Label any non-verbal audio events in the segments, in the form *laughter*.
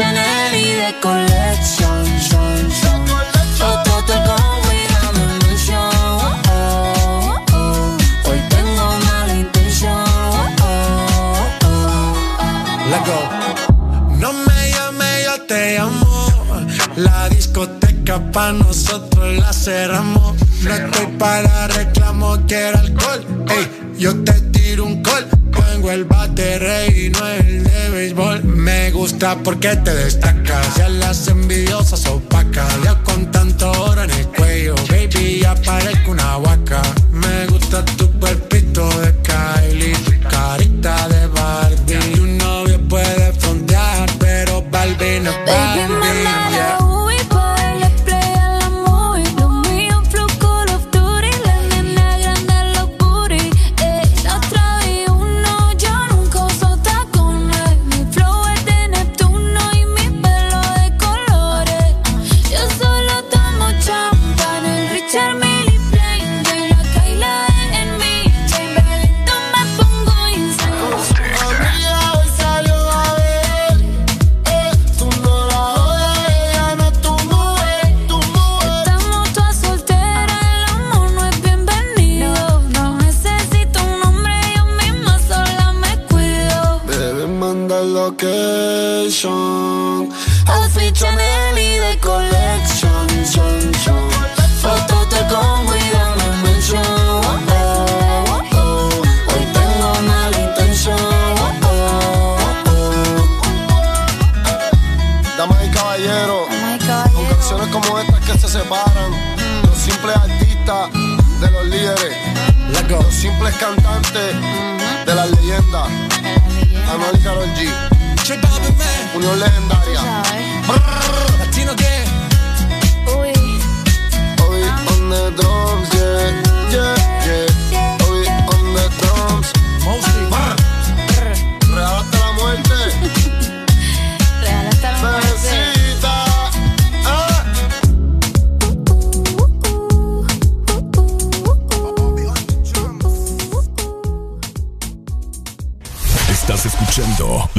Chanel de collection, son, son Fotos con cuidado mention, oh, oh Hoy tengo mala intención, Let go. No me llame, yo te llamo. La discoteca pa' nosotros la cerramos. No estoy para reclamo, quiero alcohol. Ey, yo te tiro un call. Tengo el bate y no el de béisbol. Me gusta porque te destacas. Ya las envidiosas opacas. Ya con tanto oro en el cuello, baby, ya parezco una vaca. Me gusta tu cuerpito de simples cantantes de las leyendas. Anuel y Karol G. Unión legendaria.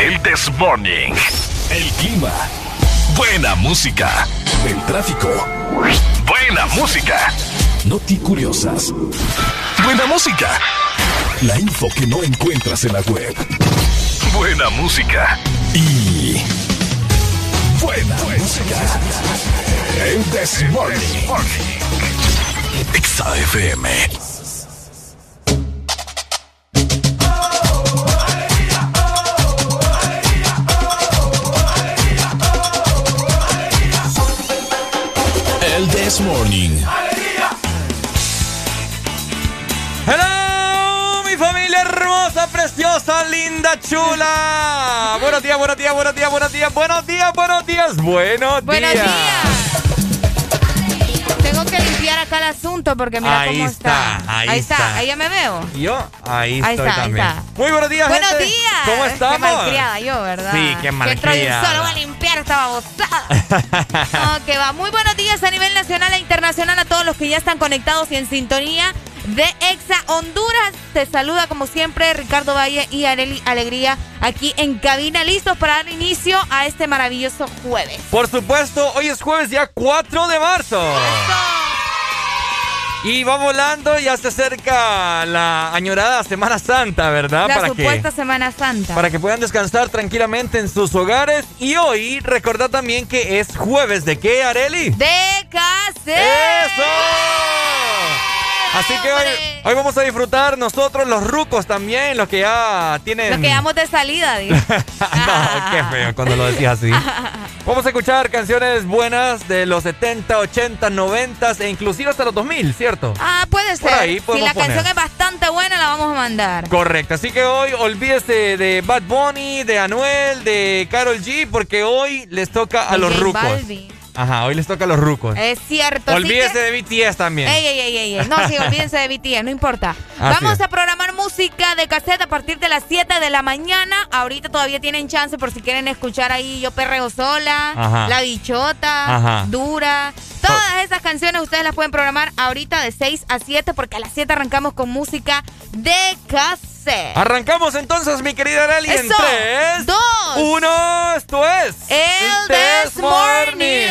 El Desmorning. El clima. Buena música. El tráfico. Buena música. Noti curiosas. Buena música. La info que no encuentras en la web. Buena música. Y. Buena, música. El. Exa FM. El This Morning. Hello, mi familia hermosa, preciosa, linda, chula. Buenos días, buenos días, buenos días, buenos días, buenos días, buenos días, buenos, Buenos días. Acá el asunto porque mira Ahí cómo está, está. ahí está. Ahí ya me veo. Yo ahí, Ahí estoy está, ahí también. está. Muy buenos días, Buenos gente. días. ¿Cómo Qué estamos? malcriada yo, ¿verdad? Sí, qué Que entro de un malcriada. solo voy a limpiar esta babosada. *laughs* no, que va. Muy buenos días a nivel nacional e internacional a todos los que ya están conectados y en sintonía de Exa Honduras. Te saluda como siempre Ricardo Valle y Areli Alegría aquí en cabina, listos para dar inicio a este maravilloso jueves. Por supuesto, hoy es jueves, día 4 de marzo. Y va volando, ya se acerca la añorada Semana Santa, ¿verdad? La supuesta Semana Santa. Para que puedan descansar tranquilamente en sus hogares. Y hoy, recordad también que es jueves de qué, Areli? De cassette. ¡Eso! Así que hoy, hoy, vamos a disfrutar nosotros los rucos también, los que ya tienen... Los que vamos de salida, digo. *laughs* no, qué feo cuando lo decís así. *laughs* Vamos a escuchar canciones buenas de los 70, 80, 90 e inclusive hasta los 2000, ¿cierto? Ah, puede ser. ahí si la canción es bastante buena, la vamos a mandar. Correcto. Así que hoy olvídese de Bad Bunny, de Anuel, de Carol G, porque hoy les toca a los rucos. Ajá, hoy les toca a los rucos. Es cierto. Olvídese de BTS también. Ey, ey, ey, ey. No, sí, *laughs* olvídense de BTS, no importa. Vamos a programar música de cassette a partir de las 7 de la mañana. Ahorita todavía tienen chance por si quieren escuchar ahí Yo Perreo Sola, La Bichota, Dura. Todas esas canciones ustedes las pueden programar ahorita de 6 a 7 porque a las 7 arrancamos con música de cassette. Arrancamos entonces, mi querida Nelly, en 3, 2, 1. Esto es El This Morning.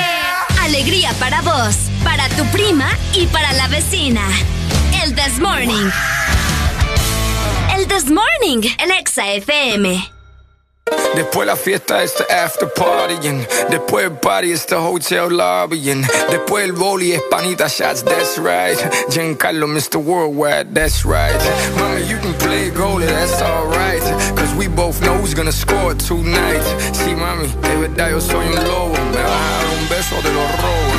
Alegría para vos, para tu prima y para la vecina. El This Morning. El This Morning, el Exa FM. Después la fiesta es the after partying. Después el party es the hotel lobbying. Después el boli es panita shots, that's right. Giancarlo, Mr. Worldwide, that's right. Mama, you can play goalie, that's alright. Cause we both know who's gonna score tonight. Sí, mami, de verdad yo soy un lobo. Me dar un beso de los robos.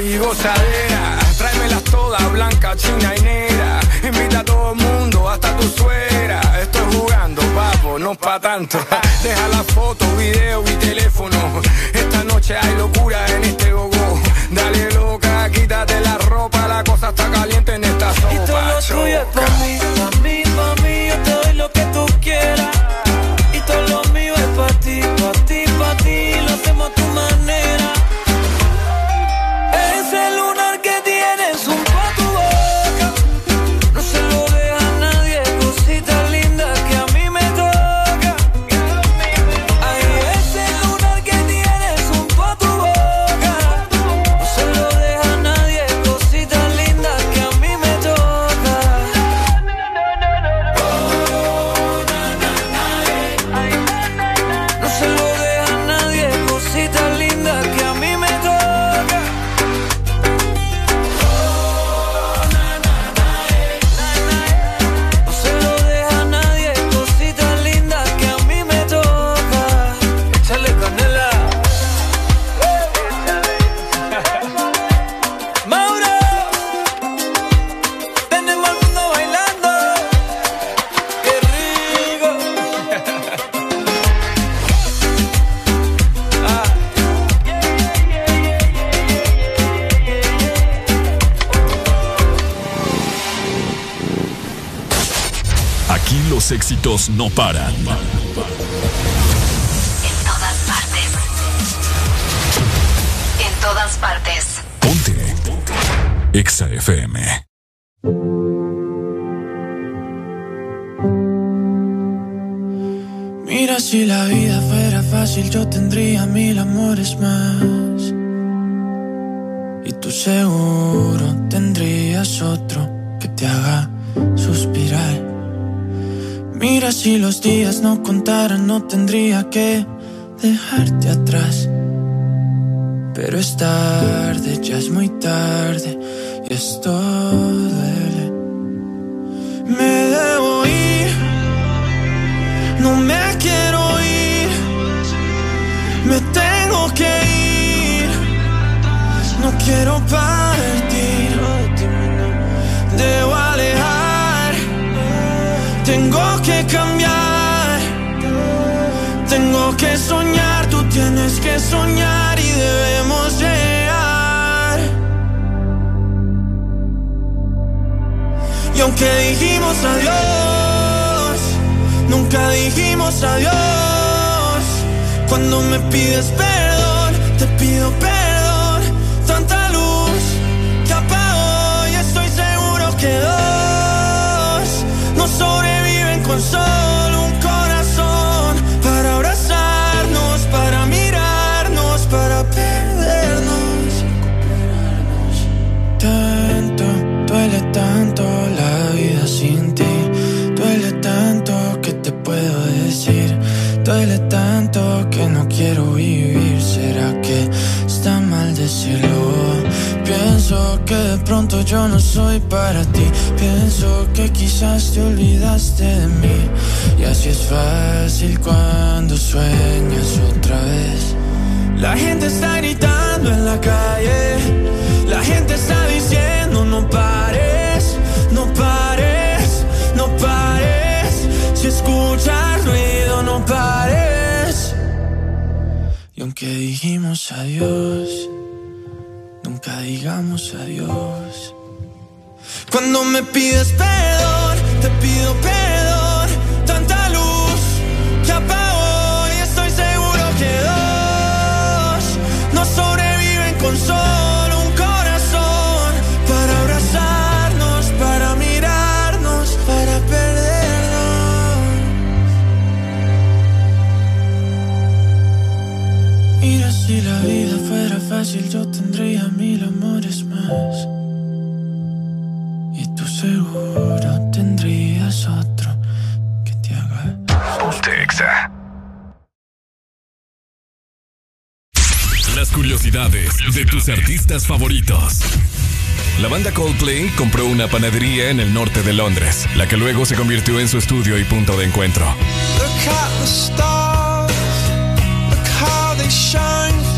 Y gozadera. Tráemelas todas, blanca, china y negra. Invita a todo el mundo, hasta tu suegra. Estoy jugando, papo, no pa' tanto. *laughs* Deja la foto, video y teléfono. Esta noche hay locura en este gogo. Dale loca, quítate la ropa, la cosa está caliente en esta sopa. Y todo tuyo es pa' mí, éxitos no paran. En todas partes. En todas partes. Ponte. Exa. Mira, si la vida fuera fácil, yo tendría mil amores más. Y tú seguro tendrías otro que te haga suspirar. Mira, si los días no contaran, no tendría que dejarte atrás. Pero es tarde, ya es muy tarde y esto duele. Me debo ir, no me quiero ir, me tengo que ir, no quiero partir, soñar, tú tienes que soñar y debemos llegar. Y aunque dijimos adiós, nunca dijimos adiós. Cuando me pides perdón, te pido perdón. Duele tanto que no quiero vivir. ¿Será que está mal decirlo? Pienso que de pronto yo no soy para ti. Pienso que quizás te olvidaste de mí. Y así es fácil cuando sueñas otra vez. La gente está gritando en la calle. La gente está diciendo no pares, no pares. Si escuchas ruido, no pares. Y aunque dijimos adiós, nunca digamos adiós. Cuando me pides perdón, te pido perdón. Tanta luz que apagó yo tendría mil amores más. Y tú seguro tendrías otro que te haga. Ponte Exa. Las curiosidades de tus artistas favoritos. La banda Coldplay compró una panadería en el norte de Londres, la que luego se convirtió en su estudio y punto de encuentro. Look at the stars, look how they shine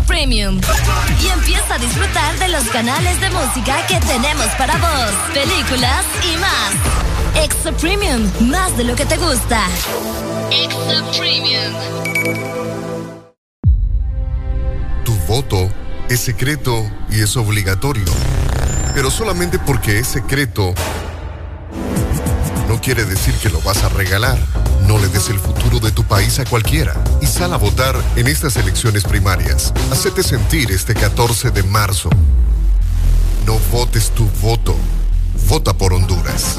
Premium. Y empieza a disfrutar de los canales de música que tenemos para vos, películas y más. Extra Premium, más de lo que te gusta. Extra Premium. Tu voto es secreto y es obligatorio. Pero solamente porque es secreto no quiere decir que lo vas a regalar. No le des el futuro de tu país a cualquiera y sal a votar en estas elecciones primarias. Hacete sentir este 14 de marzo. No votes tu voto. Vota por Honduras.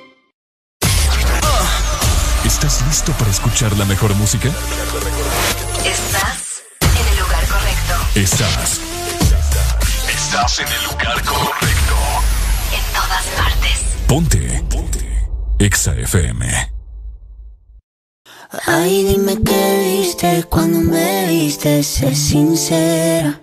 ¿Estás listo para escuchar la mejor música? Estás en el lugar correcto. Estás. Estás en el lugar correcto. En todas partes. Ponte. Ponte. Exa FM. Ay, dime qué viste cuando me viste, sé sincera.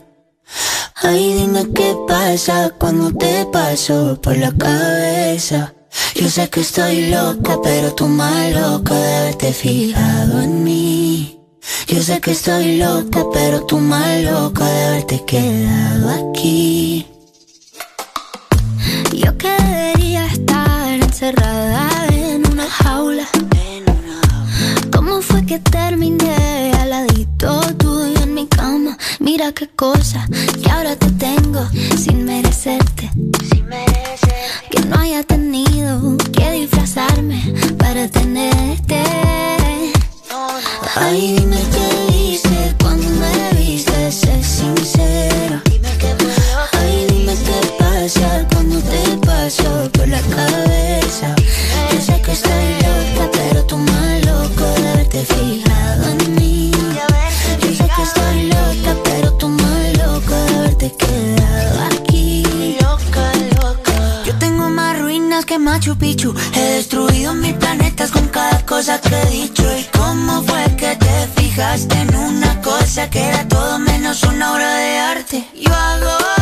Ay, dime qué pasa cuando te paso por la cabeza. Yo sé que estoy loca, pero tú más loca de haberte fijado en mí. Yo sé que estoy loca, pero tú más loca de haberte quedado aquí. Yo que debería estar encerrada en una jaula. ¿Cómo fue que terminé al ladito tuyo en mi cama? Mira qué cosa que ahora te tengo sin merecerte. Que no haya tenido que disfrazarme para tenerte. Ay, dime qué viste cuando me viste, sé sincera. Ay, dime qué pasa cuando te paso por la cabeza. Yo sé que estoy loca, pero tú más loco de haberte fijado haberte quedado aquí. Loca, loca. Yo tengo más ruinas que Machu Picchu. He destruido mil planetas con cada cosa que he dicho. ¿Y cómo fue que te fijaste en una cosa que era todo menos una obra de arte? Yo hago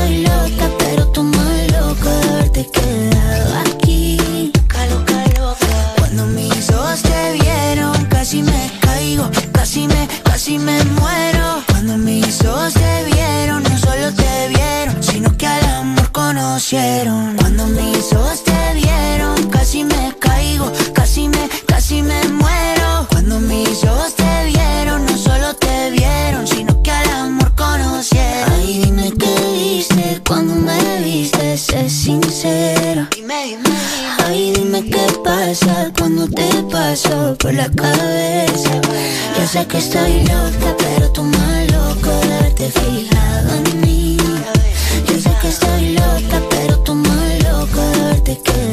estoy loca, pero tú más loco de haberte quedado aquí. Cuando mis ojos te vieron, casi me caigo, casi me, casi me muero. Cuando mis ojos te vieron, no solo te vieron, sino que al amor conocieron. qué pasa cuando te paso por la cabeza. Yo sé que estoy loca, pero tú más loco de haberte fijado en mí. Yo sé que estoy loca, pero tú más loco de haberte quedado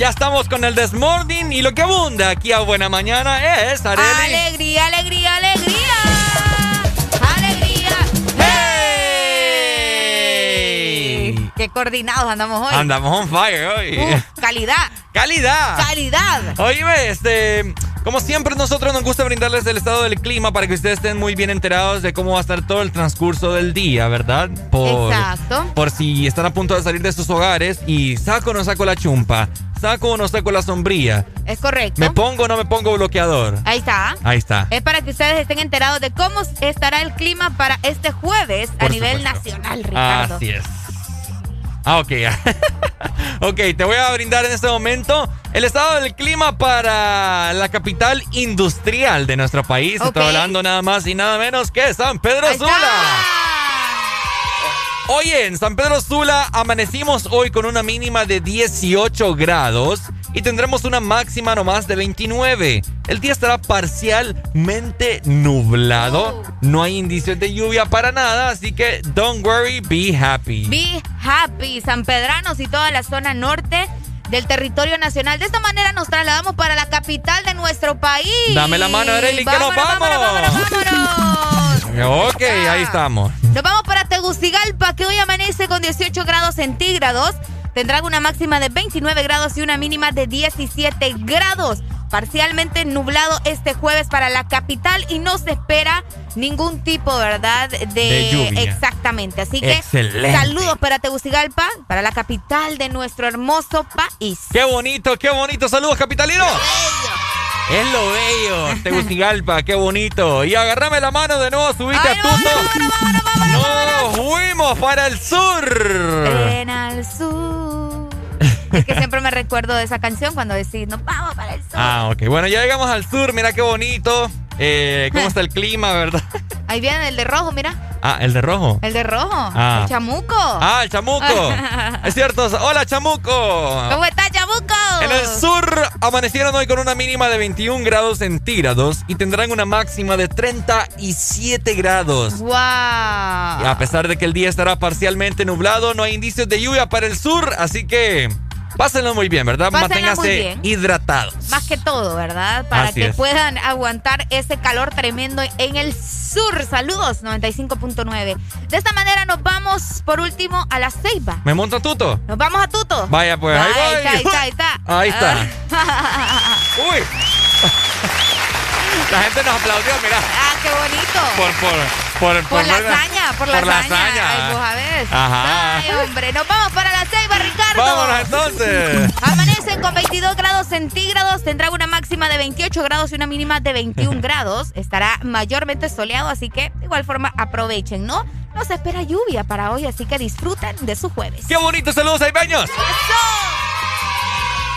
Ya estamos con el This Morning. Y lo que abunda aquí a buena mañana es Areli. Alegría, alegría, alegría. ¡Alegría! ¡Hey! ¡Qué coordinados andamos hoy! Andamos on fire hoy. *laughs* calidad. ¡Calidad! ¡Calidad! Oíme, este. Como siempre, nosotros nos gusta brindarles el estado del clima para que ustedes estén muy bien enterados de cómo va a estar todo el transcurso del día, ¿verdad? Por, Exacto. Por si están a punto de salir de sus hogares y saco o no saco la chumpa, saco o no saco la sombría. Es correcto. ¿Me pongo o no me pongo bloqueador? Ahí está. Ahí está. Es para que ustedes estén enterados de cómo estará el clima para este jueves a nivel nacional, Ricardo. Así es. Ah, ok. *laughs* ok, te voy a brindar en este momento el estado del clima para la capital industrial de nuestro país. Ok. Estoy hablando nada más y nada menos que San Pedro Sula. Oye, en San Pedro Sula amanecimos hoy con una mínima de 18 grados y tendremos una máxima nomás de 29. El día estará parcialmente nublado. No hay indicios de lluvia para nada, así que don't worry, be happy. Be happy, San Pedranos y toda la zona norte del territorio nacional. De esta manera nos trasladamos para la capital de nuestro país. Dame la mano, Arely, que nos Vámonos, vámonos, vámonos, vámonos. *laughs* Ok, ahí estamos. Nos vamos para Tegucigalpa, que hoy amanece con 18 grados centígrados. Tendrán una máxima de 29 grados y una mínima de 17 grados. Parcialmente nublado este jueves para la capital y no se espera ningún tipo, ¿verdad? De, De lluvia. Exactamente. Así que Excelente. saludos para Tegucigalpa, para la capital de nuestro hermoso país. Qué bonito, qué bonito. Saludos, capitalino. Es lo bello, Tegucigalpa, qué bonito. Y agárrame la mano de nuevo, subite a Tuto. Nos fuimos para el sur. En al sur. Es que siempre me recuerdo de esa canción cuando decís, nos vamos para el sur. Ah, ok. Bueno, ya llegamos al sur, mira qué bonito. Eh, ¿Cómo *laughs* está el clima, verdad? Ahí viene el de rojo, mira. Ah, el de rojo. El de rojo. Ah. El chamuco. Ah, el chamuco. *laughs* es cierto. Hola, chamuco. ¿Cómo está, chamuco? En el sur amanecieron hoy con una mínima de 21 grados centígrados y tendrán una máxima de 37 grados. ¡Wow! Y a pesar de que el día estará parcialmente nublado, no hay indicios de lluvia para el sur, así que pásenlo muy bien, ¿verdad? Manténgase bien. hidratados. Más que todo, ¿verdad? Para Así que es. puedan aguantar ese calor tremendo en el sur. Saludos, 95.9. De esta manera nos vamos, por último, a la Ceiba. ¿Me monto tuto? Nos vamos a Tuto. Vaya, pues ahí Ahí voy. está, *laughs* ahí está, ahí está. Ahí está. Uy. La gente nos aplaudió, mira. Ah, qué bonito. Por, por, por, Por la hazaña, por la hazaña. Ay, vos a ver. Ajá. Ay, hombre, nos vamos para la Ceiba, Ricardo. Vámonos entonces. Amanecen con 22 grados centígrados, tendrá una máxima de 28 grados y una mínima de 21 *laughs* grados. Estará mayormente soleado, así que de igual forma aprovechen, ¿no? No se espera lluvia para hoy, así que disfruten de su jueves. ¡Qué bonito! ¡Saludos, aibeños!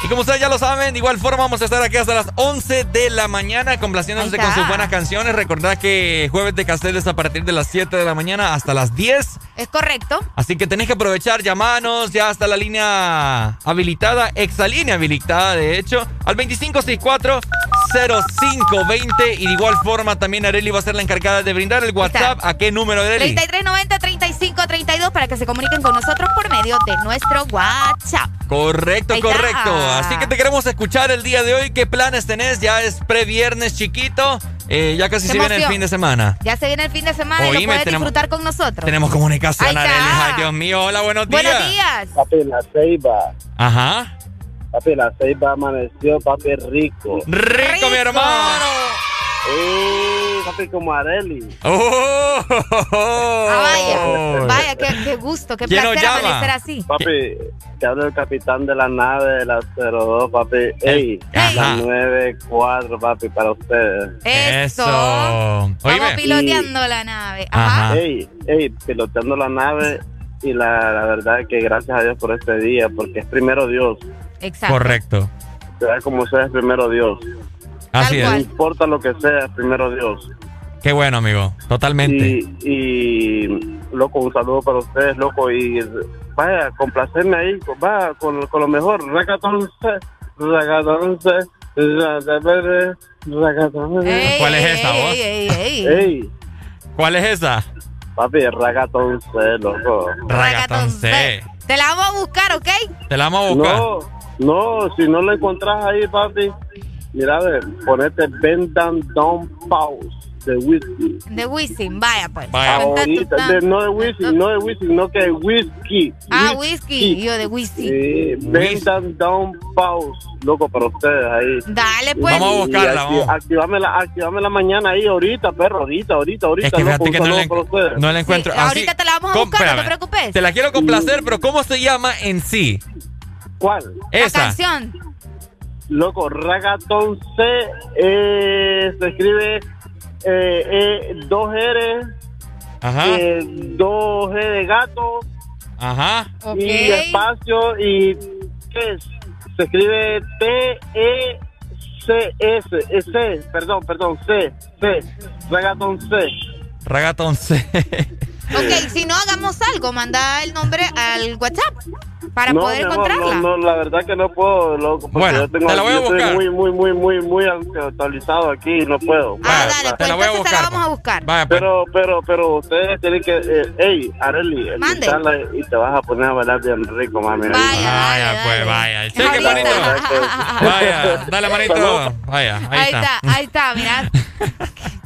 Y como ustedes ya lo saben, de igual forma vamos a estar aquí hasta las 11 de la mañana complaciéndose con sus buenas canciones. Recordad que jueves de Castel es a partir de las 7 de la mañana hasta las 10. Es correcto. Así que tenés que aprovechar, llamanos, ya está la línea habilitada, exalínea habilitada, de hecho, al 2564-0520. Y de igual forma también Areli va a ser la encargada de brindar el WhatsApp. ¿A qué número, Areli? 3390-3532 para que se comuniquen con nosotros por medio de nuestro WhatsApp. Correcto, correcto. Así que te queremos escuchar el día de hoy. ¿Qué planes tenés? Ya es pre-viernes chiquito. Eh, ya casi se viene el fin de semana. Ya se viene el fin de semana y Oíme, lo puedes tenemos- disfrutar con nosotros. Tenemos comunicación. Ay, Dios mío. Hola, buenos días. Buenos días. Papi, la ceiba. Ajá. Papi, la ceiba amaneció, papi, rico. Rico, mi hermano. Eh, papi, como Areli. Oh. Ah, vaya, vaya, qué, qué gusto, qué ¿Quién nos placer amanecer así. Papi, te habla el capitán de la nave de la 02, papi. Ey, Ajá. la 94, papi, para ustedes. Eso. Vamos piloteando la nave. Ajá. Ey, ey, piloteando la nave y la, la verdad que gracias a Dios por este día, porque es primero Dios. Exacto. Correcto. Sea como sea, es primero Dios. Así No es. importa lo que sea, primero Dios. Qué bueno, amigo. Totalmente. Y, y, loco, un saludo para ustedes, loco. Y vaya, complacerme ahí, con- va con, con lo mejor. Ragatonce, ragatonce. ¿Cuál es esa, vos? Ey, ey, ey. Ey, ¿Cuál es esa? Papi, Ragaton C, loco. Ragaton C. Te la vamos a buscar, ¿ok? Te la vamos a buscar. No, no, si no lo encontrás ahí, papi, mira, a ver, ponete Bend Down Pause de Whisky. De Wisin, vaya pues. Ahorita, de- no de Whisky, no de Whisky, no que Whisky. Ah, whisky. Yo de whisky. Sí, Bend Down Pause, loco, para ustedes ahí. Dale, pues. Vamos a buscarla, Y acti- vamos. Activámela, activámela mañana ahí, ahorita, perro, ahorita, ahorita, ahorita. Es que fíjate loco, que no la, para ustedes. no la encuentro. Sí, Así- ahorita te la vamos a buscar, no te preocupes. Te la quiero complacer, pero ¿cómo se llama en sí? ¿Cuál? La Esa. canción. Loco, Ragaton C eh, se escribe eh, eh, dos R, Ajá. eh, dos G de gato Ajá. y espacio y ¿qué es? Se escribe T E C S, eh, C, perdón, perdón, C, C, Ragaton C. Ragaton C. Ok, si no hagamos algo, manda el nombre al WhatsApp para no, poder amor, encontrarla. No, no, la verdad que no puedo, loco, porque Bueno, yo tengo te la voy a yo estoy buscar. muy, muy, muy, muy, muy actualizado aquí y no puedo. Ah, dale, pues te la voy a entonces te la buscar, vamos a buscar. Vaya, pues. Pero, pero, pero ustedes tienen que, eh, hey, Arely, Mande. escucharla y te vas a poner a bailar bien rico, mami. Vaya, pues, vaya. Cheque, manito. Vaya, dale, manito. Vaya, ahí, Ahí está, ahí está, mira.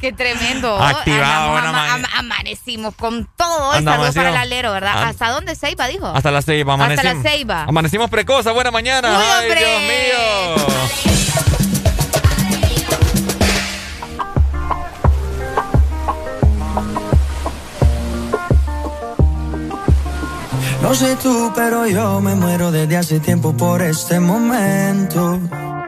Qué tremendo. Activado, buena ama- ama- amanecimos con todo. Saludos para el alero, ¿verdad? ¿Hasta dónde Ceiba dijo? Hasta la ceiba, Hasta amanecimos. la ceiba. Amanecimos precoza, buena mañana. Uy, Ay, hombre. Dios mío. No sé tú, pero yo me muero desde hace tiempo por este momento.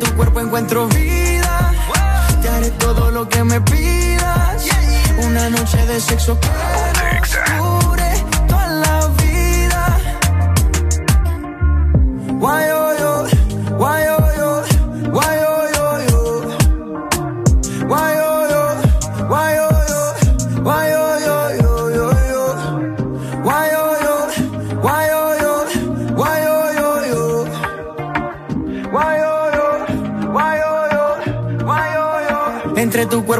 tu cuerpo encuentro vida. Te haré todo lo que me pidas. Una noche de sexo que toda la vida. Why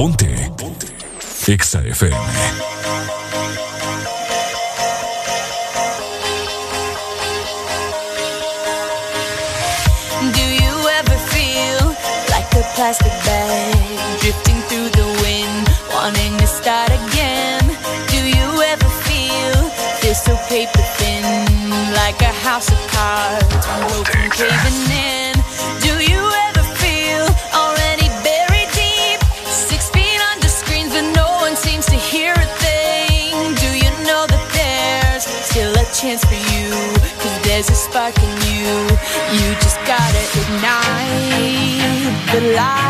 Ponte. Ponte. Exa FM. Light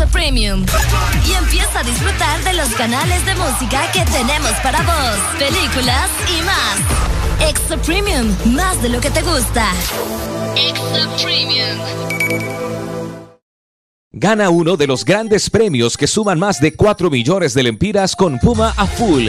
Extra Premium. Y empieza a disfrutar de los canales de música que tenemos para vos, películas y más. Extra Premium, más de lo que te gusta. Extra Premium. Gana uno de los grandes premios que suman más de 4 millones de lempiras con Puma a full.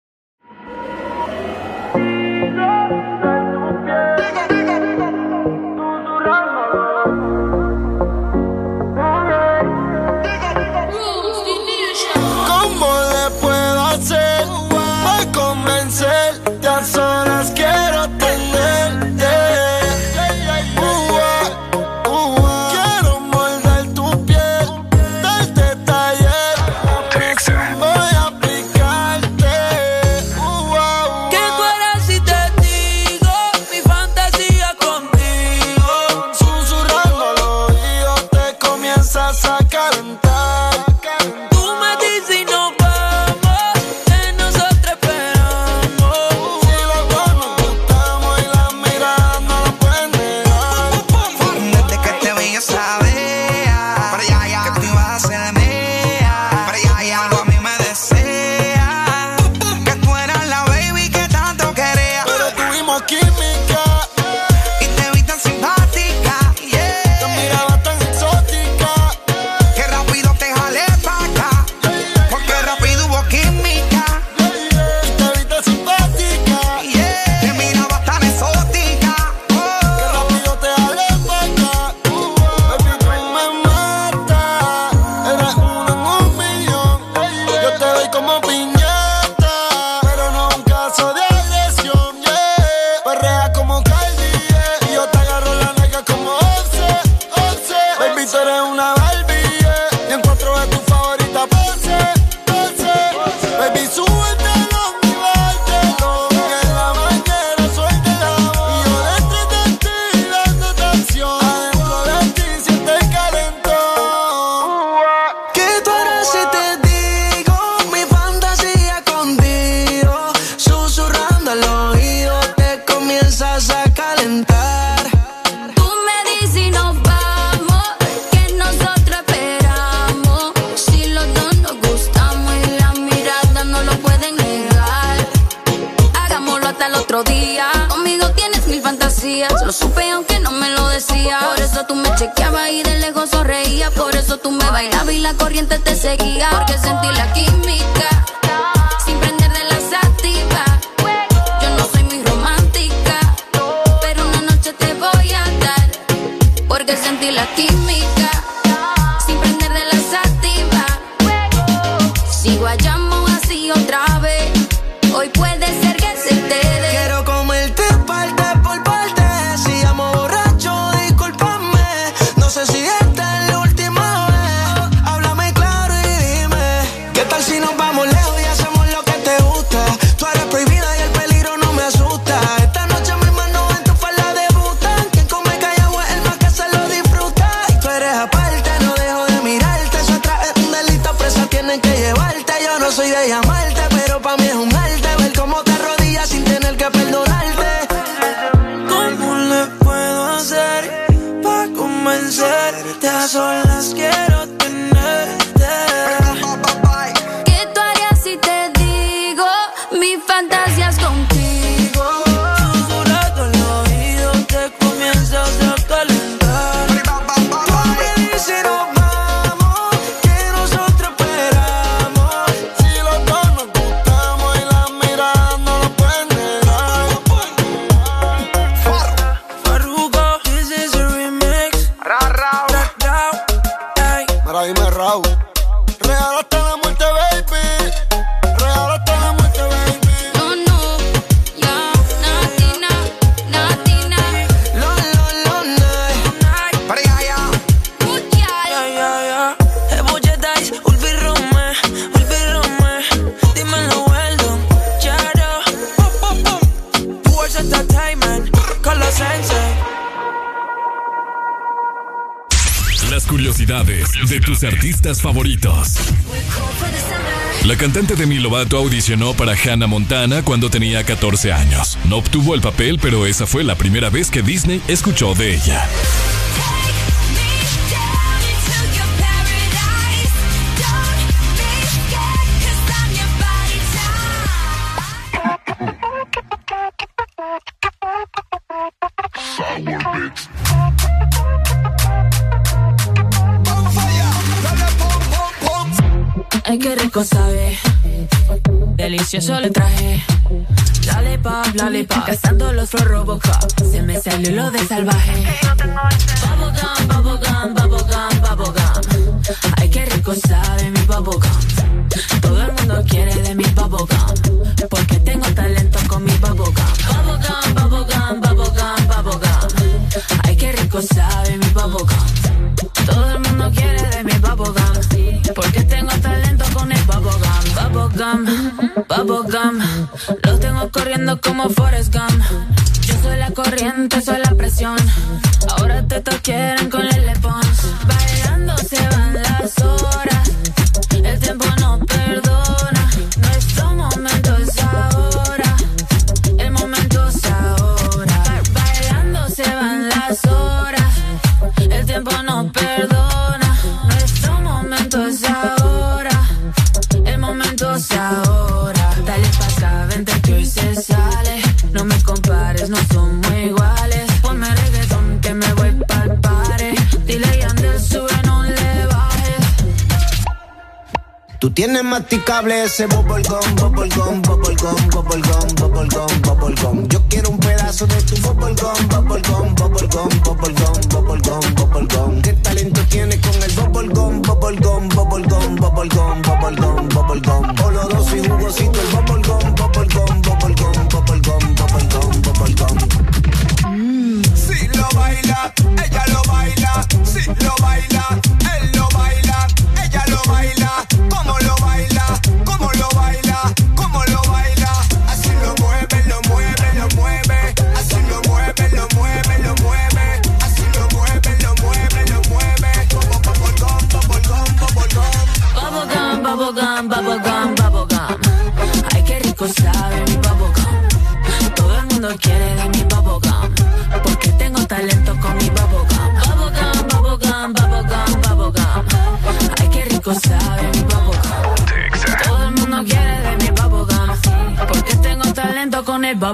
Para Hannah Montana cuando tenía 14 años. No obtuvo el papel, pero esa fue la primera vez que Disney escuchó de ella. Delicioso le traje. Lollipop, lollipop. Cazando los flor Robocop. Se me salió lo de salvaje. Bubblegum, bubblegum, bubblegum, bubblegum. Ay, qué rico sabe mi bubblegum. Todo el mundo quiere de mi bubblegum. Bubblegum. Los tengo corriendo como Forrest Gump. Yo soy la corriente, soy la presión. Tú tienes masticable ese bubblegum, bubblegum, bubblegum, bubblegum, bubblegum, bubblegum. Yo quiero un pedazo de tu bubblegum, bubblegum, bubblegum, bubblegum, bubblegum, bubblegum. ¿Qué talento tienes con el bubblegum, bubblegum, bubblegum, bubblegum, bubblegum, bubblegum? Oloroso y jugosito el bubblegum, bubblegum, bubblegum, bubblegum, bubblegum, bubblegum. Si lo baila, ella lo baila. Si lo baila,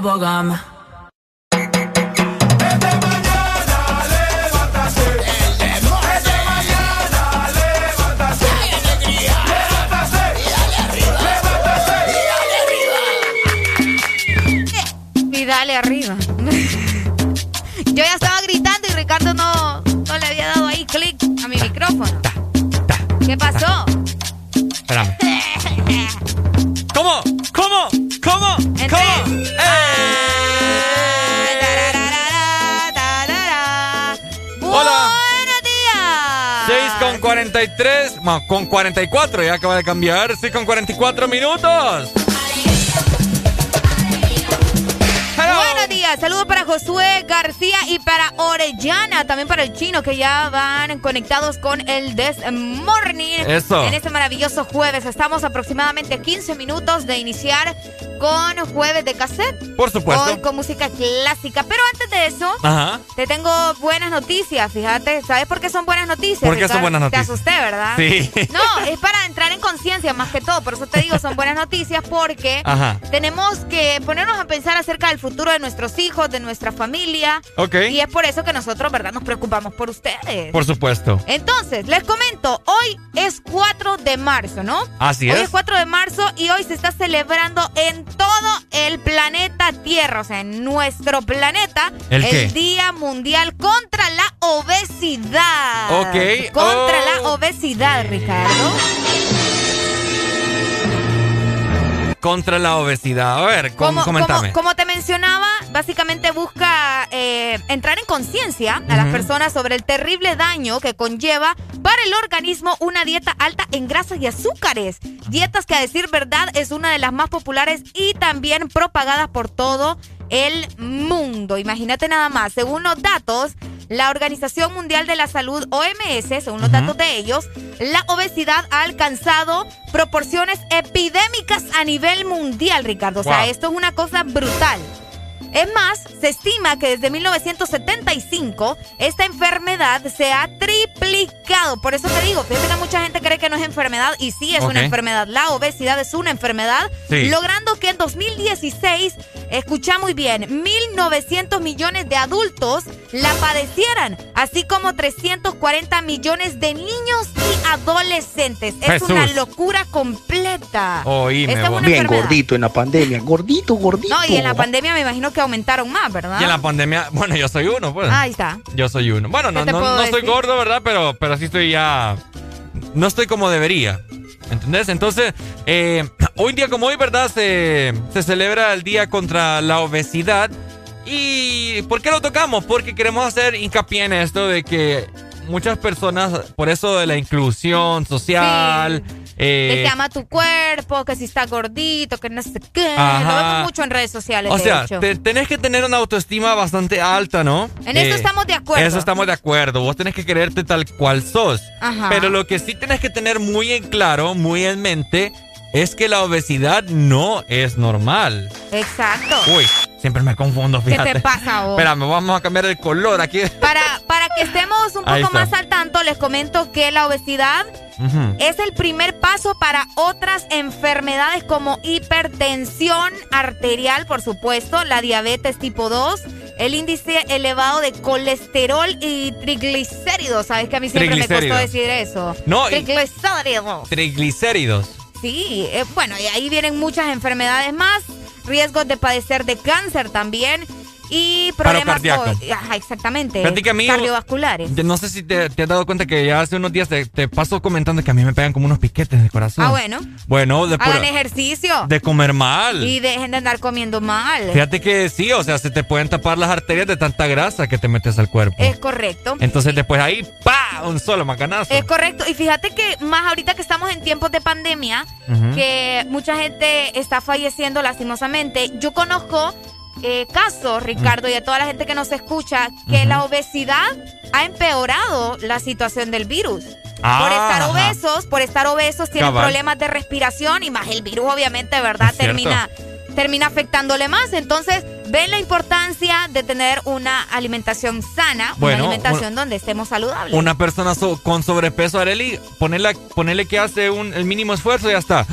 bubblegum. Con 44, ya acaba de cambiar. 6 con 44 minutos. Buenos días, saludos para Josué García y para Orellana, también para el chino que ya van conectados con el This Morning. Eso. En este maravilloso jueves estamos aproximadamente a 15 minutos de iniciar con jueves de cassette. Por supuesto. Hoy con música clásica, pero de eso, Ajá. te tengo buenas noticias, fíjate. ¿Sabes por qué son buenas noticias? ¿Por qué son Ricardo? buenas noticias? Te asusté, ¿verdad? Sí. No, es para entrar en conciencia más que todo. Por eso te digo, son buenas noticias porque Ajá. tenemos que ponernos a pensar acerca del futuro de nuestros hijos, de nuestra familia. Ok. Y es por eso que nosotros, ¿verdad? Nos preocupamos por ustedes. Por supuesto. Entonces, les comento, hoy es 4 de marzo, ¿no? Así hoy es. es 4 de marzo y hoy se está celebrando en todo el planeta Tierra, o sea, en nuestro planeta, ¿El? Día Mundial contra la Obesidad. Ok. Contra Oh. la obesidad, Ricardo. Contra la obesidad. A ver, com- Como, coméntame. como- como te mencionaba, básicamente busca eh, entrar en conciencia a las personas sobre el terrible daño que conlleva para el organismo una dieta alta en grasas y azúcares. Dietas que a decir verdad es una de las más populares y también propagadas por todo el mundo. Imagínate nada más, según los datos, la Organización Mundial de la Salud, OMS, según los datos de ellos, la obesidad ha alcanzado proporciones epidémicas a nivel mundial, Ricardo. O sea, esto es una cosa brutal. Es más, se estima que desde 1975 esta enfermedad se ha triplicado. Por eso te digo, fíjate que mucha gente cree que no es enfermedad y sí es una enfermedad. La obesidad es una enfermedad, Sí. logrando que en 2016, escucha muy bien, 1.900 millones de adultos la padecieran, así como 340 millones de niños y adolescentes. Es Jesús. una locura completa. Oíme, es una Bien enfermedad. gordito en la pandemia, gordito, gordito. No, y en la pandemia me imagino que aumentaron más, ¿verdad? Y en la pandemia, bueno, yo soy uno, pues. Ahí está. Yo soy uno. Bueno, no, ¿Qué te no, no estoy gordo, ¿verdad? Pero, pero sí estoy ya. No estoy como debería. ¿Entendés? Entonces, eh, *clears throat* hoy día como hoy, ¿verdad? Se, se celebra el Día contra la Obesidad. ¿Y por qué lo tocamos? Porque queremos hacer hincapié en esto de que muchas personas, por eso de la inclusión social, eh, que te ama tu cuerpo, que si está gordito, que no sé qué. Ajá. Lo vemos mucho en redes sociales, O de sea, hecho. te- tenés que tener una autoestima bastante alta, ¿no? En eso estamos de acuerdo. Eso estamos de acuerdo. Vos tenés que quererte tal cual sos. Ajá. Pero lo que sí tenés que tener muy en claro, muy en mente, es que la obesidad no es normal. Exacto. Uy, siempre me confundo, ¿Qué fíjate. te pasa, vos? Espérame, vamos a cambiar el color aquí. Para, para que estemos un poco más al tanto, les comento que la obesidad es el primer paso para otras enfermedades como hipertensión arterial, por supuesto, la diabetes tipo 2, el índice elevado de colesterol y triglicéridos. Sabes que a mí siempre me costó decir eso. No, triglicéridos. Triglicéridos. Sí, eh, bueno, y ahí vienen muchas enfermedades más, riesgos de padecer de cáncer también y problemas cardíaco. co- ajá, exactamente, Fíjate que a mí- cardiovasculares. No sé si te, te has dado cuenta que ya hace unos días te, te paso comentando que a mí me pegan como unos piquetes de corazón. Ah, bueno. Bueno, de, Hagan pura- ejercicio de comer mal. y dejen de andar comiendo mal. Fíjate que sí, o sea, se te pueden tapar las arterias de tanta grasa que te metes al cuerpo. Es correcto. Entonces después ahí, ¡pa! Un solo macanazo. Es correcto. Y fíjate que más ahorita que estamos en tiempos de pandemia, que mucha gente está falleciendo lastimosamente. Yo conozco eh, casos, Ricardo, y a toda la gente que nos escucha, que la obesidad ha empeorado la situación del virus. Ah, por estar ajá. obesos, por estar obesos tienen Cabal. problemas de respiración y más el virus obviamente, ¿verdad? Es cierto. Termina termina afectándole más. Entonces, ven la importancia de tener una alimentación sana, Bueno, una alimentación una- donde estemos saludables. Una persona so- con sobrepeso, Areli, ponerle, ponerle que hace un, el mínimo esfuerzo y ya está.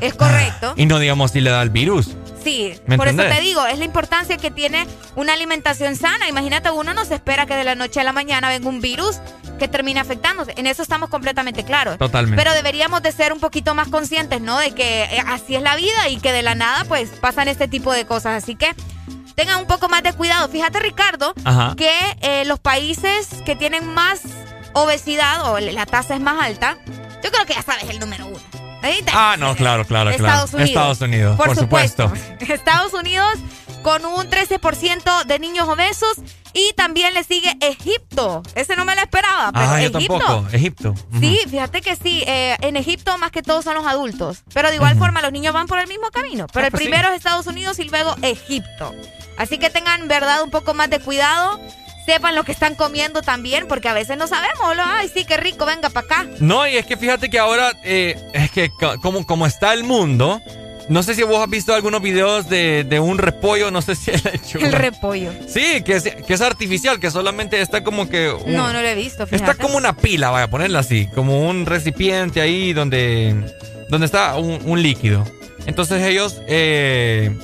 Es correcto. Y no digamos si le da el virus. Sí, ¿Me por eso te digo, es la importancia que tiene una alimentación sana. Imagínate, uno no se espera que de la noche a la mañana venga un virus que termine afectándose. En eso estamos completamente claros. Totalmente. Pero deberíamos de ser un poquito más conscientes, ¿no? De que eh, así es la vida y que de la nada, pues, pasan este tipo de cosas. Así que tengan un poco más de cuidado. Fíjate, Ricardo, Ajá. que eh, los países que tienen más obesidad o la tasa es más alta, yo creo que ya sabes el número uno. Ah, no, claro, claro, claro. Estados Unidos. Estados Unidos, por, supuesto. supuesto. *laughs* Estados Unidos con un 13% de niños obesos y también le sigue Egipto. Ese no me lo esperaba, pero Ah, yo Egipto. tampoco. Egipto. Sí, fíjate que sí. eh, en Egipto más que todo son los adultos. Pero de igual forma los niños van por el mismo camino. Pero Ah, el pues sí. primero es Estados Unidos y luego Egipto. Así que tengan, verdad, un poco más de cuidado. Sepan lo que están comiendo también, porque a veces no sabemos. lo, Ay, sí, qué rico, venga para acá. No, y es que fíjate que ahora, eh, es que como, como está el mundo, no sé si vos has visto algunos videos de, de un repollo, no sé si es lechuga. *laughs* El repollo. Sí, que es, que es artificial, que solamente está como que... un- No, no lo he visto, fíjate. Está como una pila, vaya a ponerla así, como un recipiente ahí donde, donde está un, un líquido. Entonces ellos, eh,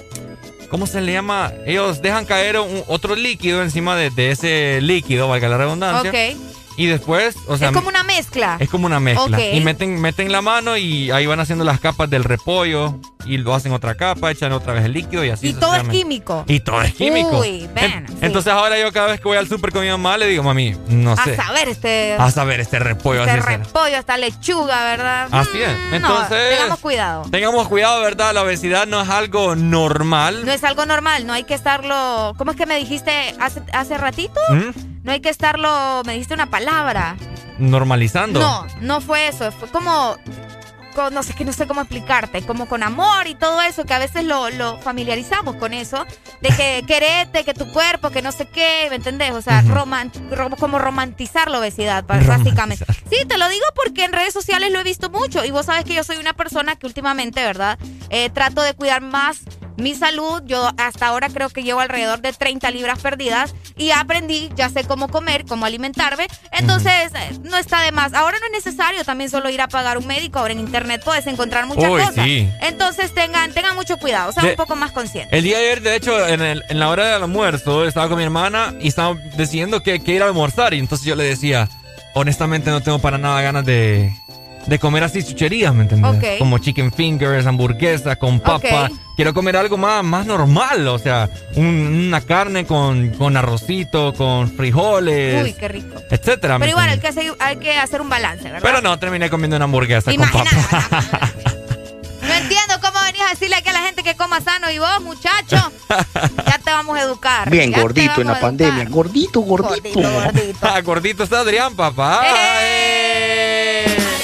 ¿cómo se le llama? Ellos dejan caer un- otro líquido encima de, de ese líquido, valga la redundancia. Ok. Y después, o sea, es como una mezcla. es como una mezcla. Ok. Y meten, meten la mano y ahí van haciendo las capas del repollo. Y lo hacen otra capa, echan otra vez el líquido y así. y todo es químico. Y todo es químico. Uy, ven. En- sí. Entonces ahora yo cada vez que voy al súper con mi mamá le digo, mami, no sé. A saber este, A saber este repollo. este así será. repollo, esta lechuga, ¿verdad? Así es. Mm, Entonces. No, tengamos cuidado. Tengamos cuidado, ¿verdad? La obesidad no es algo normal. No es algo normal, no hay que estarlo. ¿Cómo es que me dijiste hace, hace ratito? ¿Mm? No hay que estarlo. Me dijiste una palabra. Normalizando. No, no fue eso. Fue como. Con- no sé, que no sé cómo explicarte. Como con amor y todo eso, que a veces lo, lo familiarizamos con eso. De que *laughs* querete, que tu cuerpo, que no sé qué, ¿me entendés? O sea, como romantizar la obesidad, básicamente. Sí, te lo digo porque en redes sociales lo he visto mucho. Y vos sabes que yo soy una persona que últimamente, ¿verdad? Eh, trato de cuidar más mi salud. Yo hasta ahora creo que llevo alrededor de 30 libras perdidas y aprendí, ya sé cómo comer, cómo alimentarme. Entonces, eh, no está de más. Ahora no es necesario también solo ir a pagar un médico. Ahora en internet puedes encontrar muchas Uy, cosas. Sí. Entonces, tengan, tengan mucho cuidado, sean un poco más conscientes. El día de ayer, de hecho, en, el, la hora del almuerzo, estaba con mi hermana y estábamos decidiendo que, que ir a almorzar. Y entonces yo le decía, honestamente no tengo para nada ganas de de comer así chucherías, ¿me entiendes? Como chicken fingers, hamburguesa con papa. Quiero comer algo más, más normal, o sea, una carne con, con, arrocito, con frijoles. Uy, qué rico. Etcétera. Pero igual hay que, hacer, un balance, ¿verdad? Pero no, terminé comiendo una hamburguesa con papa. *laughs* no entiendo cómo venís a decirle aquí a la gente que coma sano y vos, muchacho, ya te vamos a educar. Bien gordito en la pandemia, gordito, gordito. Gordito, gordito. *laughs* gordito está Adrián, papá. ¡Eh! ¡Eh!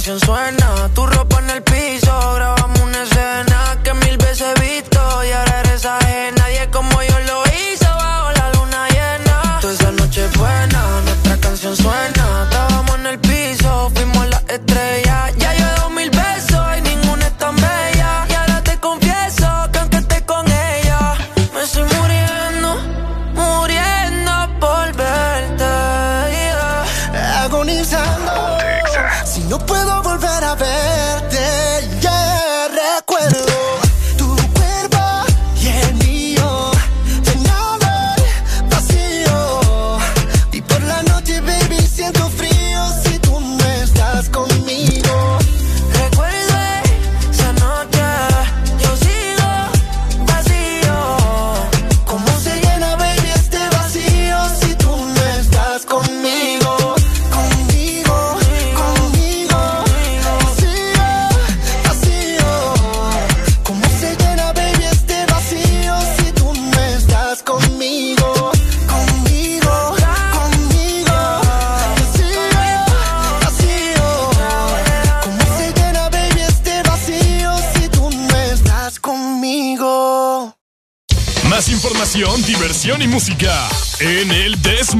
suena, tu ropa información, diversión y música en el This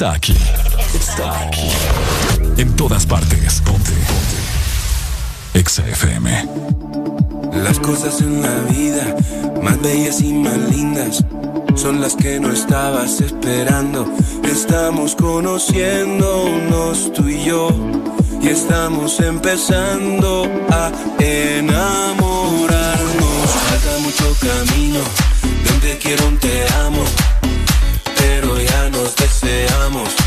está aquí. Está aquí. En todas partes. Ponte. Ponte. Exa FM. Las cosas en la vida, más bellas y más lindas, son las que no estabas esperando. Estamos conociéndonos tú y yo, y estamos empezando a enamorarnos. Falta mucho camino, donde quiero un te amo peleamos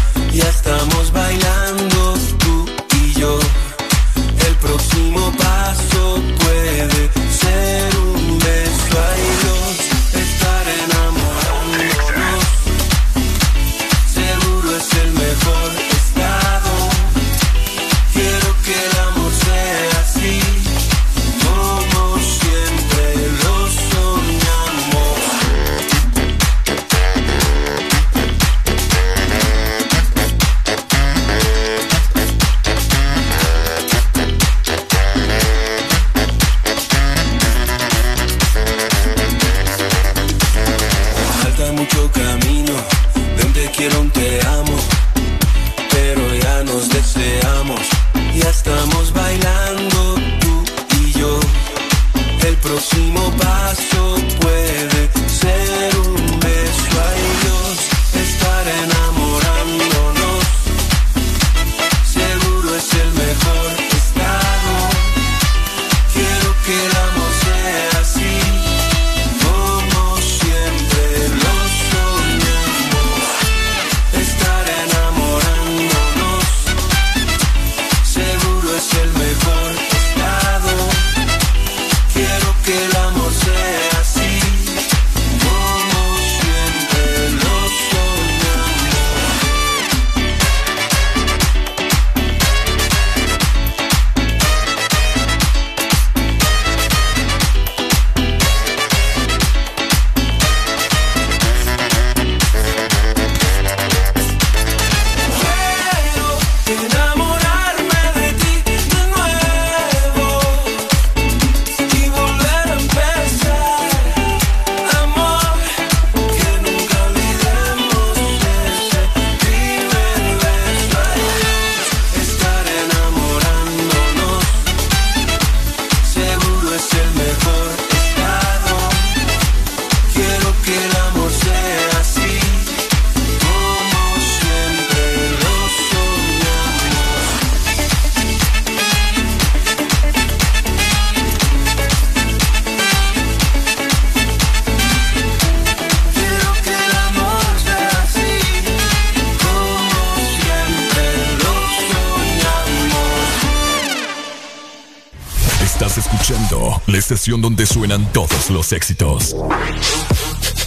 estación donde suenan todos los éxitos.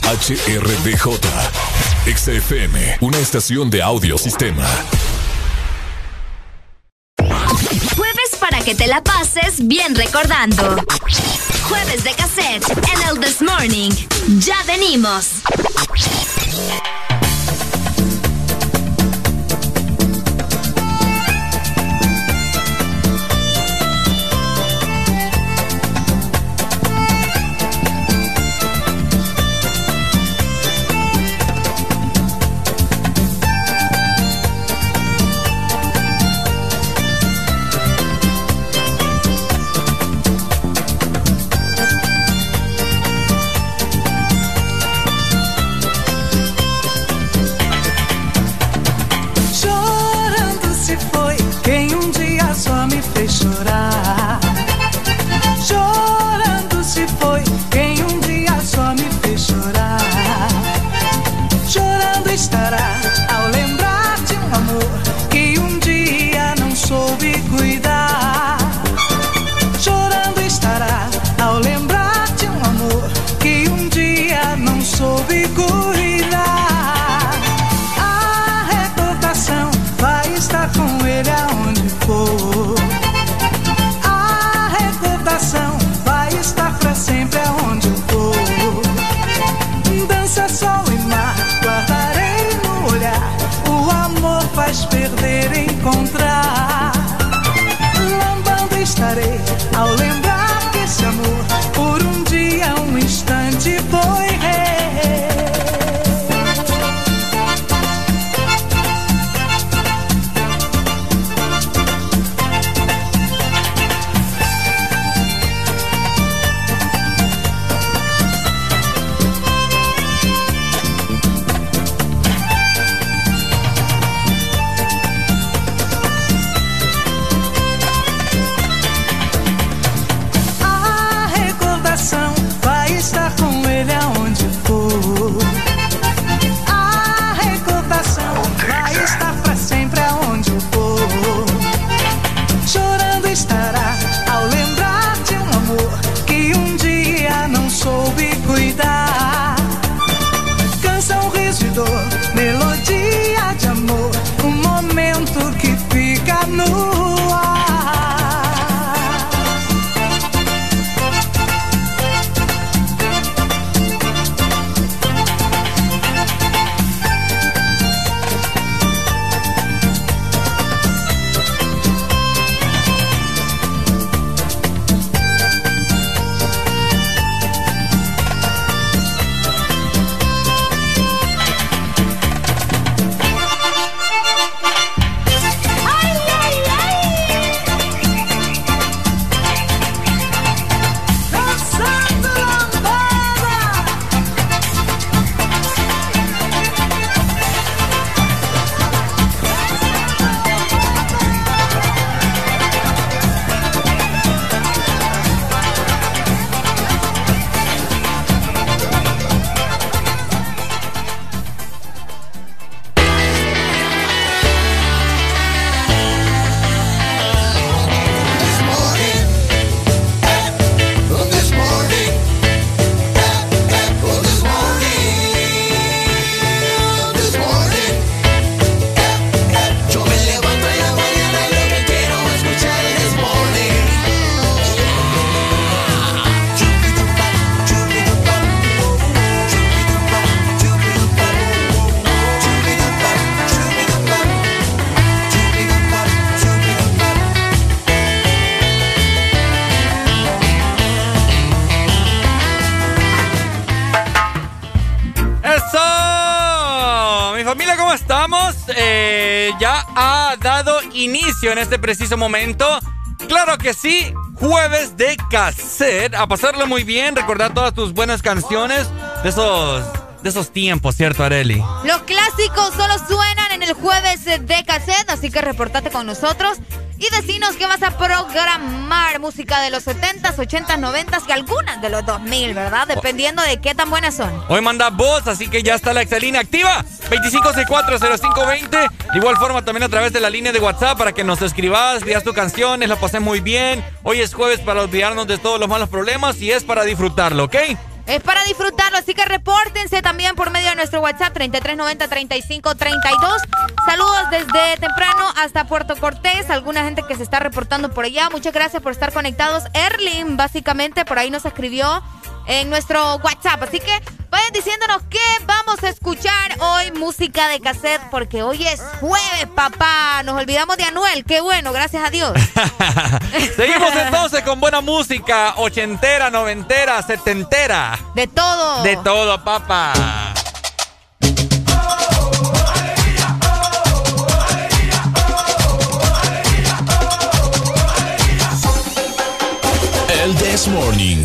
HRDJ, XFM, una estación de audiosistema. Jueves para que te la pases bien recordando. Jueves de cassette en el This Morning. Ya venimos. Este preciso momento. Claro que sí, jueves de cassette. A pasarlo muy bien, recordar todas tus buenas canciones de esos, de esos tiempos, ¿cierto, Areli? Los clásicos solo suenan en el jueves de cassette, así que reportate con nosotros y decinos que vas a programar música de los 70s, 80s, 90s y algunas de los 2000, ¿verdad? Dependiendo de qué tan buenas son. Hoy manda voz, así que ya está la exalínea activa. 25640520. De igual forma también a través de la línea de WhatsApp para que nos escribas, digas tu canciones, la pasé muy bien. Hoy es jueves para olvidarnos de todos los malos problemas y es para disfrutarlo, ¿ok? Es para disfrutarlo, así que repórtense también por medio de nuestro WhatsApp 3390-3532. Saludos desde temprano hasta Puerto Cortés, alguna gente que se está reportando por allá. Muchas gracias por estar conectados. Erlin, básicamente, por ahí nos escribió en nuestro WhatsApp. Así que vayan diciéndonos qué vamos a escuchar hoy, música de cassette, porque hoy es jueves, papá. Nos olvidamos de Anuel, qué bueno, gracias a Dios. *laughs* Seguimos entonces con buena música, ochentera, noventera, setentera. De todo. De todo, papá. El This Morning.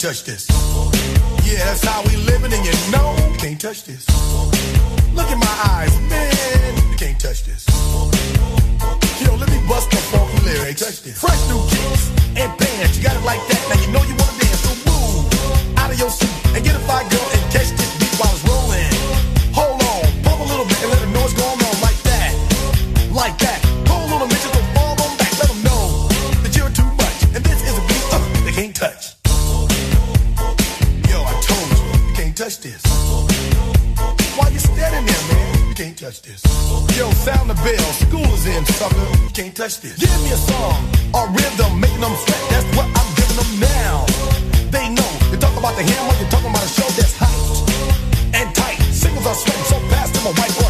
Can't touch this. Yeah, that's how we living, and you know you can't touch this. Look in my eyes, man, you can't touch this. Yo, let me bust the funky lyrics. Touch this. Fresh new kicks and bands, you got it like that. Now you know you wanna dance, so move out of your seat bell, school is in, sucker. Can't touch this. Give me a song, a rhythm, making them sweat. That's what I'm giving them now. They know. You talk about the hammer, you're talking about a show that's hot and tight. Singles are sweating so fast, I'm a white boy.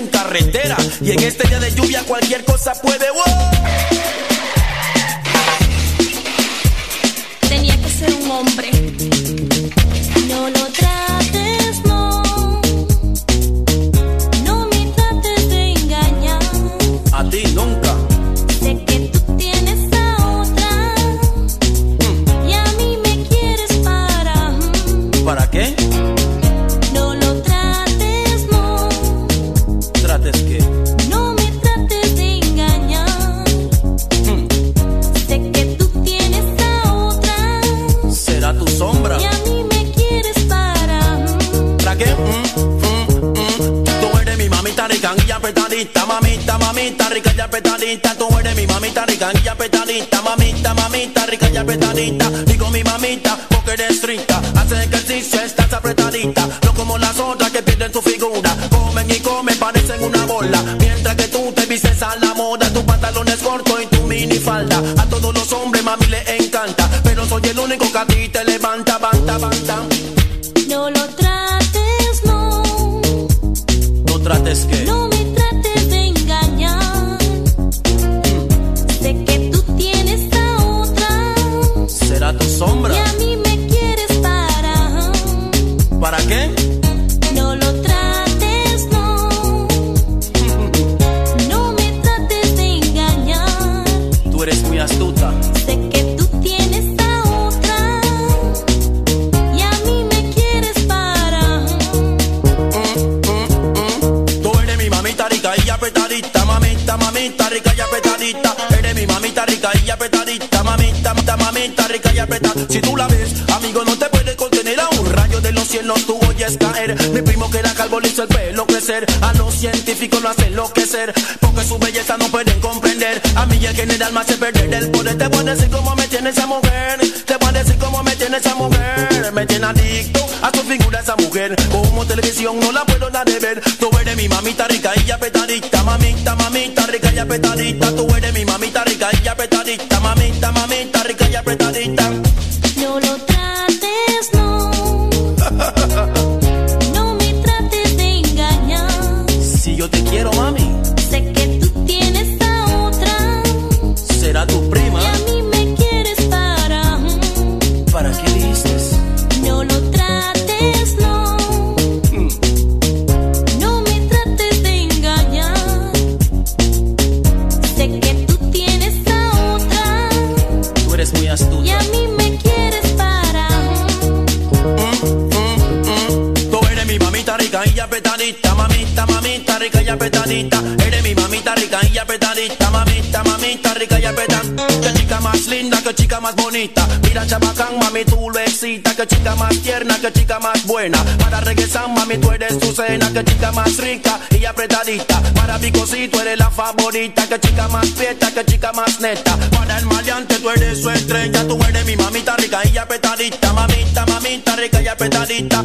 en carretera. Y en este día de lluvia cualquier cosa puede mamita, tú eres mi mamita rica y apretadita, mamita, mamita rica y apretadita. Mira chabacán, mami, tú lo excitas. Que chica más tierna, que chica más buena. Para regresar, mami, tú eres tu cena. Que chica más rica y apretadita. Para mi cosito eres la favorita. Que chica más fiesta, que chica más neta. Para el maleante, tú eres su estrella. Tú eres mi mamita rica y apretadita. Mamita, mamita rica y apretadita.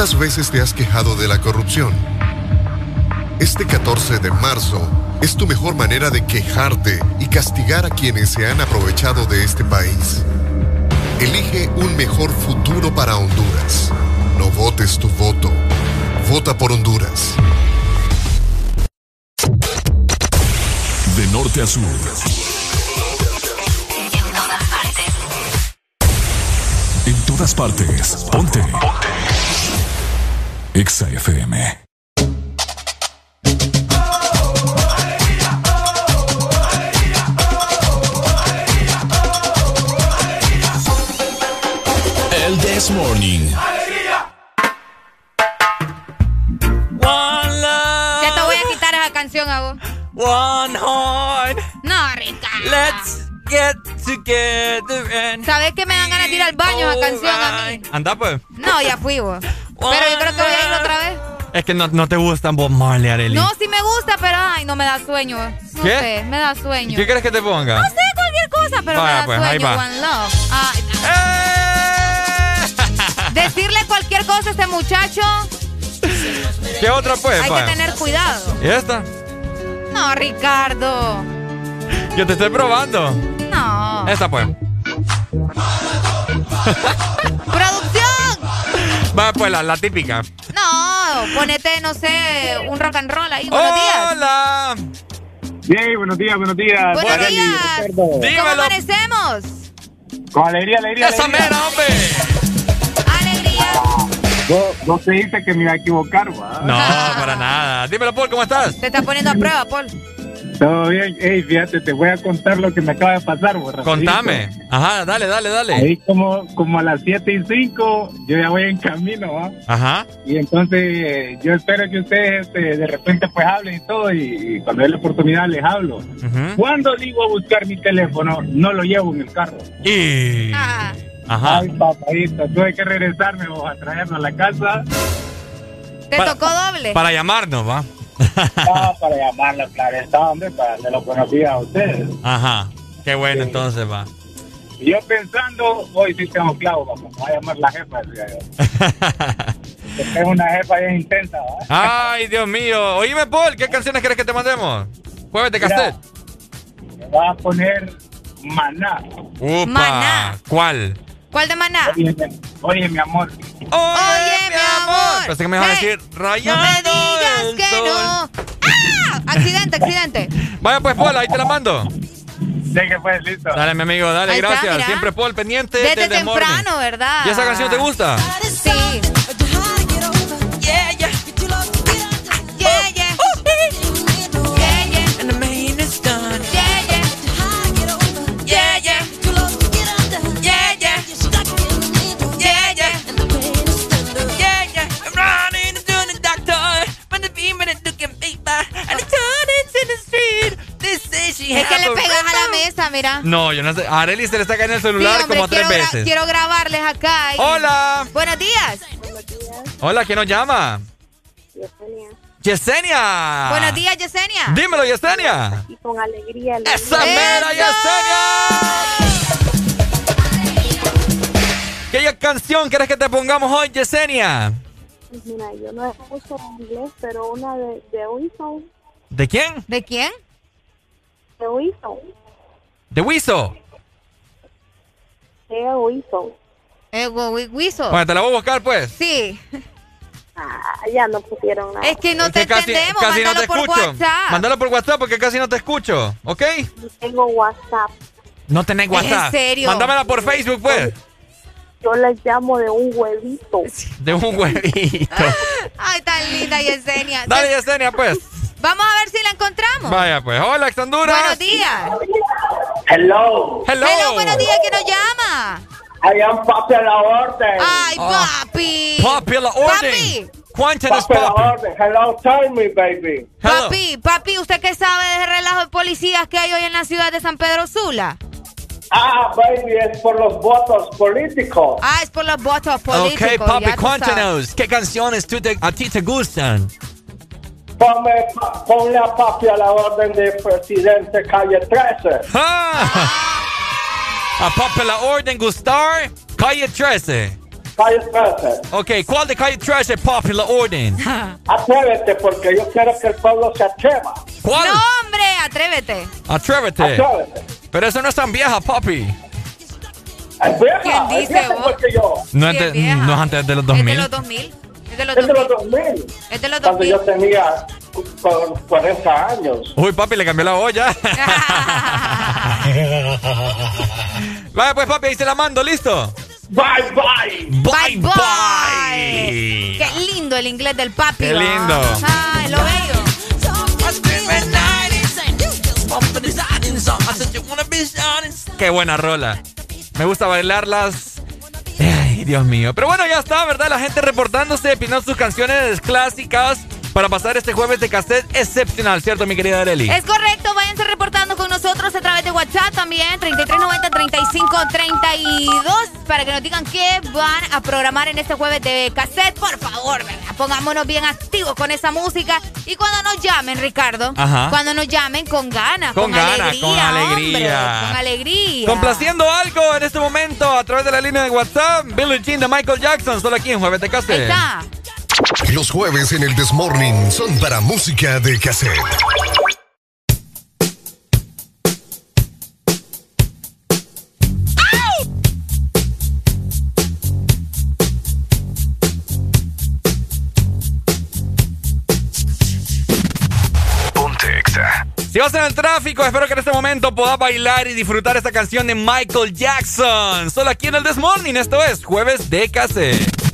¿Cuántas veces te has quejado de la corrupción? Este 14 de marzo es tu mejor manera de quejarte y castigar a quienes se han aprovechado de este país. Elige un mejor futuro para Honduras. No votes tu voto. Vota por Honduras. De norte a sur. En todas partes. Ponte. Exa FM. El This Morning. One love. Ya te voy a quitar esa canción a vos. One heart. No, Ricardo. Let's get together and ¿Sabes que me dan ganas de ir al baño esa canción a mí? Anda pues. No, ya fui vos. Que no, no te gustan Bob Marley, Arely. No, sí me gusta, pero ay, no me da sueño. No ¿Qué? sé, me da sueño. ¿Qué quieres que te ponga? No sé, cualquier cosa, pero Vaya, me da pues, ahí sueño. va. One Love. Ay, Decirle cualquier cosa a este muchacho, ¿Qué otra pues? hay que Vaya. tener cuidado. ¿Y esta? No, Ricardo. Yo te estoy probando. No. Esta pues. ¡Producción! Va pues la, la típica. Ponete, no sé, un rock and roll ahí. Buenos días. Hola. Bien, buenos días, buenos días. Buenos Arely, días. Ricardo. ¿Cómo amanecemos? Con alegría, alegría. Esa alegría. mera, hombre. Alegría. Vos, vos te dijiste que me iba a equivocar, ¿va? No, para nada. Dímelo, Paul, ¿cómo estás? Te está poniendo a prueba, Paul. Todo bien. Ey, fíjate, te voy a contar lo que me acaba de pasar, rapidito. Contame. Ajá, dale, dale, dale. Ahí como, como a las 7 y 5, yo ya voy en camino, ¿va? Ajá. Y entonces yo espero que ustedes este, de repente pues hablen y todo y, y cuando dé la oportunidad les hablo. Ujú. Cuando digo a buscar mi teléfono, no lo llevo en el carro. Y. Ah, Ajá. Ay, papadito, tuve que regresarme vos, a traerlo a la casa te Para- tocó doble. Para llamarnos, va. Ah, para llamarlo, claro, está, hombre, para los buenos días a ustedes. Ajá. Qué bueno, entonces va. Y yo pensando, hoy sí tengo clavo, vamos a llamar la jefa, decía yo. Es una jefa bien intensa, ¿va? Ay, Dios mío. Oíme, Paul, ¿qué canciones quieres que te mandemos? Jueves de Mira. Me va a poner maná. Upa. Maná. ¿Cuál? ¿Cuál de maná? Oye, oye, mi amor. Oye, mi amor. Pensé que me ibas a decir No rayado me digas el que sol. no. ¡Ah! Accidente, accidente. Vaya pues, Paul, ahí te la mando. Sí, que pues, listo. Dale, mi amigo, dale, Ahí gracias. Siempre Paul pendiente Desde Morning. temprano, ¿verdad? ¿Y esa canción te gusta? Sí. Es que le pegas a la mesa, mira. No, yo no sé. A Arely se le está cayendo el Sí, celular hombre, como tres quiero, gra- veces. quiero grabarles acá. y- Hola. Buenos días. Hola, ¿quién nos llama? Yesenia. Buenos días, Yesenia. Dímelo, Yesenia. Y con alegría. ¡Esa mera Yesenia! ¿Qué canción quieres que te pongamos hoy, Yesenia? Pues Mira, yo no escucho inglés, pero una de, de Wilson. ¿De quién? ¿De quién? De Wilson. ¿De Wiso? De Wilson. Eh, Wi- Wiso. Bueno, te la voy a buscar, pues. Sí. Ah, ya no pusieron nada. Es que no Es te que casi, entendemos. casi no te por escucho. WhatsApp. Mándalo por WhatsApp porque casi no te escucho, ¿ok? Tengo WhatsApp. No tenés ¿En WhatsApp. serio? Mándamela por Facebook, pues. Yo les llamo de un huevito. De un huevito. *laughs* Ay, tan linda Yesenia. Dale, Yesenia, pues. Vamos a ver si la encontramos. Vaya, pues. Hola, ex Honduras. Buenos días. Hello. Hello. Hello, buenos días. ¿Quién nos llama? I am papi a la orden. Ay, Ah. papi. Papi, la orden. Papi. Es Papi la papi. orden. Hello, tell me, baby. Hello. Papi, papi, ¿usted qué sabe de ese relajo de policías que hay hoy en la ciudad de San Pedro Sula? Ah, baby, es por los votos políticos. Ah, es por los votos políticos. Ok, papi, cuéntanos. ¿Qué canciones tú te- a ti te gustan? Ponme, pa- ponle a papi a la orden de presidente calle 13. Ah. A papi, la orden gustar. Calle 13. Calle 13. Ok, ¿cuál de calle 13, papi, la orden? Atrévete porque yo quiero que el pueblo se atreva. ¿Cuál? No, hombre, atrévete. Atrévete. Atrévete. Pero eso no es tan vieja, papi. Es vieja, ¿Quién es dice vieja vos? yo. No, Sí, es de- es vieja. no es antes de los Es de 2000. los 2000. Es de los Es de los 2000. 2000. Es de los Cuando 2000. yo tenía cu- 40 años. Uy, papi, le cambió la olla. *laughs* Vaya, pues, papi, ahí se la mando, ¿listo? Bye, bye. Bye, bye. bye. Qué lindo el inglés del papi. Qué lindo. Ay, lo bello. Qué buena rola. Me gusta bailarlas. Ay, Dios mío. Pero bueno, ya está, ¿verdad? La gente reportándose, pidiendo sus canciones clásicas para pasar este jueves de cassette excepcional, ¿cierto, mi querida Areli? Es correcto, váyanse reportando con nosotros a través de WhatsApp también, 3390-3532, para que nos digan qué van a programar en este jueves de cassette. Por favor, ¿verdad? pongámonos bien activos con esa música. Y cuando nos llamen, Ricardo, Ajá. cuando nos llamen con ganas, Con con, ganas, alegría, con alegría. hombre, con alegría. Complaciendo algo en este momento a través de la línea de WhatsApp, Billie Jean de Michael Jackson, solo aquí en Jueves de Ahí Cassette. está. Los jueves en el Desmorning son para música de cassette. Si vas en el tráfico, espero que en este momento puedas bailar y disfrutar esta canción de Michael Jackson. Solo aquí en el Desmorning, esto es Jueves de Cassette.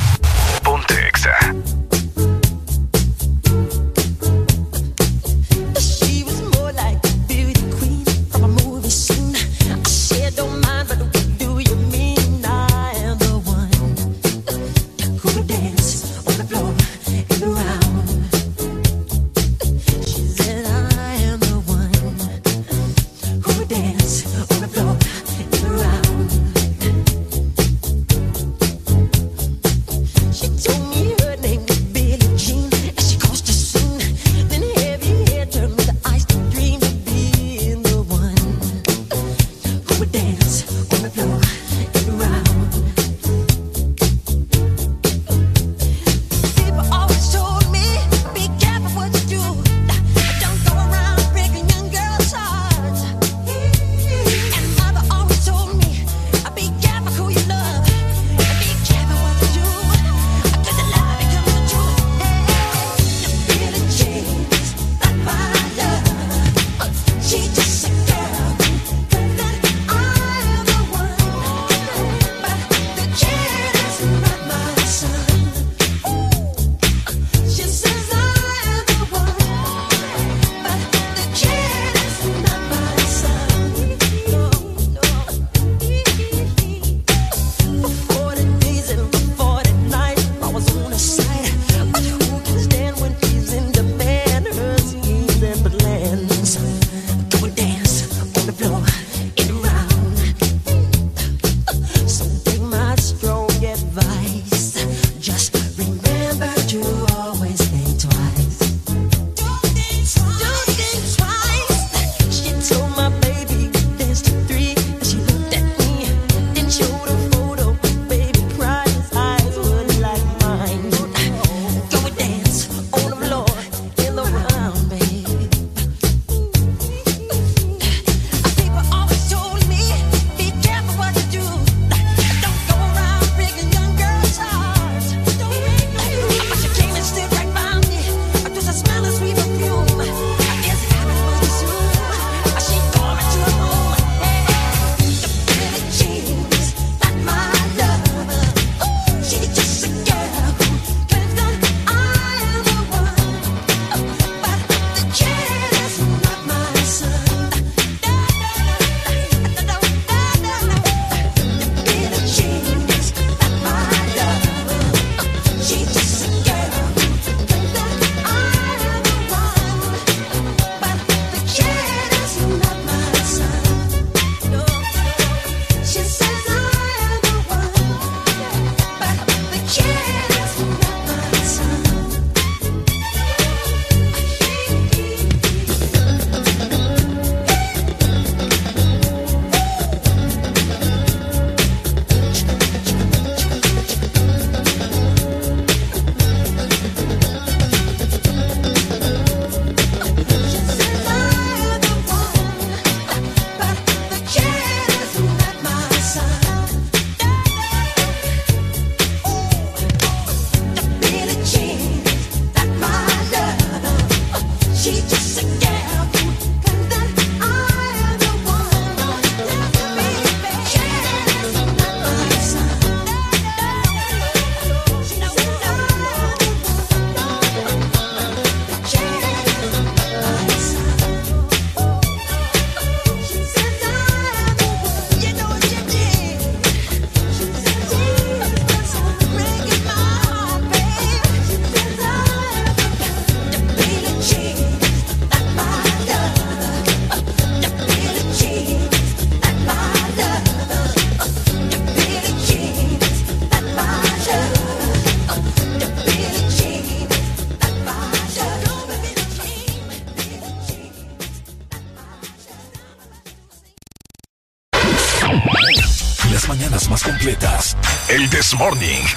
Morning.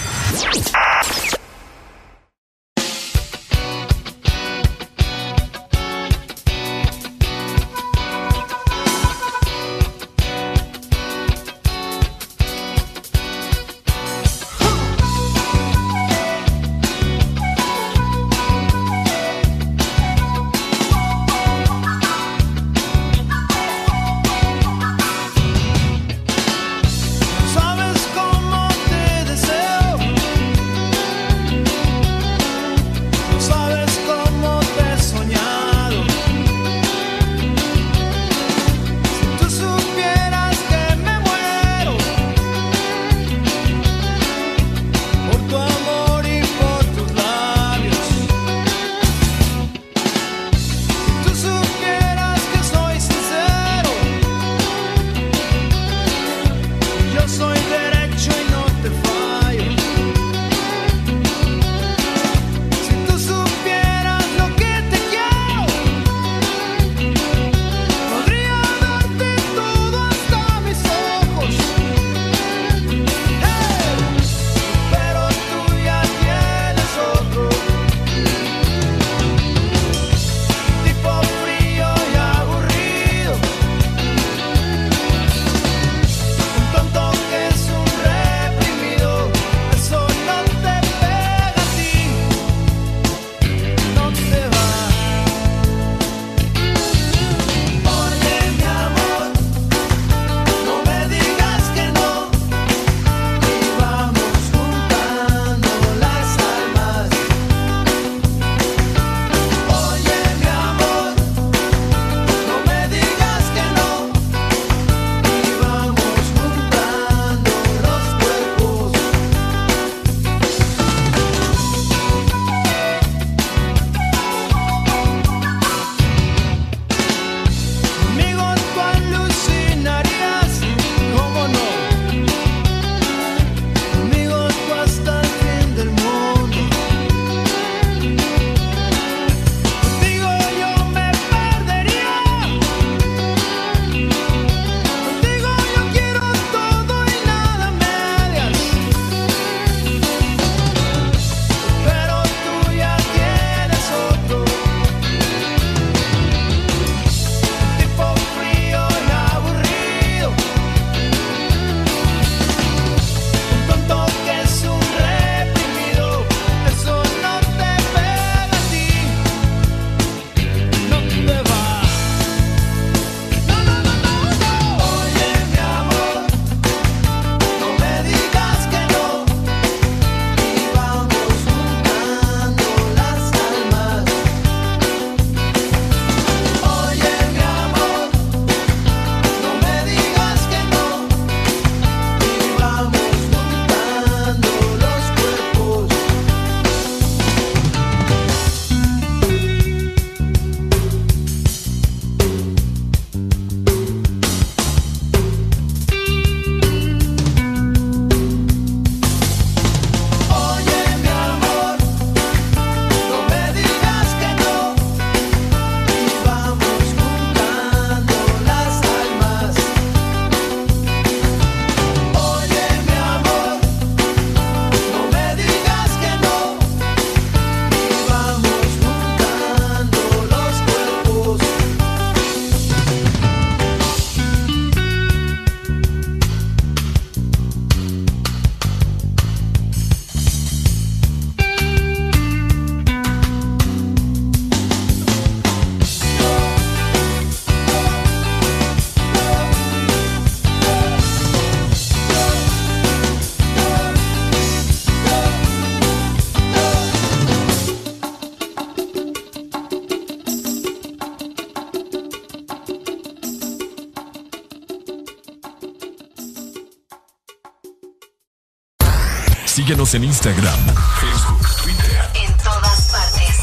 Síguenos en Instagram, Facebook, Twitter. En todas partes.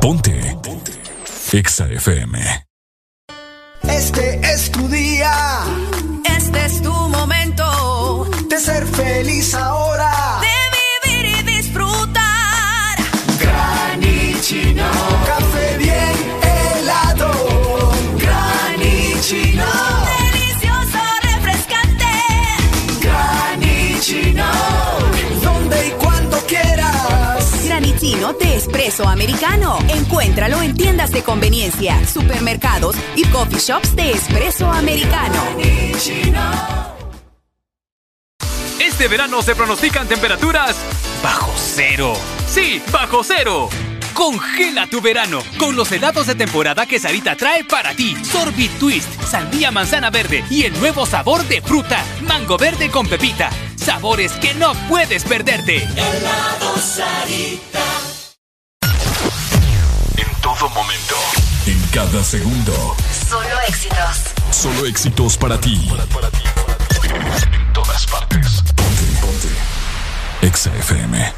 Ponte. Ponte. Exa FM. Este es tu día. Este es tu momento. De ser feliz ahora Espresso Americano. Encuéntralo en tiendas de conveniencia, supermercados y coffee shops de Espresso Americano. Este verano se pronostican temperaturas bajo cero. Sí, bajo cero. Congela tu verano con los helados de temporada que Sarita trae para ti. Sorbit Twist, sandía manzana verde y el nuevo sabor de fruta, mango verde con pepita. Sabores que no puedes perderte. Helado Sarita. Cada segundo. Solo éxitos. Solo éxitos para ti. En todas partes. Ponte, ponte. Exa FM.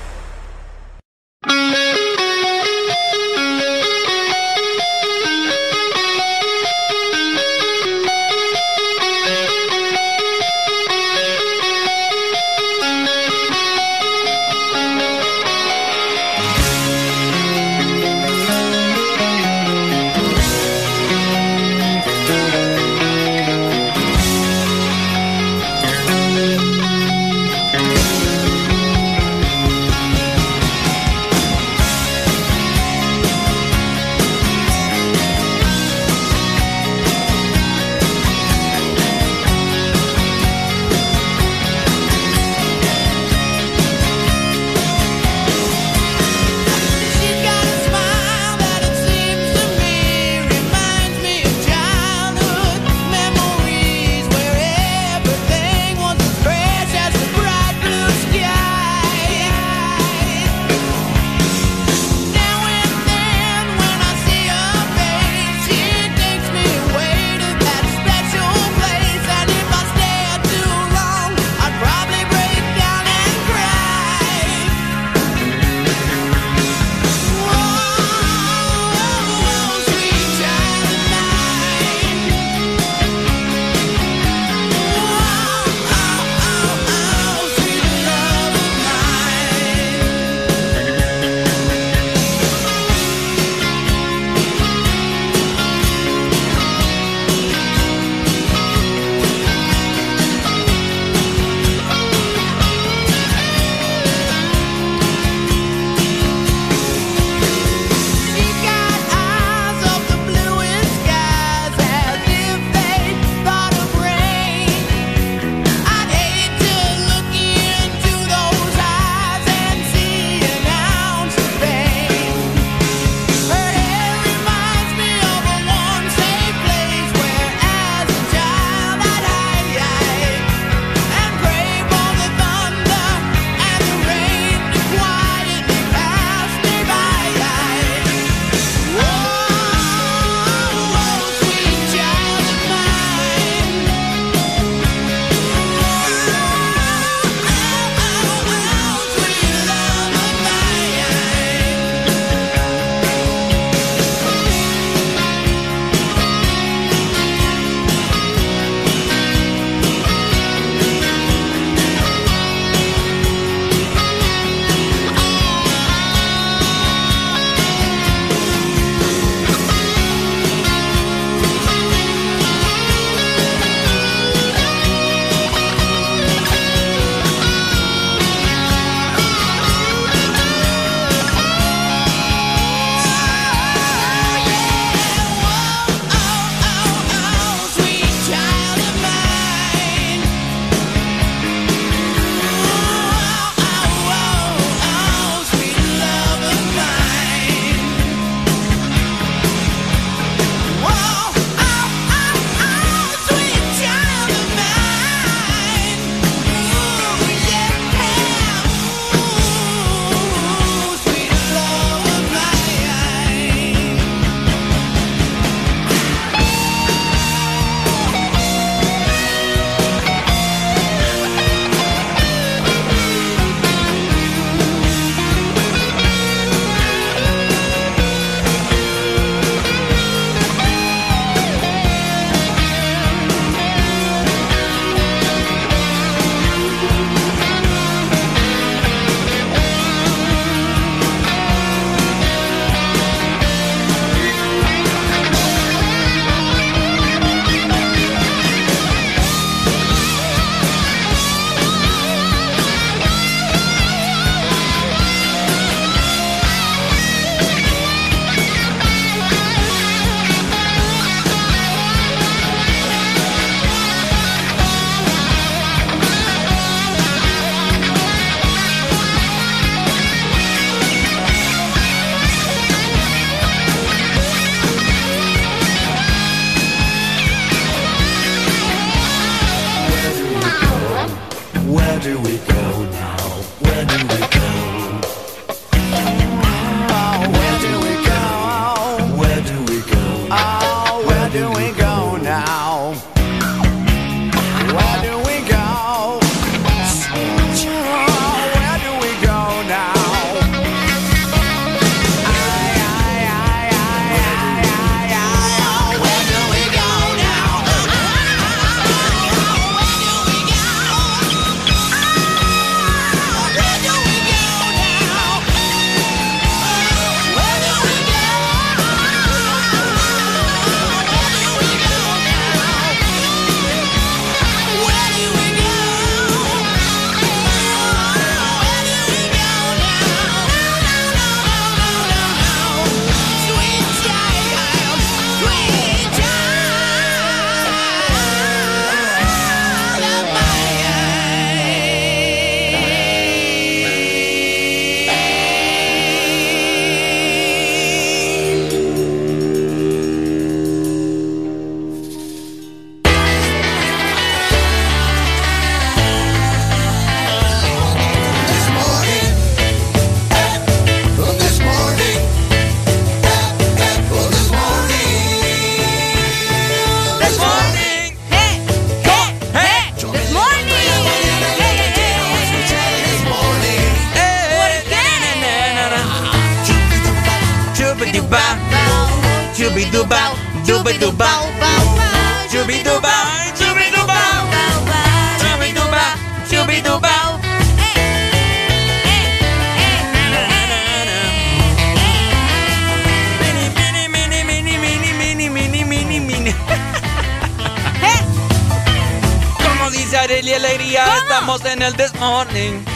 El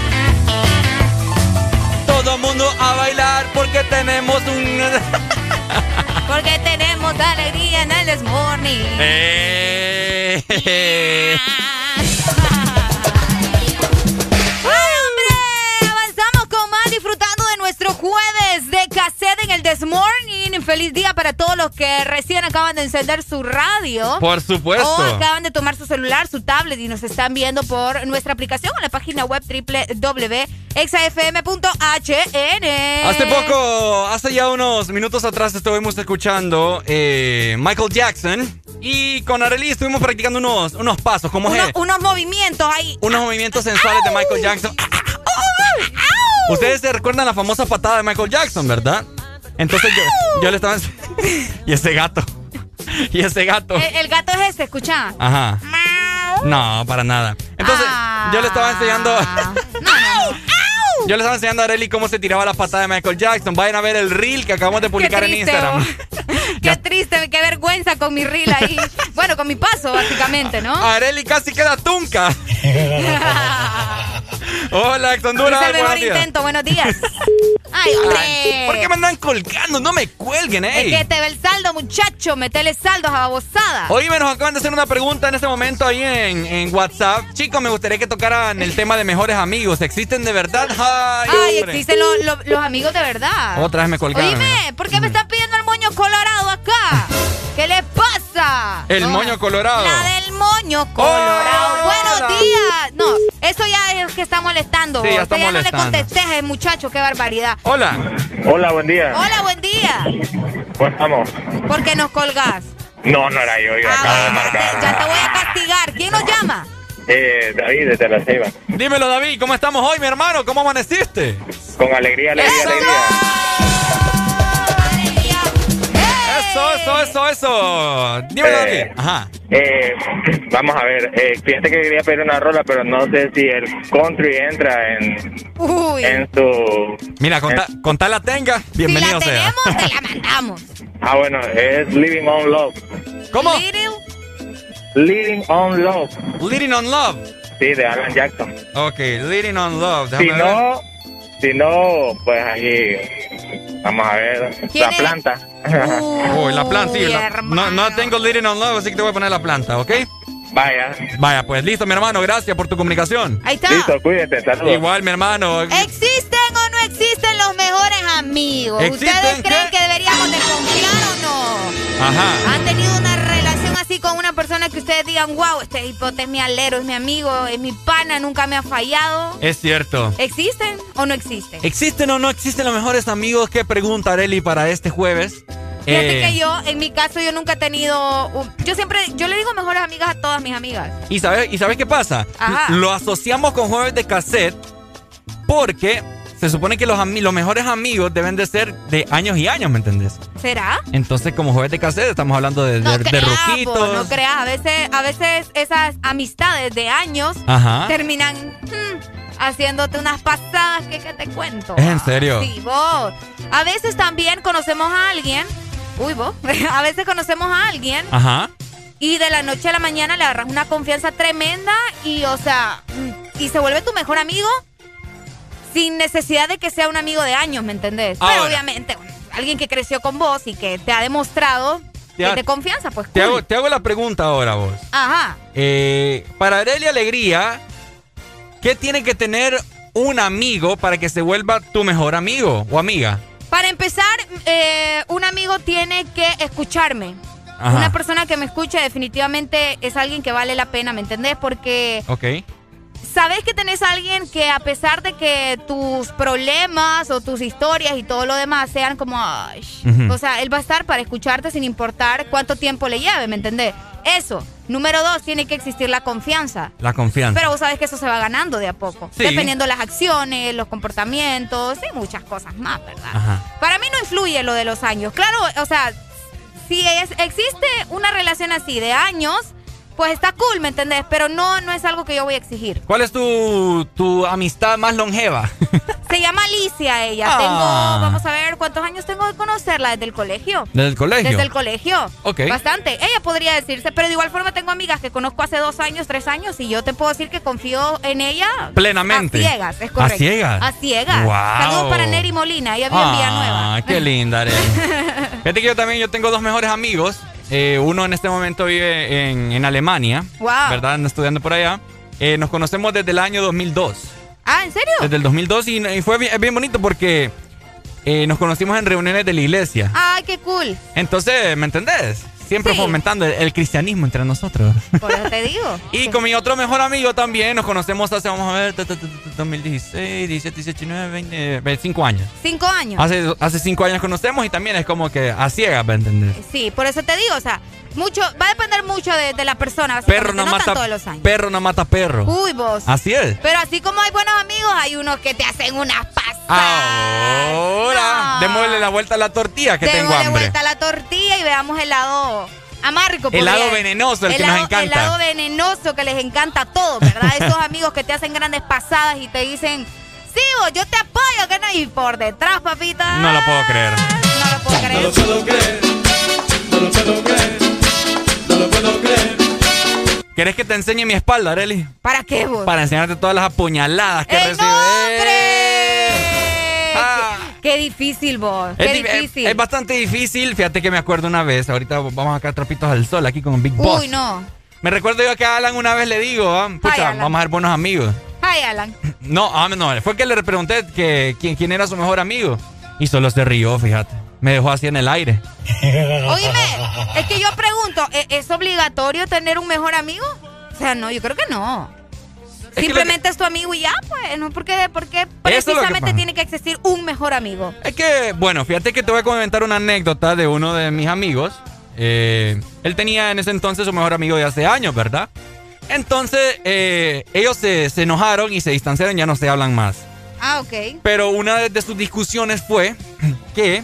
encender su radio. Por supuesto. O acaban de tomar su celular, su tablet y nos están viendo por nuestra aplicación en la página web www.exafm.hn. Hace poco, hace ya unos minutos atrás estuvimos escuchando eh, Michael Jackson y con Arely estuvimos practicando unos, unos pasos, como Uno- es, unos movimientos ahí. unos movimientos sensuales de Michael Jackson. Ustedes se recuerdan la famosa patada de Michael Jackson, ¿verdad? Entonces yo, yo le estaba... *laughs* y ese gato. *laughs* Y ese gato. El, el gato es este, escucha. Ajá. No, para nada. Entonces, yo le estaba enseñando... *laughs* Yo le estaba enseñando a Arely cómo se tiraba la patada de Michael Jackson. Vayan a ver el reel que acabamos de publicar en Instagram. oh. *laughs* Qué triste, qué vergüenza con mi reel ahí. bueno, con mi paso, básicamente, ¿no? Arely casi queda tunca. Hola, ex Honduras. Es el mejor días. intento, buenos días. *laughs* Ay, hombre. Ay, ¿Por qué me andan colgando? No me cuelguen, Es eh. que te ve el saldo, muchacho. Metele saldos a babosada. Oíme, nos acaban de hacer una pregunta en este momento ahí en, en WhatsApp. Chicos, me gustaría que tocaran el tema de mejores amigos. ¿Existen de verdad? Ay, existen lo- lo- los amigos de verdad. Otra vez me colgaron. Oíme, ¿por qué me están pidiendo el moño colorado acá? ¿Qué le El No, moño colorado. La del moño colorado. Buenos días. No, eso ya es que está molestando. Sí, ya Usted está ya no le molestando. contesté a ese muchacho, qué barbaridad. Hola. Hola, buen día. Hola, buen día. ¿Cómo estamos? ¿Por qué nos colgás? No, no era yo, yo acabo de marcar. Ya te voy a castigar. ¿Quién nos llama? Eh, David, desde la Ceiba. Dímelo, David, ¿cómo estamos hoy, mi hermano? ¿Cómo amaneciste? Con alegría, alegría, alegría. Eso, eso, eso, eso. Dímelo, Eh. Ajá. Eh, vamos a ver, eh, fíjate que quería pedir una rola, pero no sé si el country entra en, Uy. en su... Mira, con, ta- con tal la tenga, bienvenido si la sea. tenemos, te la *laughs* mandamos. Ah, bueno, es Living on Love. ¿Cómo? Living on Love. Leading on Love. Sí, de Alan Jackson. Ok, Leading on Love. Si ver. no, si no, pues ahí... Vamos a ver. ¿Quién La es? planta. Uy, la planta, sí. La- no, no tengo Leading on Love, así que te voy a poner la planta, ¿ok? Vaya. Vaya, pues listo, mi hermano. Gracias por tu comunicación. Ahí está. Listo, cuídate, saludos. Igual, mi hermano. ¿Existen o no existen los mejores amigos? ¿Existen ¿Ustedes qué? creen que deberíamos de confiar o no? Ajá. ¿Han tenido una relación así con una persona que ustedes digan, wow, este hipote es mi alero, es mi amigo, es mi pana, nunca me ha fallado? Es cierto. ¿Existen o no existen? ¿Existen o no existen los mejores amigos? ¿Qué pregunta Areli para este jueves? Fíjate Eh, que yo, en mi caso, yo nunca he tenido. yo siempre, yo le digo mejores amigas a todas mis amigas. ¿Y sabes, ¿Y sabes qué pasa? Ajá. Lo asociamos con jueves de cassette porque se supone que los, los mejores amigos deben de ser de años y años, ¿me entendés? ¿Será? Entonces, como jueves de cassette, estamos hablando de, No de, de creas, ruquitos. po, no creas. A veces, a veces esas amistades de años Ajá. terminan hmm, haciéndote unas pasadas que, que te cuento. ¿Es en serio? Sí, vos. A veces también conocemos a alguien. Uy, vos. *laughs* A veces conocemos a alguien Ajá. y de la noche a la mañana le agarras una confianza tremenda y, o sea, y se vuelve tu mejor amigo sin necesidad de que sea un amigo de años, ¿me entendés? Pero Ahora. obviamente, alguien que creció con vos y que te ha demostrado Te que te confianza, pues Te cool. hago, te hago la pregunta ahora, vos. Ajá. Eh, para Arely Alegría, ¿qué tiene que tener un amigo para que se vuelva tu mejor amigo o amiga? Para empezar, eh, un amigo tiene que escucharme. Ajá. Una persona que me escuche definitivamente es alguien que vale la pena, ¿me entendés? Porque Ok. Sabes que tenés a alguien que a pesar de que tus problemas o tus historias y todo lo demás sean como, ay, o sea, él va a estar para escucharte sin importar cuánto tiempo le lleve, ¿me entendés? Eso. Número dos, tiene que existir la confianza. La confianza. Pero vos sabes que eso se va ganando de a poco. Sí. Dependiendo de las acciones, los comportamientos y muchas cosas más, ¿verdad? Ajá. Para mí no influye lo de los años. Claro, o sea, si es- existe una relación así de años, pues está cool, ¿me entendés? Pero no, no es algo que yo voy a exigir. ¿Cuál es tu, tu amistad más longeva? *laughs* Se llama Alicia ella. Ah. Tengo, vamos a ver cuántos años tengo de conocerla desde el colegio. ¿Desde el colegio? Desde el colegio. Ok. Bastante. Ella podría decirse, pero de igual forma tengo amigas que conozco hace dos años, tres años, y yo te puedo decir que confío en ella. Plenamente. A ciegas, es correcto. ¿A ciegas? A ciegas. Wow. Saludos para Neri Molina, ella vive en Villanueva. Ah, qué linda, Arely. *laughs* Fíjate que yo también yo tengo dos mejores amigos. Eh, uno en este momento vive en, en Alemania, Wow. ¿verdad? Estudiando por allá. Eh, nos conocemos desde el año 2002. Ah, ¿en serio? Desde el 2002 y, y fue bien, es bien bonito porque eh, nos conocimos en reuniones de la iglesia. Ay, qué cool. Entonces, ¿me entendés? Siempre Sí. fomentando el, el cristianismo entre nosotros. *laughs* Por eso te digo. Y con mi otro mejor amigo también nos conocemos hace, vamos a ver, ta, ta, ta, ta, 2016, 17, 18, 19, 20, 25 años. Cinco años. Hace, hace cinco años conocemos y también es como que a ciegas, ¿me entendés? Sí, por eso te digo, o sea, mucho, va a depender mucho de, de la persona, Perro no, mata de los años. perro no mata perro. Uy, vos. Así es. Pero así como hay buenos amigos, hay unos que te hacen unas pasadas. Ahora, démosle la vuelta a la tortilla que tengo Démosle hambre. vuelta a la tortilla y veamos el lado amargo. El lado porque- venenoso, el que lado- nos encanta. El lado venenoso que les encanta a todos, ¿verdad? *laughs* Esos amigos que te hacen grandes pasadas y te dicen, sí, vos, yo te apoyo, que no. Y por detrás, papita. No lo puedo creer. No lo puedo creer. No lo puedo creer, no lo puedo creer, ¿Quieres que te enseñe mi espalda, Areli? ¿Para qué, vos? Para enseñarte todas las apuñaladas que ¡Ey, recibe. no, hombre! Qué, qué difícil, vos. Qué es- difícil. es bastante difícil. Fíjate que me acuerdo una vez. Ahorita vamos a sacar trapitos al sol aquí con Big Boss. Uy, no. Me recuerdo yo que a Alan una vez le digo, ah, pucha, vamos a ser buenos amigos. Ay, Alan. *clears throat* No, ah, no, fue que le pregunté que, quién, quién era su mejor amigo. Y solo se rió, fíjate. Me dejó así en el aire. Oíme, es que yo pregunto, ¿e- ¿es obligatorio tener un mejor amigo? O sea, no, yo creo que no. Simplemente es tu amigo y ya, pues, ¿no? ¿Por qué, por qué Eso es lo que precisamente tiene que existir un mejor amigo? Es que, bueno, fíjate que te voy a comentar una anécdota de uno de mis amigos. Eh, él tenía en ese entonces su mejor amigo de hace años, ¿verdad? Entonces, eh, ellos se, se enojaron y se distanciaron, ya no se hablan más. Ah, ok. Pero una de, de sus discusiones fue *clears throat* que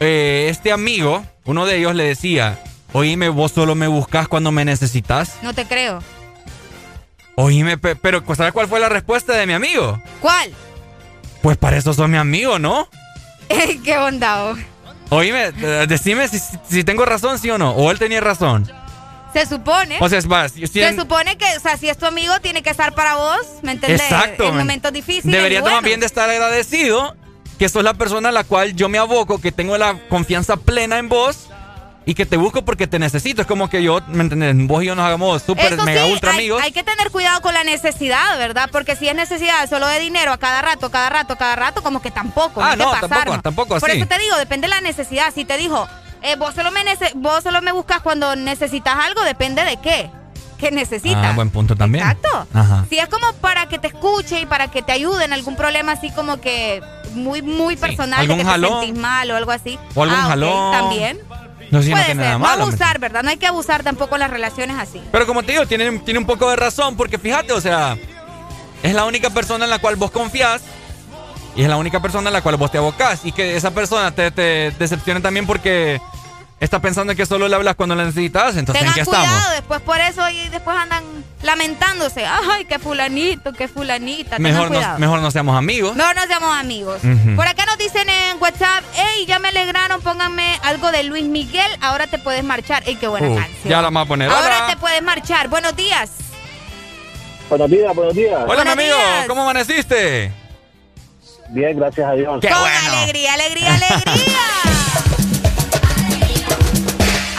eh, este amigo, uno de ellos le decía, oíme, vos solo me buscas cuando me necesitas. No te creo. Oíme, pe- pero ¿sabes cuál fue la respuesta de mi amigo? ¿Cuál? Pues para eso sos mi amigo, ¿no? *laughs* qué bondado. Oíme, eh, decime si, si tengo razón, sí o no. O él tenía razón. Se supone. O sea, si- se en- supone que, o sea, si es tu amigo, tiene que estar para vos, ¿me entendés? Exacto. En momentos difíciles. Debería bueno. bien de estar agradecido que sos la persona a la cual yo me aboco, que tengo la confianza plena en vos y que te busco porque te necesito. Es como que yo, ¿me entiendes? Vos y yo nos hagamos súper, mega, sí, ultra hay, amigos. hay que tener cuidado con la necesidad, ¿verdad? Porque si es necesidad solo de dinero a cada rato, cada rato, cada rato, como que tampoco. Ah, no, pasarnos. tampoco, tampoco Por así. eso te digo, depende de la necesidad. Si te dijo, Eh, vos, solo me nece- vos solo me buscas cuando necesitas algo, depende de qué. ¿Qué necesitas? Ah, buen punto también. Exacto. Ajá. Si es como para que te escuche y para que te ayude en algún problema así como que muy, muy personal, de ¿Algún que jalón? te sentís mal o algo así. O algún Ah, jalón. También. No si no Puede tiene ser. nada No abusar, ¿verdad? No hay que abusar tampoco en las relaciones así. Pero como te digo, tiene, tiene un poco de razón, porque fíjate, o sea, es la única persona en la cual vos confías y es la única persona en la cual vos te abocás. Y que esa persona te, te decepcione también porque está pensando en que solo le hablas cuando la necesitas. Entonces, Tengan ¿en qué cuidado, estamos? después por eso y después andan lamentándose. Ay, qué fulanito, qué fulanita. Mejor no, mejor no seamos amigos. Mejor no seamos amigos. Por acá nos dicen en WhatsApp, hey, ya me alegraron, pónganme algo de Luis Miguel, ahora te puedes marchar. Ey, qué buena Uh, canción. ya la vamos a poner. Ahora Hola. te puedes marchar. Buenos días. Buenos días, buenos días. Hola, mi Buenos amigo. días. ¿Cómo amaneciste? Bien, gracias a Dios. Qué Con bueno. alegría, alegría, alegría. *laughs*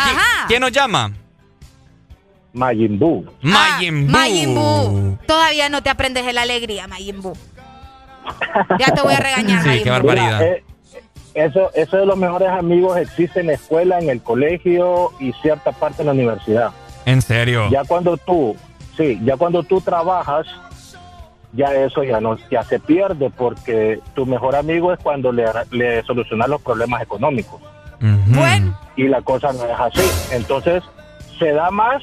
Ajá. ¿Quién nos llama? Majin Buu. Majin Buu. Ah, Majin Buu. Todavía no te aprendes de la alegría, Majin Buu. Ya te voy a regañar, Sí, Majin qué Buu. barbaridad. Mira, eh, eso, eso de los mejores amigos existe en la escuela, en el colegio y cierta parte en la universidad. En serio. Ya cuando tú, sí, ya cuando tú trabajas, ya eso ya no, ya se pierde porque tu mejor amigo es cuando le, le solucionas los problemas económicos Bueno, y la cosa no es así. Entonces se da más,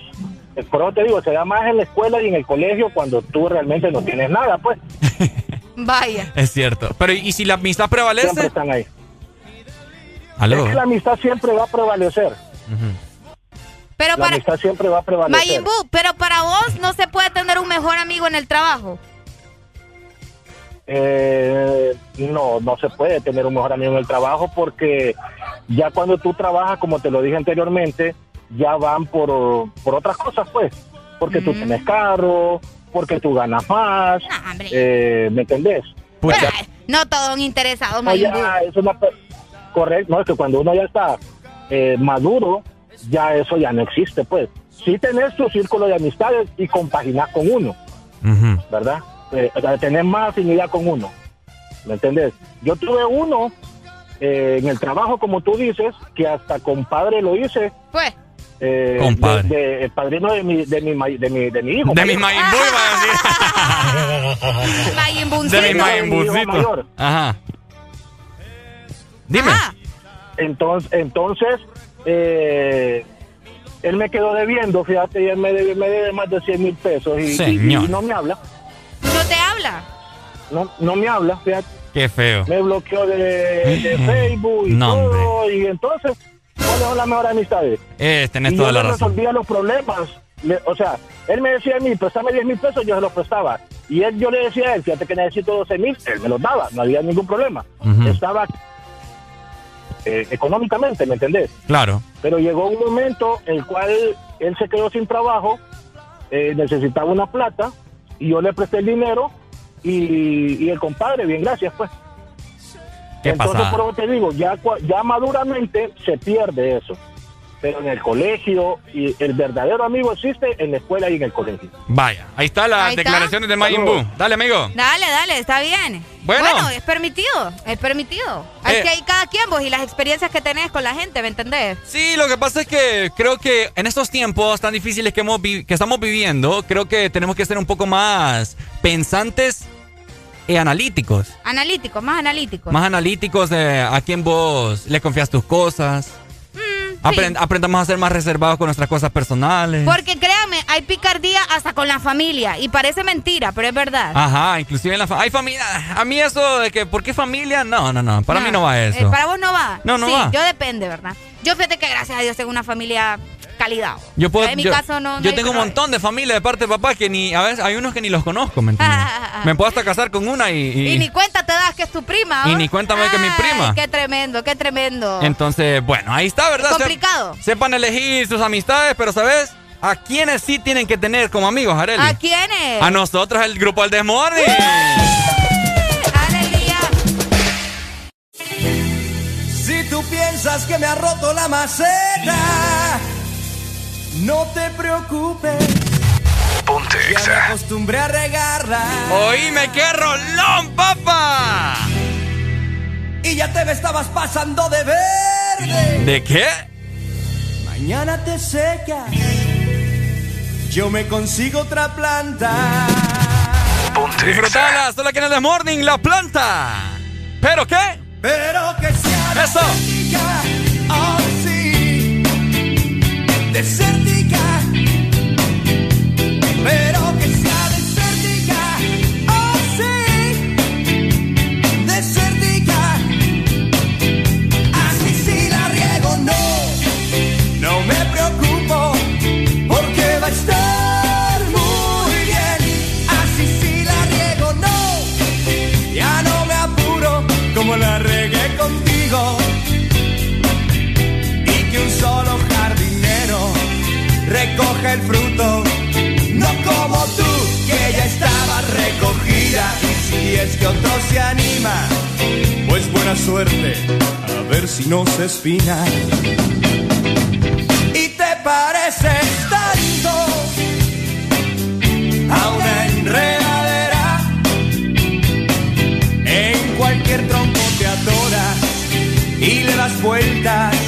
por eso te digo, se da más en la escuela y en el colegio cuando tú realmente no tienes nada, pues *laughs* vaya. Es cierto. Pero ¿y si la amistad siempre prevalece? están ahí. Aló. Es que la amistad siempre va a prevalecer. Pero La para amistad siempre va a prevalecer. Pero para vos no se puede tener un mejor amigo en el trabajo. Eh, no, no se puede tener un mejor amigo en el trabajo porque ya cuando tú trabajas, como te lo dije anteriormente, ya van por, por otras cosas, pues. Porque tú tienes carro, porque tú ganas más, eh, ¿me entendés? Pues eh, no todos un interesado, No, Majin Buu. ya, es una pe- correcto, no, es que cuando uno ya está eh, maduro, ya eso ya no existe, pues. Sí tenés tu círculo de amistades y compaginás con uno. ¿verdad? Eh, tener más afinidad con uno, ¿me entendés? Yo tuve uno eh, en el trabajo, como tú dices, que hasta compadre lo hice, Pues, eh, Compadre. de, de- el padrino de mi, de mi, ma- de mi, de mi hijo. De mi Buu iba a decir. Majin De mi mayor. Ajá. Dime. Ajá. Entonces, entonces eh, él me quedó debiendo, fíjate, y él me debe, me debe más de 100 mil pesos y, y- Señor. y no me habla, habla. no, no me habla, fíjate. Qué feo. me bloqueó de, de Facebook y No, todo, y entonces, ¿cuáles son las mejores amistades? Eh, tenés y toda yo la razón. resolvía los problemas, Le- o sea, él me decía a mí, préstame 10 mil pesos, yo se los prestaba, y él, yo le decía a él, fíjate que necesito 12 mil, él me los daba, no había ningún problema, estaba eh, económicamente, ¿me entendés? Claro. Pero llegó un momento en el cual él se quedó sin trabajo, eh, necesitaba una plata, y yo le presté el dinero, y, y el compadre, bien, gracias, pues. ¿Qué Entonces, pasa? por eso te digo, ya, cua- ya maduramente se pierde eso. Pero en el colegio, y el verdadero amigo existe en la escuela y en el colegio. Vaya, ahí está las Ahí está. declaraciones de Majin Buu. Dale, amigo. Dale, dale, está bien. Bueno. es permitido, es permitido. Es Eh. que hay cada quien vos y las experiencias que tenés con la gente, ¿me entendés? Sí, lo que pasa es que creo que en estos tiempos tan difíciles que, hemos vi- que estamos viviendo, creo que tenemos que ser un poco más pensantes y analíticos. Analítico, más analítico. Más analíticos de a quién vos le confías tus cosas. Apren- Aprendamos a ser más reservados con nuestras cosas personales. Porque créanme, hay picardía hasta con la familia. Y parece mentira, pero es verdad. Ajá, inclusive en la familia. Hay familia. A mí eso de que, ¿por qué familia? No, no, no. Para mí no va Eh, eso. para vos no va. No, no sí, va. yo depende, ¿verdad? Yo fíjate que gracias a Dios tengo una familia calidad. Yo puedo, En mi yo, caso no. yo tengo un montón de familia de parte de papá que ni, a veces hay unos que ni los conozco, ¿me entiendes? *laughs* Me puedo hasta casar con una y, y- Y ni cuenta te das que es tu prima. y ni cuéntame que es mi Ay, prima. Qué tremendo, qué tremendo. Entonces, bueno, ahí está, ¿verdad? Se- Complicado. sepan elegir sus amistades, pero ¿sabes? ¿A quiénes sí tienen que tener como amigos, Areli? ¿A quiénes? A nosotros, el grupo El Desmorning. Si tú piensas que me ha roto la maceta, no te preocupes. Ponte Ya me acostumbré a regarla. Oíme, qué rolón, papá. Y ya te me estabas pasando de verde. ¿De qué? Mañana te secas, yo me consigo otra planta. Disfrutala, solo aquí en el Morning, la planta. ¿Pero qué? Pero que sea Eso. oh sí, desértica. Pero el fruto, no como tú, que ya estaba recogida. Y si es que otro se anima, pues buena suerte, a ver si no se espina. Y te pareces tanto a una enredadera en cualquier tronco te adoras y le das vueltas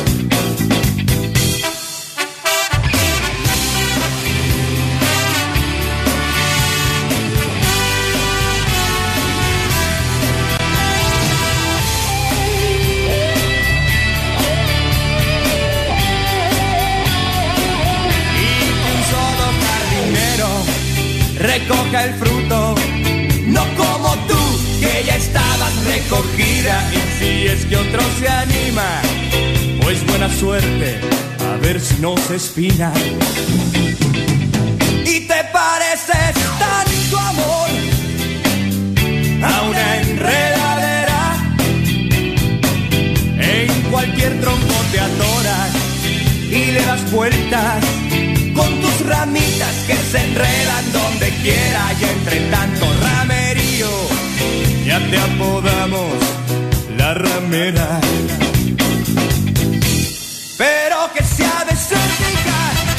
Recoja el fruto, no como tú, que ya estabas recogida. Y si es que otro se anima, pues buena suerte, a ver si no se espina. Y te pareces tanto amor a una enredadera. En cualquier tronco te atoras y le das vueltas con tus ramitas que se enredan donde quiera y entre tanto ramerío ya te apodamos la ramera. Pero que sea oh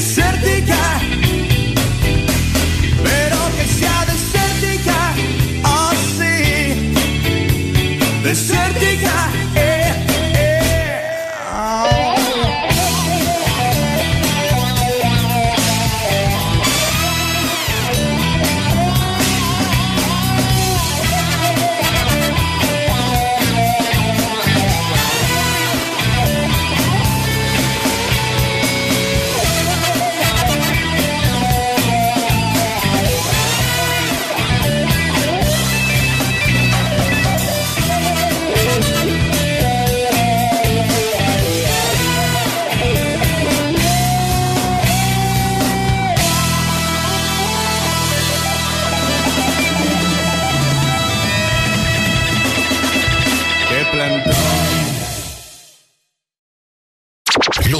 sí,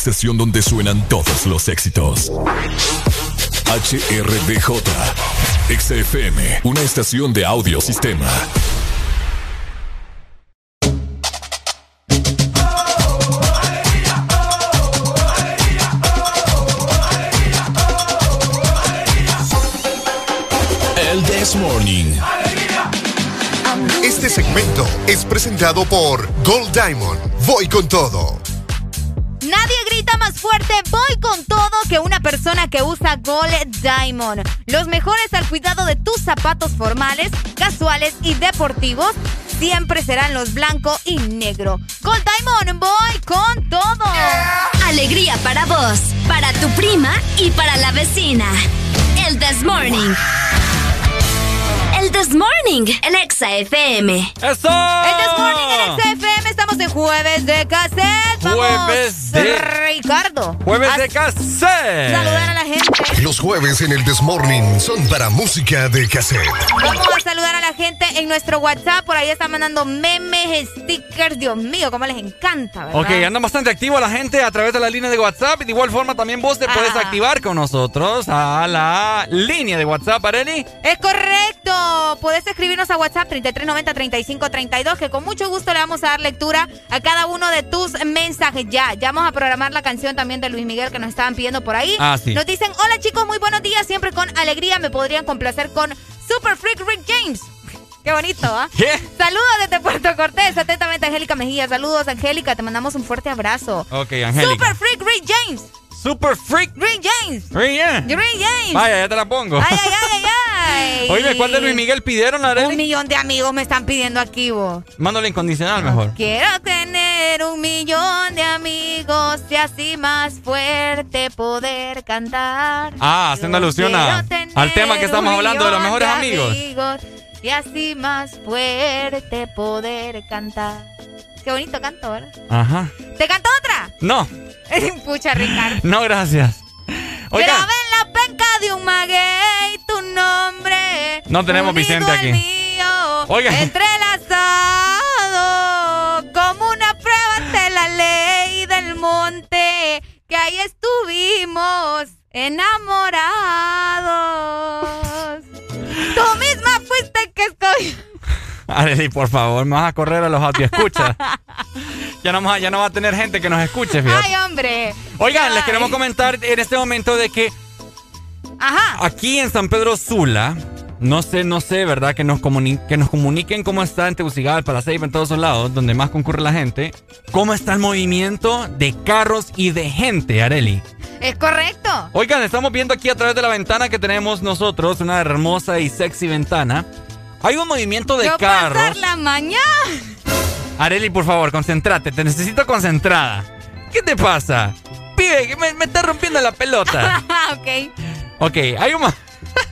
Estación donde suenan todos los éxitos. HRDJ, XFM, una estación de audio sistema. El This Morning. Este segmento es presentado por Gold Diamond. Voy con todo. Que usa Gold Diamond. Los mejores al cuidado de tus zapatos formales, casuales y deportivos siempre serán los blanco y negro. Gold Diamond, voy con todo. Alegría para vos, para tu prima y para la vecina. El This Morning. El This Morning, el Exa FM. ¡Eso! El This Morning en XFM estamos en jueves de cassette. Vamos, Jueves Ricardo. Jueves de cassette. Saludar a la gente. Los jueves en el This Morning son para música de cassette. Vamos a saludar a la gente en nuestro WhatsApp. Por ahí están mandando memes, stickers. Dios mío, cómo les encanta, ¿verdad? Ok, anda bastante activo la gente a través de la línea de WhatsApp. Y de igual forma también vos te puedes activar con nosotros a la línea de WhatsApp, Areli. Es correcto. Puedes escribirnos a WhatsApp 3390-3532 que con mucho gusto le vamos a dar lectura a cada uno de tus mensajes. Ya, ya vamos a programar la canción también de Luis Miguel que nos estaban pidiendo por ahí. Ah, sí. Nos dicen, hola chicos, muy buenos días. Siempre con alegría me podrían complacer con Super Freak Rick James. Qué bonito, ¿ah? ¿Qué? Saludos desde Puerto Cortés. Atentamente, Angélica Mejía. Saludos, Angélica. Te mandamos un fuerte abrazo. Ok, Angélica. Super Freak Rick James. Super Freak. Rick James. Rick James. Vaya, ya te la pongo. Ay, ay, ay, ay, ay. *laughs* Oye, ¿cuál de Luis Miguel pidieron, Un Areli? millón de amigos me están pidiendo aquí, vos. Mándale incondicional mejor. Quiero tener un millón de amigos y así más fuerte poder cantar. Ah, haciendo alusión a- al tema que estamos un hablando de los mejores amigos. amigos Y así más fuerte poder cantar. Qué bonito canto, ¿verdad? Ajá. ¿Te canto otra? No, *laughs* Pucha, Ricardo. no, gracias. Oiga, Grabé en la penca de un maguey tu nombre. No tenemos Vicente aquí. mío, Oiga. Entrelazado como una prueba ante la ley del monte. Que ahí estuvimos enamorados. Tú misma fuiste el que escogió. Areli, por favor, me vas a correr a los escucha. *laughs* ya, no, ya no va a tener gente que nos escuche, fíjate. Ay, hombre. Oigan, les queremos comentar en este momento de que Ajá. aquí en San Pedro Sula, no sé, no sé, ¿verdad? Que nos, que nos comuniquen cómo está en Tegucigalpa, la Ceiba, en todos esos lados, donde más concurre la gente. ¿Cómo está el movimiento de carros y de gente, Areli? Es correcto. Oigan, estamos viendo aquí a través de la ventana que tenemos nosotros, una hermosa y sexy ventana. Hay un movimiento de Yo carros. pasar la mañana. Areli, por favor, concéntrate. Te necesito concentrada. ¿Qué te pasa? Pibe, que me, me está rompiendo la pelota. *laughs* ok. Ok, hay un...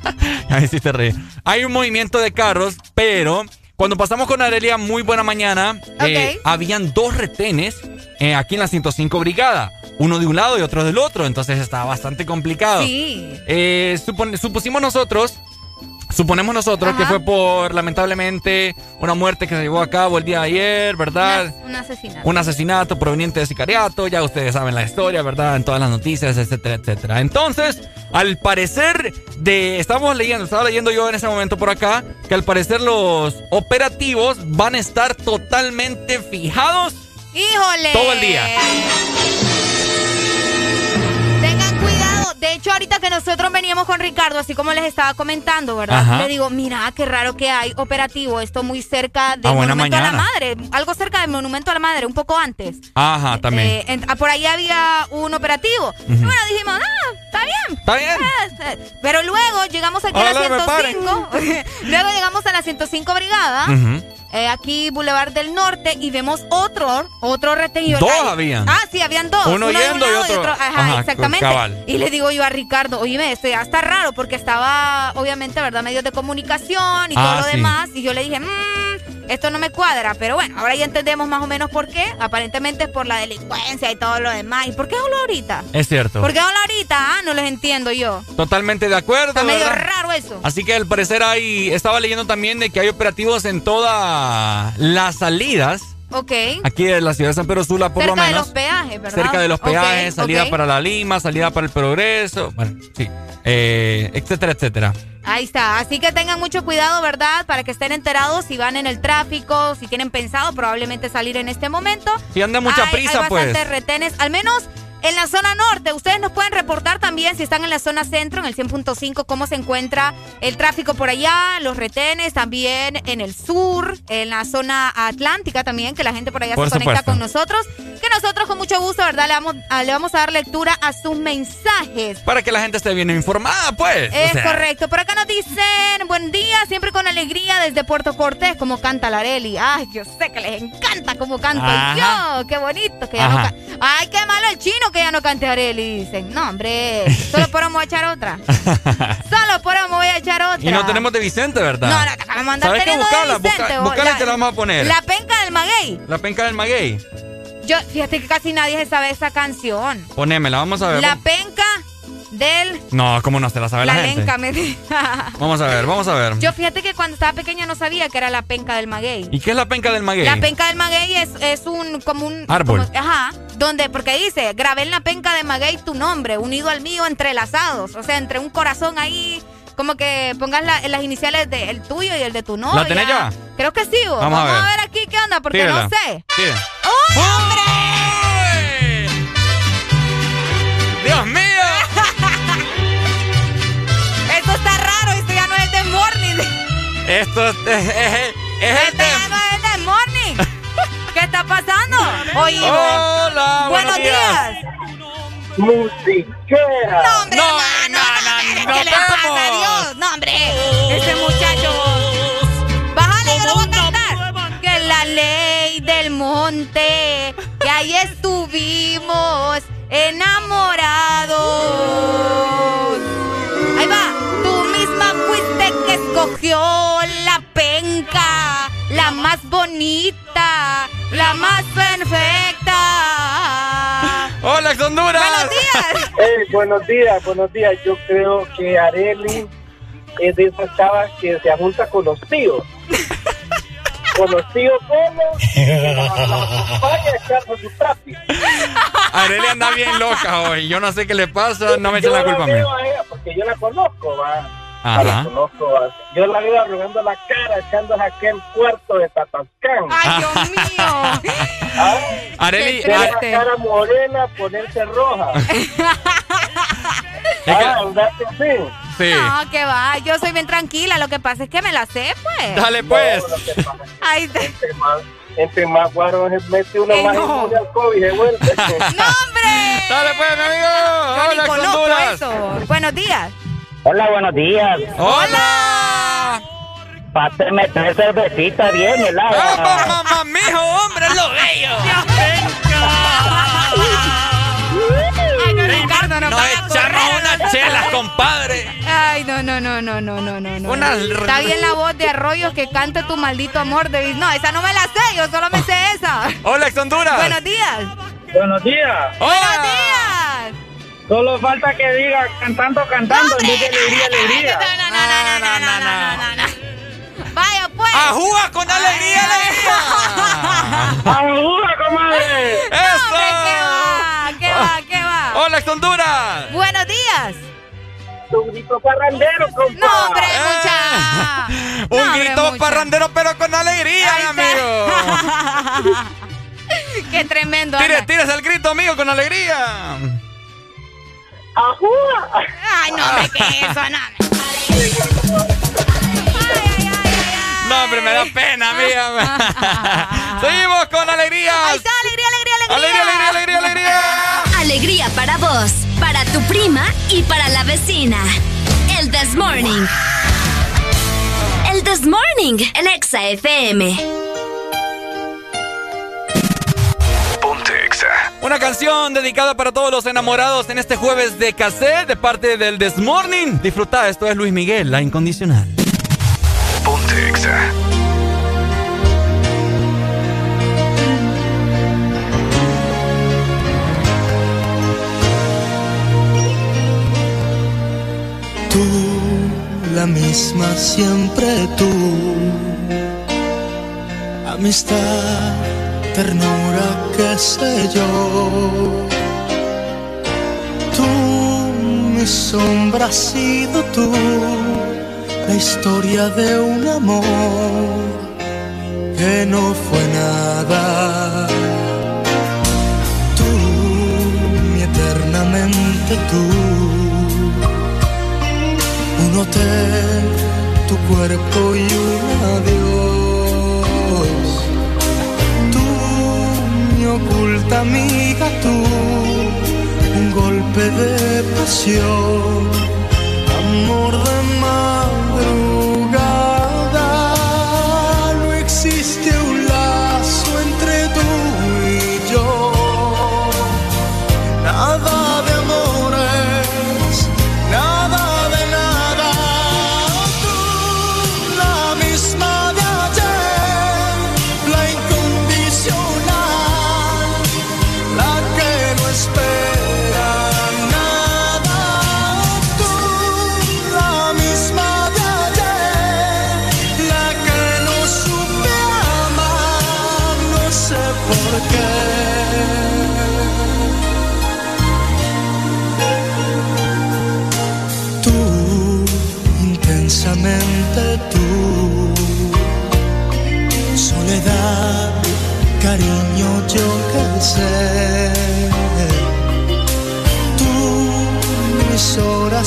mo- *laughs* Ay, sí te reí. Hay un movimiento de carros, pero cuando pasamos con Arelia, muy buena mañana, eh, habían dos retenes eh, aquí en la 105 Brigada. Uno de un lado y otro del otro, entonces estaba bastante complicado. Sí. Eh, supon- supusimos nosotros, suponemos nosotros que fue por lamentablemente una muerte que se llevó a cabo el día de ayer, ¿verdad? Un asesinato. Un asesinato proveniente de sicariato, ya ustedes saben la historia, ¿verdad? En todas las noticias, etcétera, etcétera. Entonces, al parecer de estamos leyendo, estaba leyendo yo en ese momento por acá que al parecer los operativos van a estar totalmente fijados Híjole. todo el día. De hecho, ahorita que nosotros veníamos con Ricardo, así como les estaba comentando, ¿verdad? Ajá. Le digo, mira, qué raro que hay operativo. Esto muy cerca del Ah, Monumento a la. Madre. Algo cerca del Monumento a la Madre, un poco antes. Ajá, también. Eh, en- ah, por ahí había un operativo. Y bueno, dijimos, ah, está bien. Está bien. Ah, eh, Pero luego llegamos aquí a la Ojalá me paren. 105. *laughs* luego llegamos a la 105 Brigada. Ujú. Eh, aquí Boulevard del Norte y vemos otro, otro retenido. Dos Ahí. habían. Ah, sí, habían dos. Uno yendo y otro- Ajá, ajá, exactamente. cabal. Y le digo yo a Ricardo, oye, esto ya está raro porque estaba, obviamente, ¿verdad? Medios de comunicación y Ah, todo lo sí. demás. Y yo le dije, mmm, esto no me cuadra. Pero bueno, ahora ya entendemos más o menos por qué. Aparentemente es por la delincuencia y todo lo demás. ¿Y por qué solo ahorita? Es cierto. ¿Por qué solo ahorita? Ah, no les entiendo yo. Totalmente de acuerdo. Está medio ¿verdad? raro eso. Así que al parecer hay, estaba leyendo también de que hay operativos en todas las salidas Ok. Aquí en la ciudad de San Pedro Sula, por Cerca lo de menos. los peajes, ¿verdad? Cerca de los peajes, salida para la Lima, salida para el Progreso, bueno, sí, eh, etcétera, etcétera. Ahí está. Así que tengan mucho cuidado, ¿verdad? Para que estén enterados si van en el tráfico, si tienen pensado probablemente salir en este momento. Si anda mucha Hay- prisa, hay pues. bastantes retenes, al menos en la zona norte. Ustedes nos pueden reportar también si están en la zona centro, en el 100.5, cómo se encuentra el tráfico por allá, los retenes también en el sur, en la zona atlántica también, que la gente por allá Por se conecta con nosotros. Que nosotros con mucho gusto, ¿verdad? Le vamos, a, le vamos a dar lectura a sus mensajes. Para que la gente esté bien informada, pues. Es O sea, correcto. Por acá nos dicen, buen día, siempre con alegría desde Puerto Cortés, como canta la Areli. Ay, yo sé que les encanta cómo canto Ajá. yo. Qué bonito que ya no Ay, qué malo el chino que ya no cante Areli, dicen. No, hombre, solo a echar otra. *laughs* Solo por vamos voy a echar otra. Y no tenemos de Vicente, ¿verdad? No, no, ¿Sabes qué? teniendo de Buscala, Vicente, busca- vos. buscala y La- te la vamos a poner. La penca del maguey. La penca del maguey. Yo, fíjate que casi nadie se sabe esa canción. Ponémela, vamos a ver. La penca del... No, ¿cómo no se la sabe la, La gente? lenca, me *laughs* Vamos a ver, vamos a ver. Yo fíjate que cuando estaba pequeña no sabía que era la penca del maguey. ¿Y qué es la penca del maguey? La penca del maguey es, es un como un Árbol. como- ajá, donde porque dice, grabé en la penca de maguey tu nombre, unido al mío, entrelazados, o sea, entre un corazón ahí, como que pongas la- las iniciales del tuyo y el de tu novia. ¿La tenés ya? Creo que sí. Vamos a Vamos, a, ver. ver. aquí qué onda, porque Tírala. no sé. Tira. ¡Uy, hombre! ¡Dios mío! Esto es, es- es- es Esto ya no es de morning. *laughs* ¿Qué está pasando? Oye, Hola, buenos días. Musiquera. No, hombre, hermano, no, ¿qué le pasa a Dios? No, hombre, ese muchacho. Bájale, que lo voy a cantar. Que la ley del monte, que ahí estuvimos enamorados. Bonita, la más perfecta. Hola, Honduras. Buenos días. Hey, buenos días, buenos días. Yo creo que Areli es de esas chavas que se junta con los tíos. Con los tíos como acompaña a echarse su trapi. Aurelia anda bien loca hoy. Yo no sé qué le pasa, no me echen la culpa a mí. porque yo la conozco, va. Ajá. La conozco. Yo la veo arrugando la cara, echando aquel cuarto de Tatascán. Ay, Dios *laughs* mío. Areli, Tiene Ar- la cara morena, ponerse roja. *laughs* ah, andate así. Sí. No, que va, yo soy bien tranquila, lo que pasa es que me la sé, pues. Dale, pues. Ay, te- Entre más, entre más guaro se mete uno Ey, más no. al COVID se vuelve. *laughs* ¡No, hombre! Dale, pues, mi amigo. Yo Hola, Honduras. eso. Buenos días. Hola, buenos días. Hola. Páseme tres cervecitas bien heladas. ¡Vamos, mamá, mijo, hombre, es lo bello! Ay, no, Ricardo, no Nos para echamos unas chelas, compadre. Ay, no, no, no, no, no, no, no. no. Una- Está bien la voz de Arroyos que cante tu maldito amor, David. No, esa no me la sé, yo solo me sé esa. Hola, ex Honduras. Buenos días. Buenos días. Buenos días. Solo falta que diga cantando, cantando, en vez de alegría, alegría. No, no, no, no, no, no, no, no, no. Vaya, pues. ¡Ajúa con alegría, alegría! ¡Ayuda, comadre! ¡Eso! ¿Qué va? ¿Qué va? ¿Qué va? ¡Hola, ex Honduras! Buenos días. Un grito parrandero, compa. No, hombre, Eh. mucha. Un No, hombre, *laughs* grito mucha. parrandero, pero con alegría, amigo. *laughs* Qué tremendo. Tire, tires el grito, amigo, con alegría. ¡Ajúa! Ay, no, hombre, ¿qué es eso? No. No, hombre, me da pena, amiga. Seguimos con alegría. Ahí está, alegría, alegría, Alegría, alegría, alegría, alegría. Alegría para vos, para tu prima y para la vecina. El This Morning. El This Morning en Exa FM. Una canción dedicada para todos los enamorados en este jueves de cassette de parte del This Morning. Disfruta, esto es Luis Miguel, la incondicional. Ponte Exa. Tú, la misma siempre tú. Amistad ternura, qué sé yo. Tú, mi sombra, has sido tú, la historia de un amor que no fue nada. Tú, mi eternamente tú, un hotel, tu cuerpo y un adiós. Oculta amiga, tú, un golpe de pasión, amor de madrugada.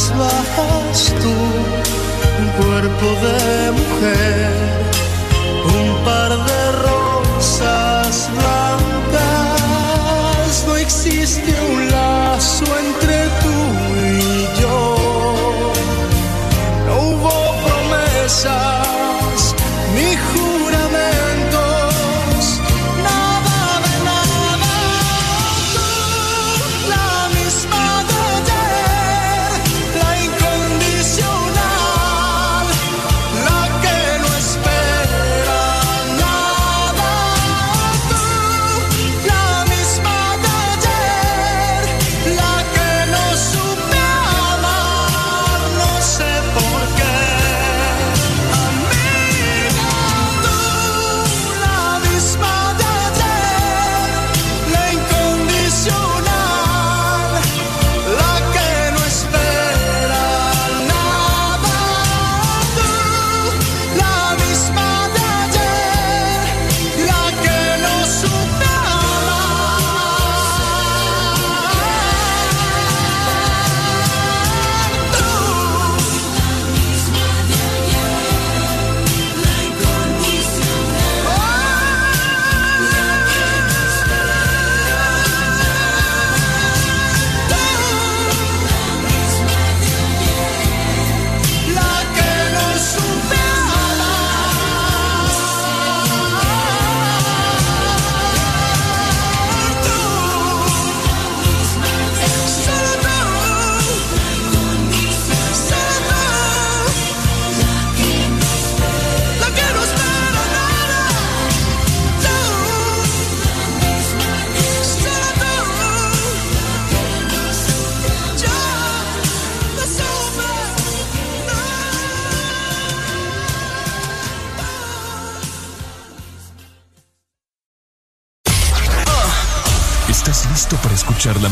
Bajas, tú, un cuerpo de mujer, un par de rosas blancas, no existe un lazo entre tú y yo. No hubo promesas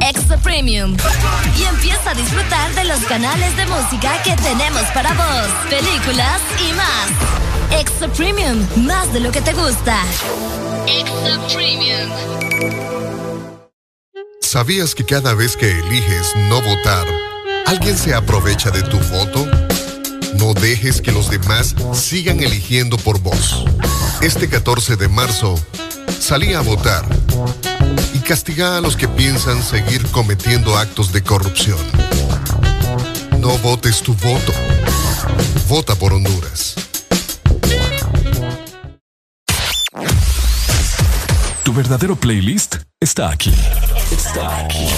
Extra Premium. Y empieza a disfrutar de los canales de música que tenemos para vos, películas y más. Extra Premium, más de lo que te gusta. Extra Premium. ¿Sabías que cada vez que eliges no votar, alguien se aprovecha de tu voto? No dejes que los demás sigan eligiendo por vos. Este 14 de marzo, salí a votar y castiga a los que piensan seguir cometiendo actos de corrupción. No votes tu voto. Vota por Honduras. Tu verdadero playlist está aquí. Está aquí.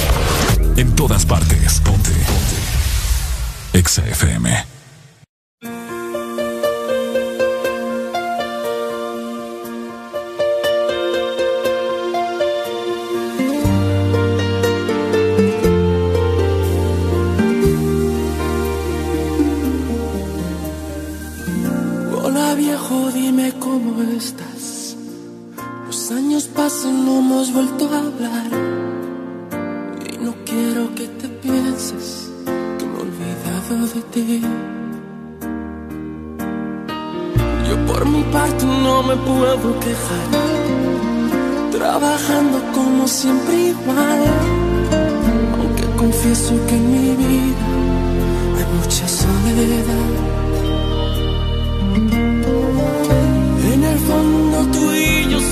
En todas partes. Ponte. Ponte. Exa FM. Estás. Los años pasan, no hemos vuelto a hablar. Y no quiero que te pienses que me he olvidado de ti. Yo por mi parte no me puedo quejar. Trabajando como siempre igual. Aunque confieso que en mi vida hay mucha soledad.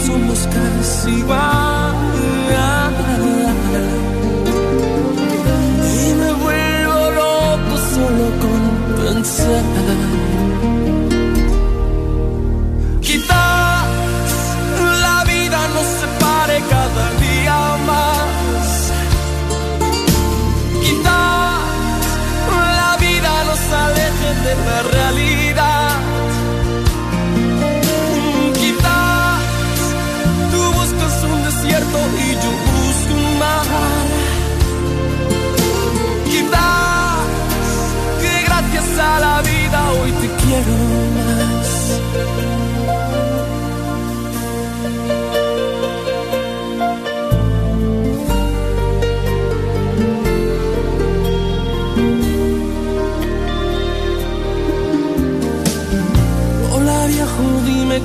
Somos casi igual. Y me vuelvo loco solo con pensar.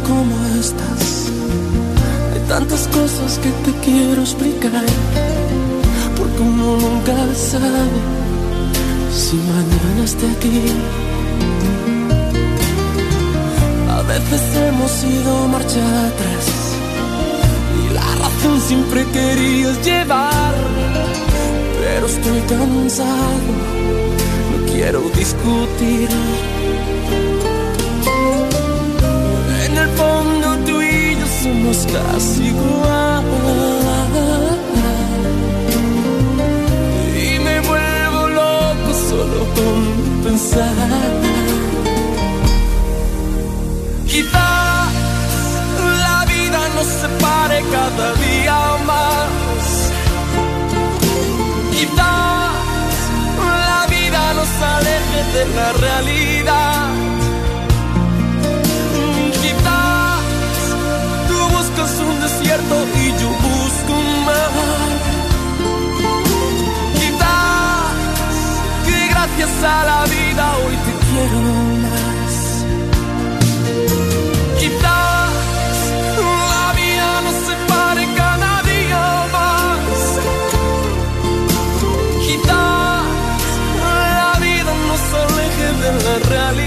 Dime cómo estás. Hay tantas cosas que te quiero explicar. Porque uno nunca sabe si mañana esté aquí. A veces hemos ido marcha atrás. Y la razón siempre querías llevar. Pero estoy cansado, no quiero discutir. Casi igual. Y me vuelvo loco solo con pensar. Quizás la vida nos separe cada día más. Quizás la vida nos aleje de la realidad. A la vida hoy te quiero más. Quizás la vida nos separe cada día más. Quizás la vida nos aleje de la realidad.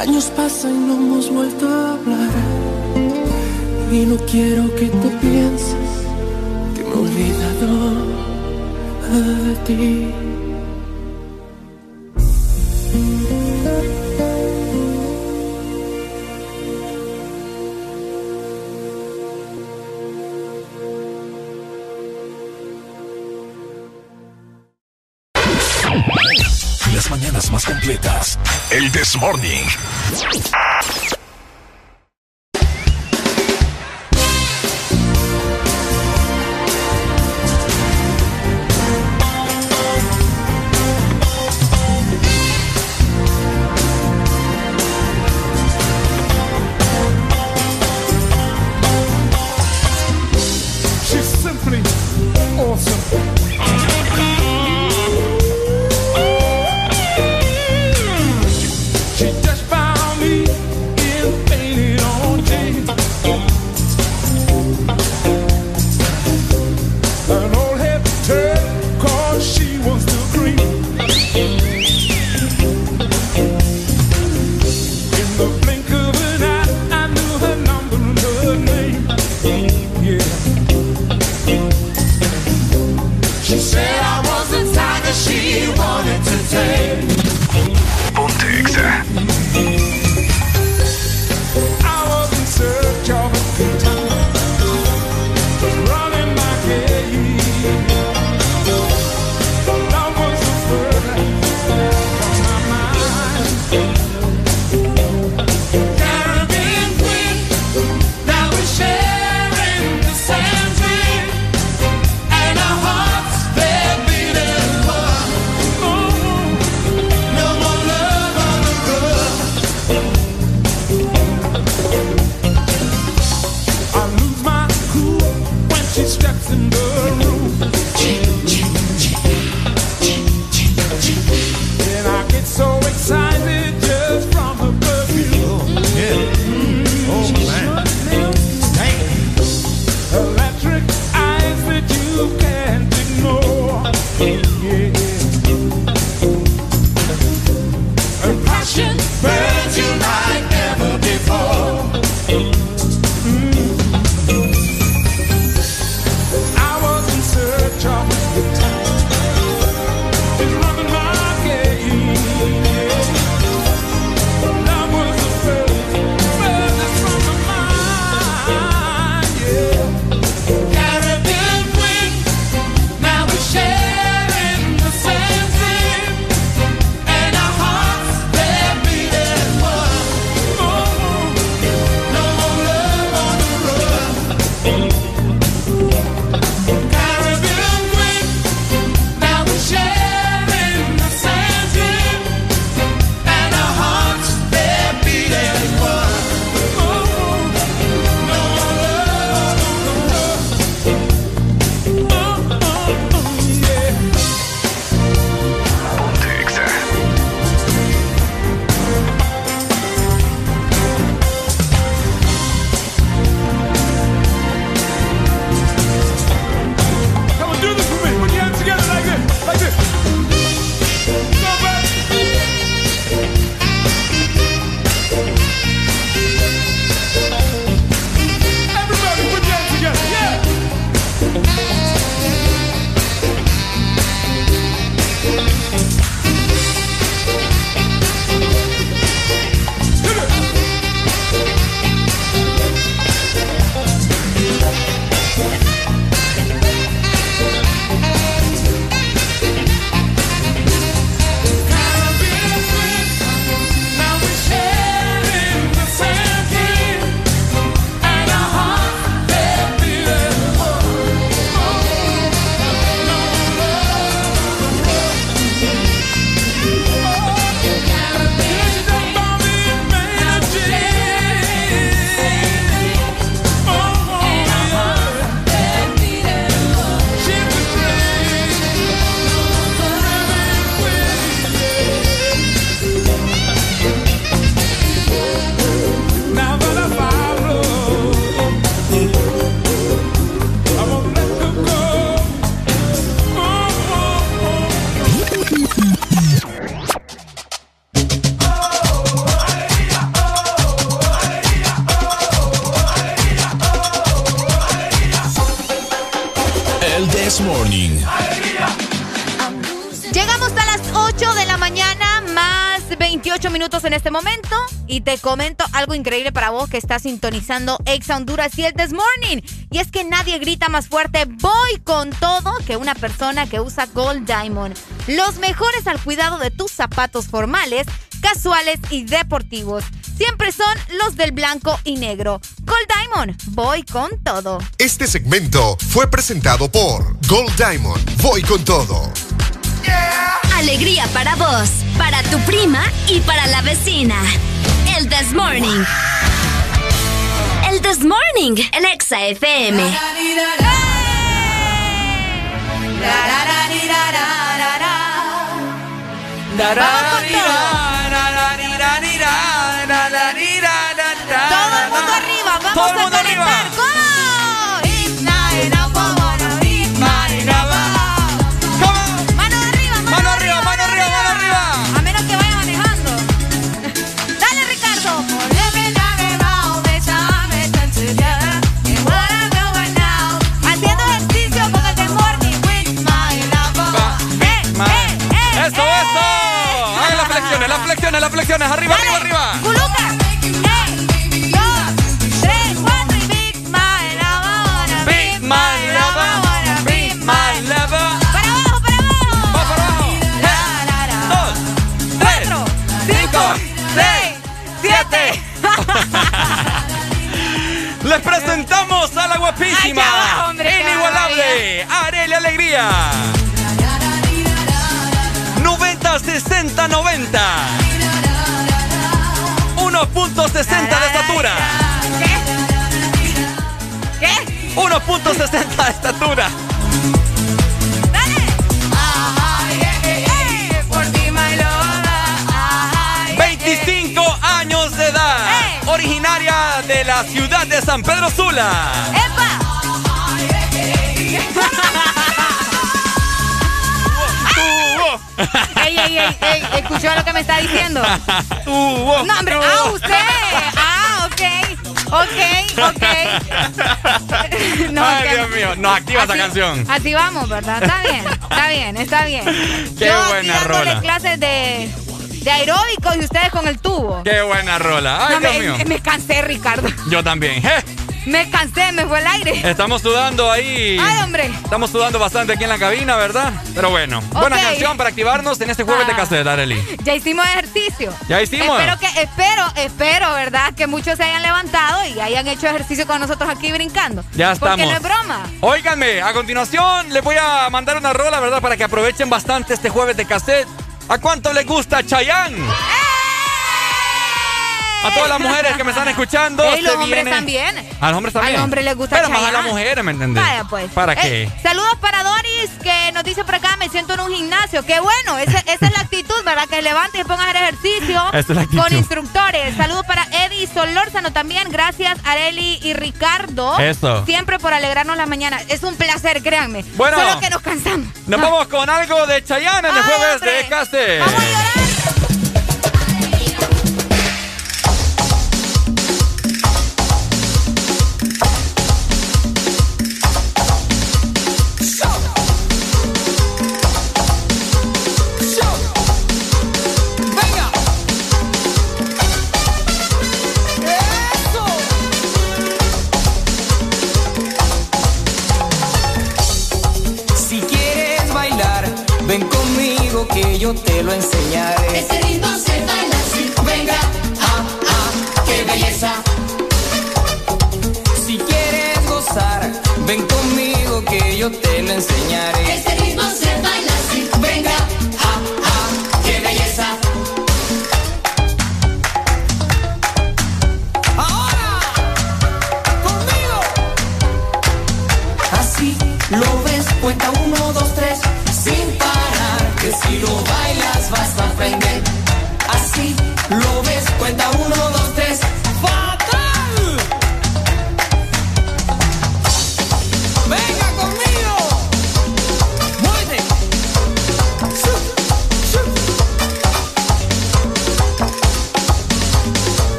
Años pasan y no hemos vuelto a hablar. Y no quiero que te pienses que me he olvidado de ti. Las mañanas más completas. El This Morning. increíble para vos que estás sintonizando Ex Honduras y This Morning. Y es que nadie grita más fuerte, voy con todo, que una persona que usa Gold Diamond. Los mejores al cuidado de tus zapatos formales, casuales y deportivos. Siempre son los del blanco y negro. Gold Diamond, voy con todo. Este segmento fue presentado por Gold Diamond, voy con todo. Alegría para vos, para tu prima y para la vecina. This Morning. El This Morning en Exa FM. Todo el mundo arriba, vamos a conectar Arriba, arriba, arriba. Culuca. Dos, tres, cuatro y Big Love. Big Love. Big Love. Para abajo, para abajo. Va para abajo. Dos, tres, Cuatro, cinco, seis, siete. Les presentamos a la guapísima, hombre, inigualable, Arely Alegría. 90 60 90. 1.60 de estatura. ¿Qué? 1.60 de estatura. Eh, Por ti, my love. Ay, 25 años de edad. Originaria de la ciudad de San Pedro Sula. ¡Epa! ey, *laughs* ey, ey, ey, ¿escuchó lo que me está diciendo? Tuvo. No, hombre, ah, usted. Ah, ok. Ok, ok. *laughs* No, Ay, Dios mío. No, activa esa Así- canción. Así vamos, ¿verdad? Está bien, está bien, está bien. Qué Yo aquí buena dándole rola. clases de, de aeróbicos y ustedes con el tubo. Qué buena rola. Ay, No, Dios me, mío. me cansé, Ricardo. Yo también. Je. Me cansé, me fue el aire. Estamos sudando ahí. Ay, hombre. Estamos sudando bastante aquí en la cabina, ¿verdad? Pero bueno. Buena canción para activarnos en este jueves de Ah. cassette, Arely. Ya hicimos ejercicio. Ya hicimos. Espero que, espero, espero, ¿verdad? Que muchos se hayan levantado y hayan hecho ejercicio con nosotros aquí brincando. Ya estamos. Porque no es broma. Óiganme, a continuación les voy a mandar una rola, ¿verdad? Para que aprovechen bastante este jueves de cassette. ¿A cuánto les gusta Chayanne? A todas las mujeres que me están escuchando. Ey, los se hombres viene- también. A los hombres también. A los hombres les gusta Pero más a las mujeres, ¿me entendés? Vaya, pues. ¿Para Ey, qué? saludos para Doris, que nos dice por acá, me siento en un gimnasio. Qué bueno, ese- esa es la actitud, ¿verdad? Que levante y ponga a hacer ejercicio *laughs* Esa es la actitud. con instructores. Saludos para Eddie Solórzano también. Gracias, Areli y Ricardo. Eso. Siempre por alegrarnos la mañana. Es un placer, créanme. Bueno. Solo que nos cansamos. Nos vamos con algo de Chayanne en el jueves hombre. de cassette. Vamos a llorar.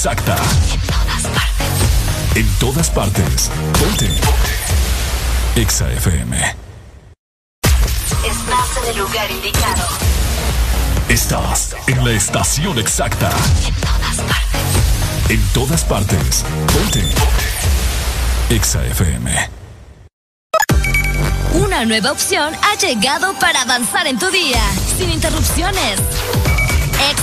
Exacta. En todas partes. En todas partes. Ponte. Exa FM. Estás en el lugar indicado. Estás en la estación exacta. En todas partes. En todas partes. Ponte. Exa FM. Una nueva opción ha llegado para avanzar en tu día, sin interrupciones.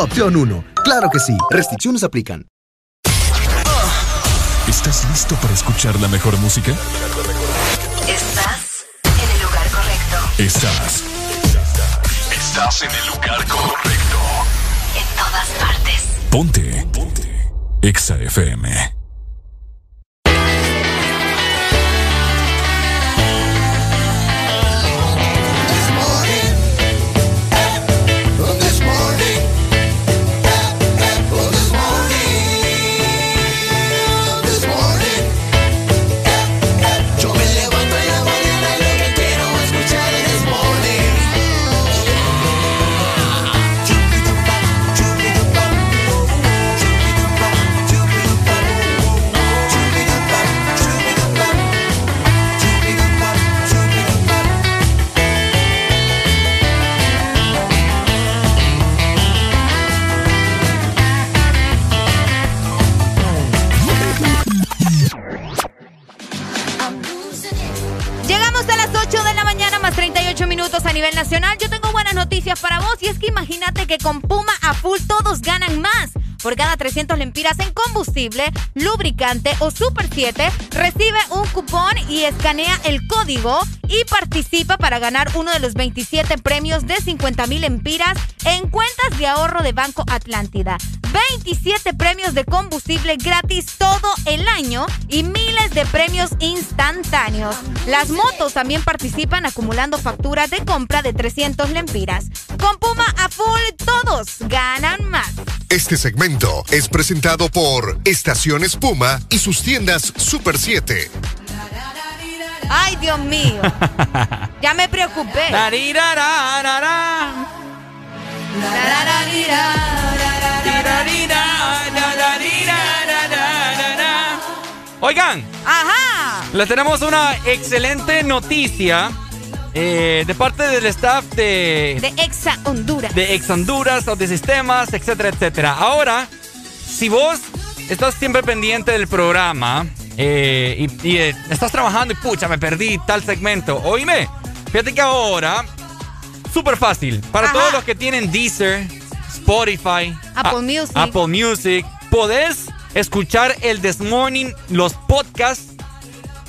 opción 1. Claro que sí, restricciones aplican. ¿Estás listo para escuchar la mejor música? Estás en el lugar correcto. Estás. Estás en el lugar correcto. En todas partes. Ponte. Ponte. Exa FM. Lempiras en combustible, lubricante o Super 7, recibe un cupón y escanea el código y participa para ganar uno de los 27 premios de 50 mil lempiras en cuentas de ahorro de Banco Atlántida. 27 premios de combustible gratis todo el año y miles de premios instantáneos. Las motos también participan acumulando facturas de compra de 300 lempiras. Con Puma Este segmento es presentado por Estaciones Puma y sus tiendas Super 7. Ay, Dios mío. Ya me preocupé. Oigan. Ajá. Les tenemos una excelente noticia eh, de parte del staff de... De Exa Honduras. De Exa Honduras, de sistemas, etcétera, etcétera. Ahora, si vos estás siempre pendiente del programa eh, y, eh, estás trabajando y pucha, me perdí tal segmento, oíme, fíjate que ahora, súper fácil, para todos los que tienen Deezer, Spotify, Apple Music. Apple Music, podés escuchar el This Morning, los podcasts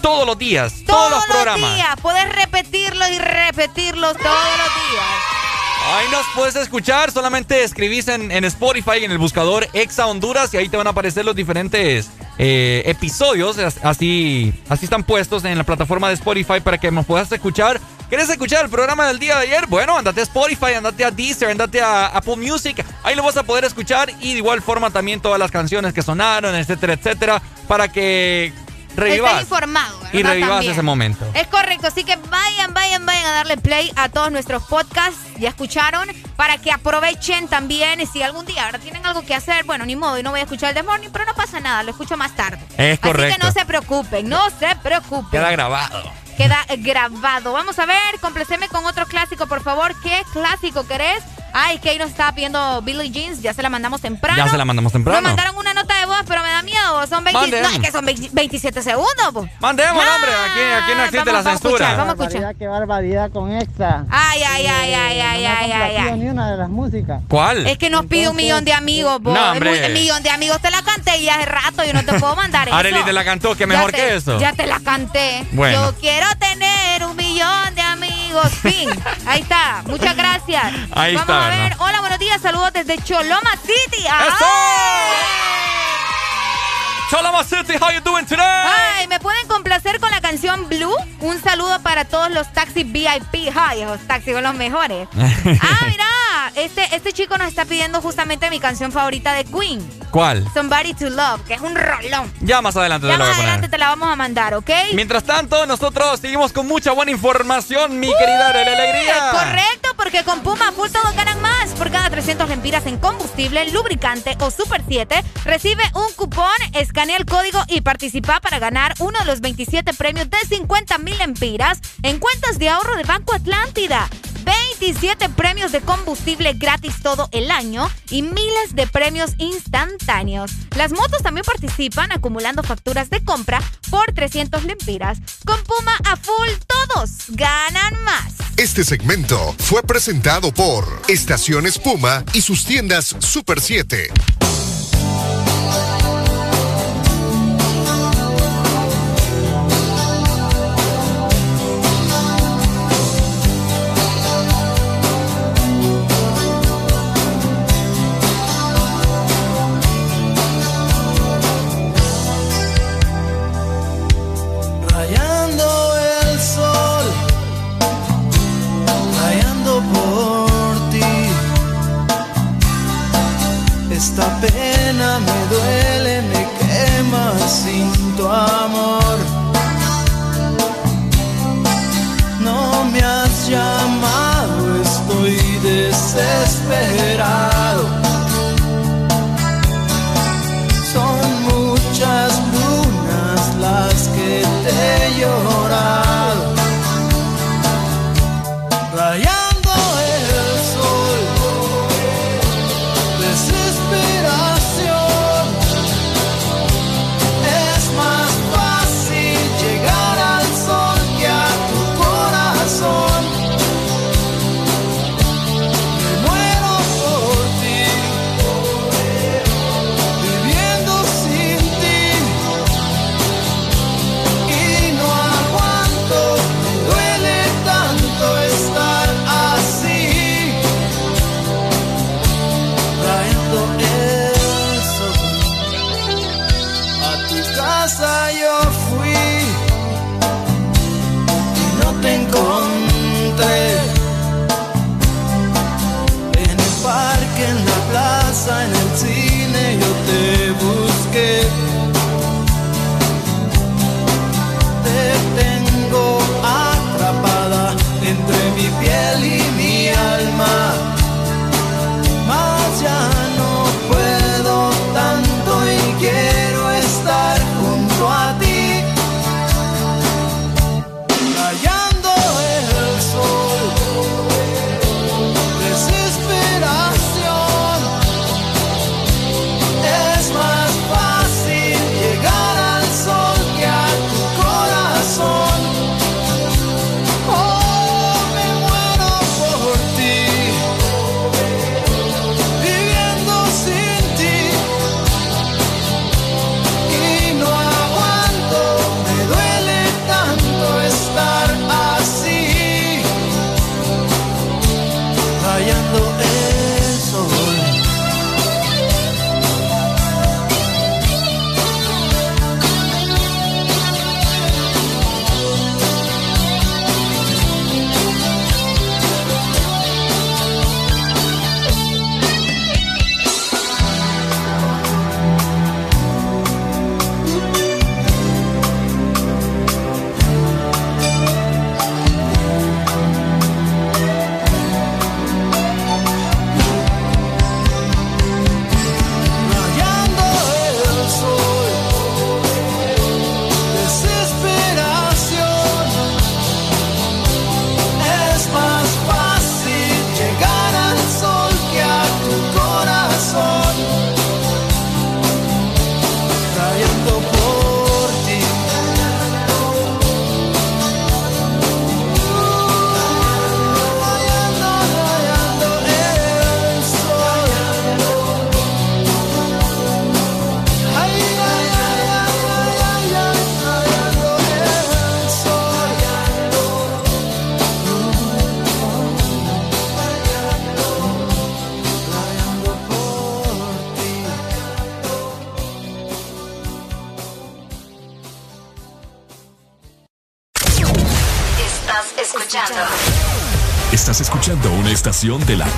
todos los días, todos, los programas. Todos los días, puedes repetirlos y repetirlos todos los días. Ahí nos puedes escuchar, solamente escribís en, en, Spotify, en el buscador Exa Honduras y ahí te van a aparecer los diferentes eh, episodios, así, así están puestos en la plataforma de Spotify para que nos puedas escuchar. ¿Quieres escuchar el programa del día de ayer? Bueno, andate a Spotify, andate a Deezer, andate a Apple Music, ahí lo vas a poder escuchar y de igual forma también todas las canciones que sonaron, etcétera, etcétera, para que revivas. Está informado, ¿verdad? Y revivas ese momento. Es correcto, así que vayan, vayan, vayan a darle play a todos nuestros podcasts, ya escucharon, para que aprovechen también, si algún día ahora tienen algo que hacer, bueno, ni modo, y no voy a escuchar el The Morning, pero no pasa nada, lo escucho más tarde. Es correcto. Así que no se preocupen, no se preocupen. Queda grabado. Queda grabado. Vamos a ver, complaceme con otro clásico, por favor. ¿Qué clásico querés? Ay, que ahí nos estaba pidiendo Billy Jeans, ya se la mandamos temprano. Ya se la mandamos temprano. Nos mandaron una nota de voz, pero me da miedo. Son 20, no, es que son 20, 27 segundos. Po. Mandemos, hombre. Aquí, aquí no existe vamos, la vamos censura. A escuchar, vamos a escuchar. Qué barbaridad con esta. Ay, ay, ay, ay, ay, ay, ay, ay. ni una de las músicas. ¿Cuál? Es que nos pide un millón de amigos, vos. No, hombre. Un millón de amigos te la canté y hace rato yo no te puedo mandar *laughs* eso. Arely te la cantó, que mejor te, que eso. Ya te la canté. Bueno. Yo quiero tener un millón de amigos. Fin. Ahí está. Muchas gracias. Ahí Vamos está, a ver. ¿no? Hola, buenos días. Saludos desde Choloma City. ¡Eso! Choloma City, how you doing today? Ay, ¿me pueden complacer con la canción Blue? Un saludo para todos los taxis VIP. Ay, esos taxis son los mejores. *laughs* ah, mira, este, este chico nos está pidiendo justamente mi canción favorita de Queen. ¿Cuál? Somebody to Love, que es un rolón. Ya más adelante Ya te voy más a poner. adelante te la vamos a mandar, ¿ok? Mientras tanto, nosotros seguimos con mucha buena información, mi querida Arely Alegría. Correcto, porque con Puma Full todos ganan más. Por cada 300 lempiras en combustible, lubricante o Super 7, recibe un cupón, escanea el código y participa para ganar uno de los 27 premios de 50 mil lempiras en cuentas de ahorro de Banco Atlántida. 27 premios de combustible gratis todo el año y miles de premios instantáneos. Las motos también participan acumulando facturas de compra por 300 lempiras. Con Puma a full todos ganan más. Este segmento fue presentado por Estaciones Puma y sus tiendas Super 7.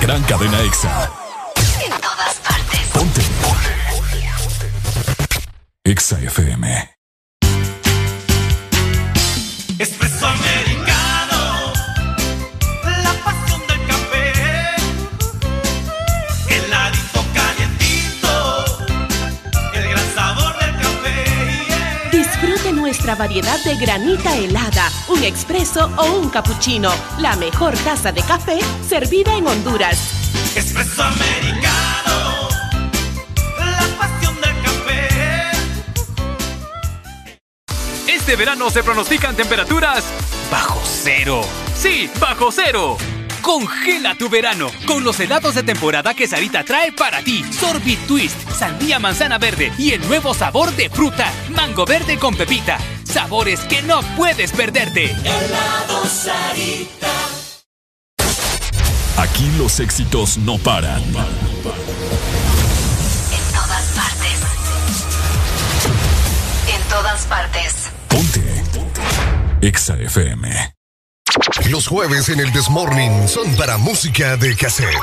gran cadena variedad de granita helada, un expreso o un cappuccino. La mejor taza de café servida en Honduras. Expreso americano. La pasión del café. Este verano se pronostican temperaturas bajo cero. Sí, bajo cero. Congela tu verano con los helados de temporada que Sarita trae para ti. Sorbit Twist, sandía manzana verde y el nuevo sabor de fruta, mango verde con pepita. Sabores que no puedes perderte. Helado Sarita. Aquí los éxitos no paran. En todas partes. En todas partes. Ponte. Exa FM. Los jueves en el Desmorning son para música de cassette.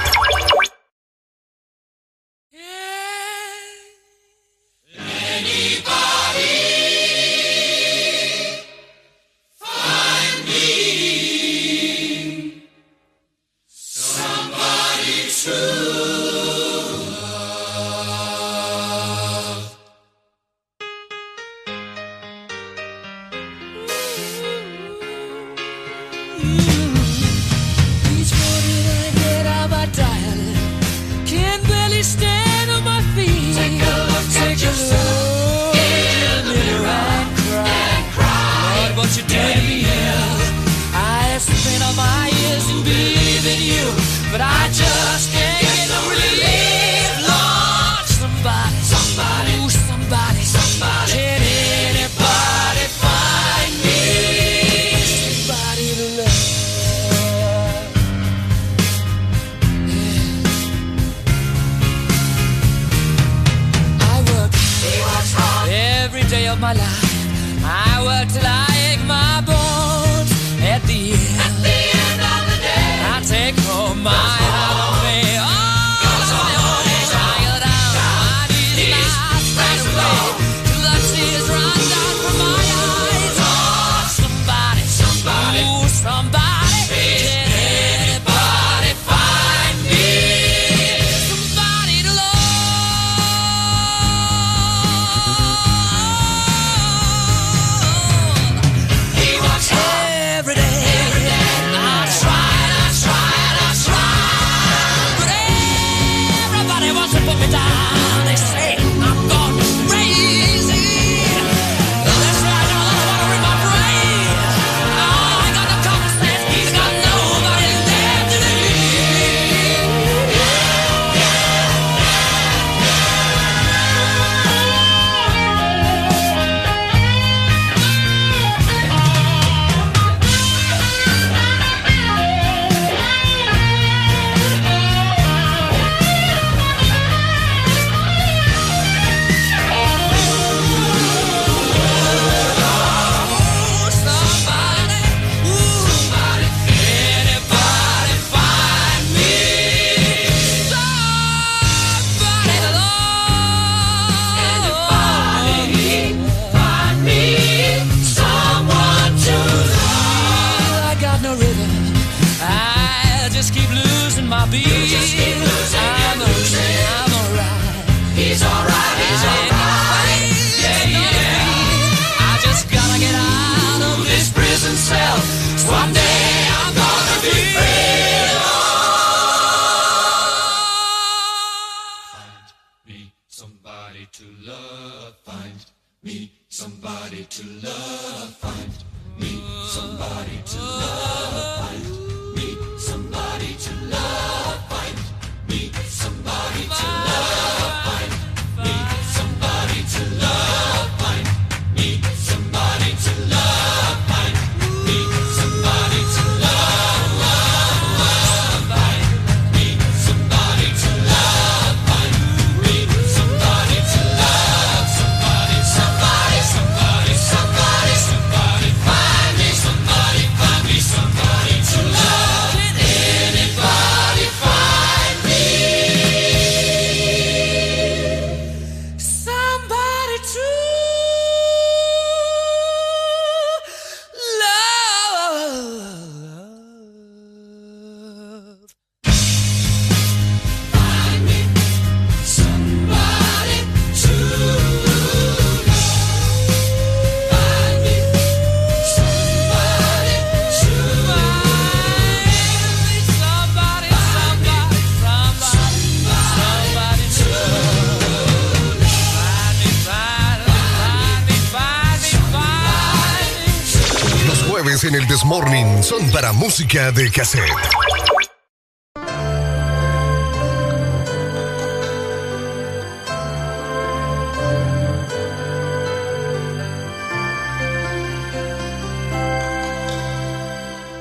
Música de cassette.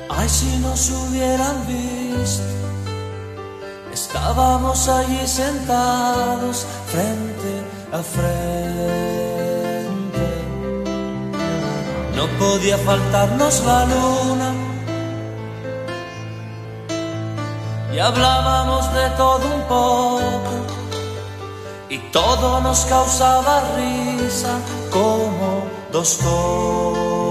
Ay, si nos hubieran visto, estábamos allí sentados frente a frente. No podía faltarnos la hablábamos de todo un poco. Y todo nos causaba risa como dos tontos.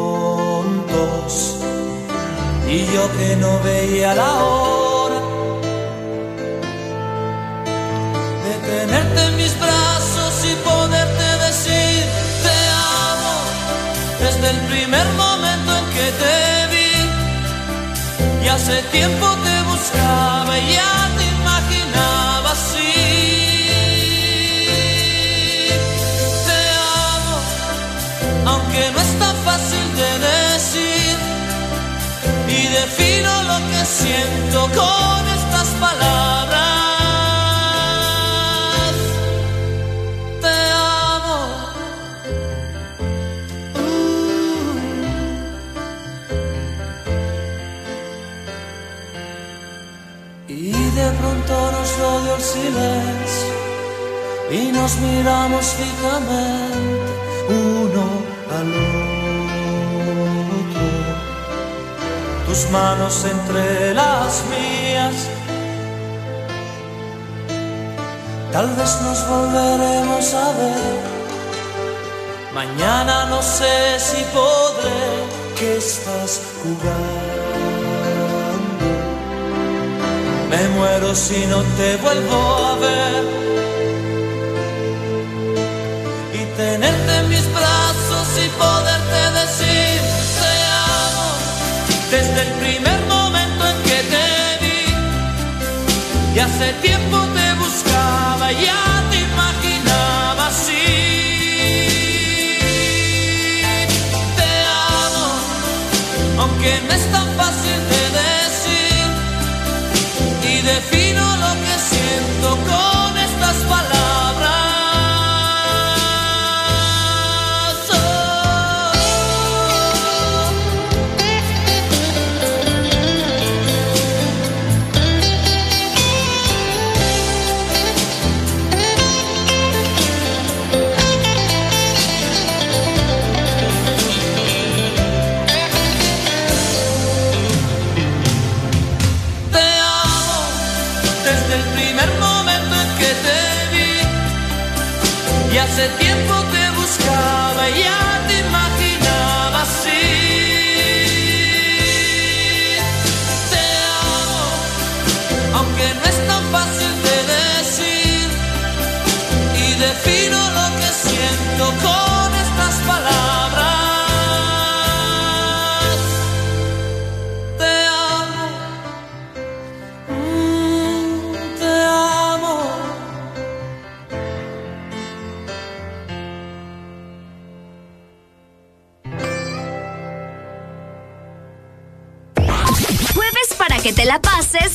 Y yo que no veía la hora de tenerte en mis brazos y poderte decir te amo desde el primer momento en que te vi. Y hace tiempo te con estas palabras. Te amo. Y de pronto nos rodeó el silencio y nos miramos fijamente tus manos entre las mías. Tal vez nos volveremos a ver. Mañana no sé si podré que estás jugando. Me muero si no te vuelvo a ver. Y tenerte en mis brazos y poderte desde el primer momento en que te vi. Y hace tiempo te buscaba, ya te imaginaba así. Te amo, aunque no es tan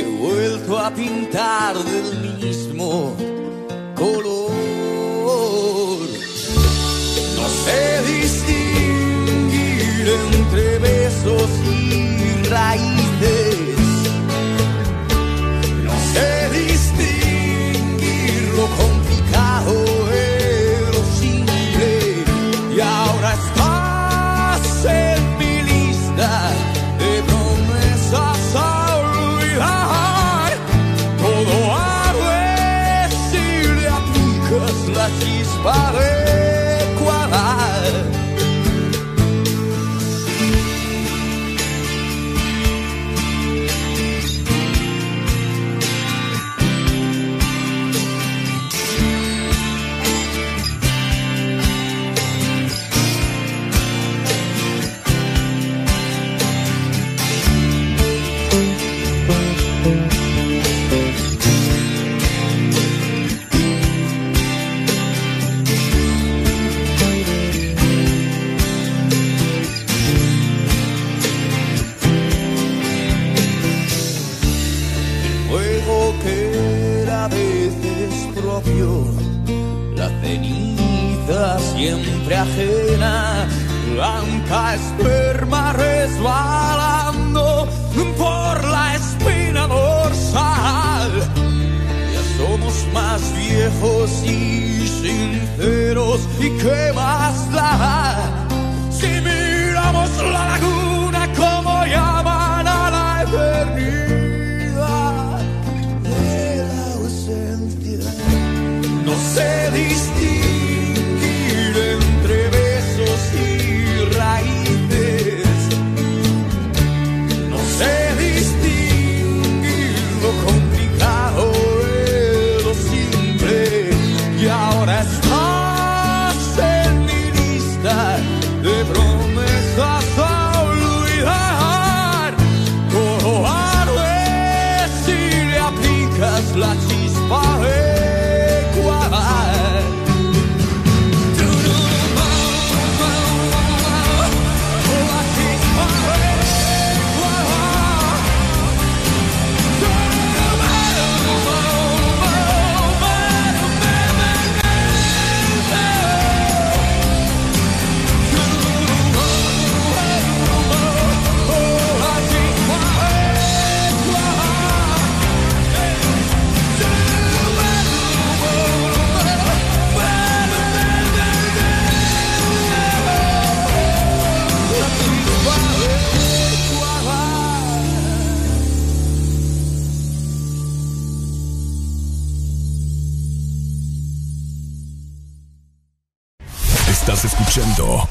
He vuelto a pintar del mismo para ajena, blanca esperma resbalando por la espina dorsal. Ya somos más viejos y sinceros, ¿y qué más da? Si miramos la laguna como llaman a la eternidad de. No distinguir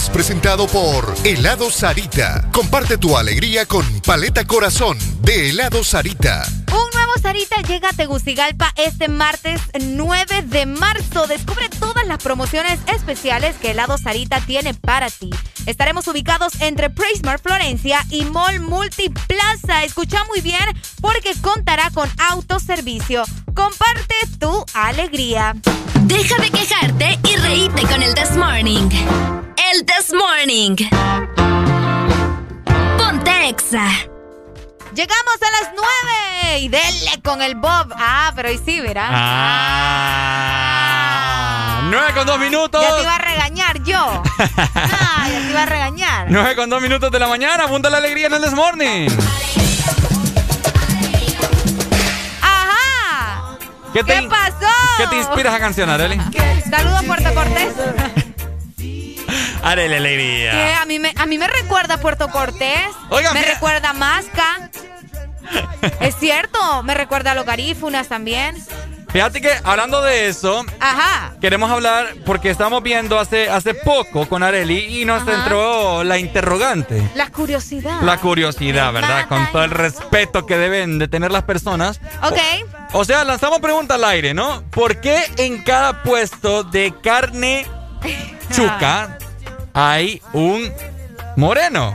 es presentado por Helado Sarita. Comparte tu alegría con Paleta Corazón de Helado Sarita. Un nuevo Sarita llega a Tegucigalpa este martes 9 de marzo. Descubre todas las promociones especiales que Helado Sarita tiene para ti. Estaremos ubicados entre Prismar Florencia y Mall Multiplaza. Escucha muy bien porque contará con autoservicio. Comparte tu alegría. Deja de quejarte y reíte con el This Morning. El This Morning. Ponte Exa. Llegamos a las 9 y denle con el Bob. Ah, pero hoy sí, ¿verdad? Ah. 9 con 2 minutos. Ya te iba a regañar yo. *laughs* Ah, ya te iba a regañar. 9 con 2 minutos de la mañana. Punta la alegría en el This Morning. Ajá. ¿Qué, te, ¿Qué pasó? ¿Qué te inspira esa canción, Arely? Saludos, Puerto Cortés. Arely Que Alegría. a mí me, a mí me recuerda a Puerto Cortés. Oigan, me mira. recuerda a Masca. *laughs* es cierto, me recuerda a los garífunas también. Fíjate que hablando de eso, Ajá. queremos hablar porque estamos viendo hace, hace poco con Areli y nos Ajá. entró la interrogante. La curiosidad. La curiosidad, Me ¿verdad? Con todo el respeto que deben de tener las personas. Ok. O sea, lanzamos pregunta al aire, ¿no? ¿Por qué en cada puesto de carne *laughs* chuca hay un moreno?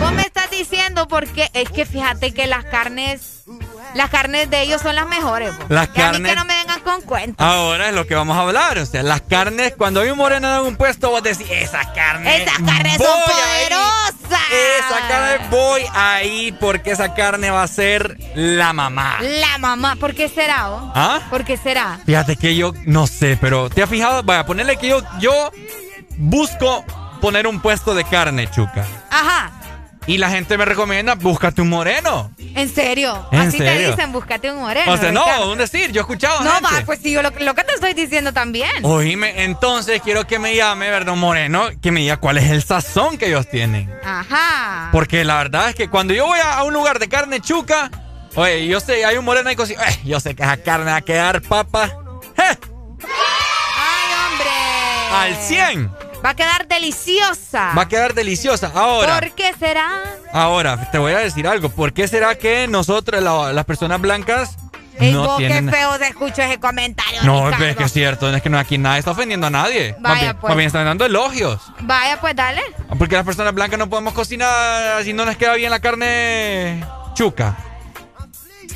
Vos me estás diciendo porque es que fíjate que las carnes, las carnes de ellos son las mejores. vos. Las Que a mí que no me vengan con cuentos. Ahora es lo que vamos a hablar. O sea, las carnes, cuando hay un moreno en algún puesto, vos decís, esas carnes. Esas carnes son poderosas. Esa carne voy ahí porque esa carne va a ser la mamá. La mamá, ¿por qué será? vos? ¿Ah? ¿Por qué será? Fíjate que yo no sé, pero ¿te has fijado? Vaya, ponerle que yo, yo busco poner un puesto de carne, chuca. Ajá. Y la gente me recomienda, búscate un moreno. ¿En serio? ¿En Así te dicen, búscate un moreno. o sea, no, un decir, yo he escuchado No, va, pues sí, yo lo, lo que te estoy diciendo también. Oíme, entonces quiero que me llame, ¿verdad? Un moreno, que me diga cuál es el sazón que ellos tienen. Ajá. Porque la verdad es que cuando yo voy a, a un lugar de carne chuca, oye, yo sé, hay un moreno ahí cocina, eh, yo sé que esa carne va a quedar papa ¡eh! Ay, hombre. al 100. Va a quedar deliciosa. Va a quedar deliciosa. Ahora, ¿Por qué será? ahora, te voy a decir algo. ¿Por qué será que nosotros, la- las personas blancas, Ey, no vos, tienen... qué feo se escucha ese comentario. No, Ricardo. es que es cierto, es que no aquí nadie está ofendiendo a nadie. Más Vaya, bien, pues. más bien están dando elogios. Vaya, pues dale. Porque las personas blancas no podemos cocinar si no nos queda bien la carne chuca.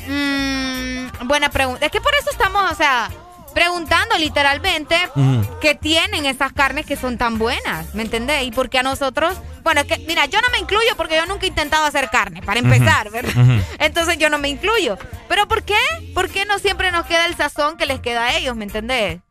Mm, buena pregunta. Es que por eso estamos, o sea, preguntando literalmente qué tienen esas carnes que son tan buenas, ¿me entendés? Y porque a nosotros, bueno, es que, mira, yo no me incluyo porque yo nunca he intentado hacer carne, para empezar, ¿verdad? Entonces yo no me incluyo. ¿Pero por qué? ¿Por qué no siempre nos queda el sazón que les queda a ellos, ¿me entendés?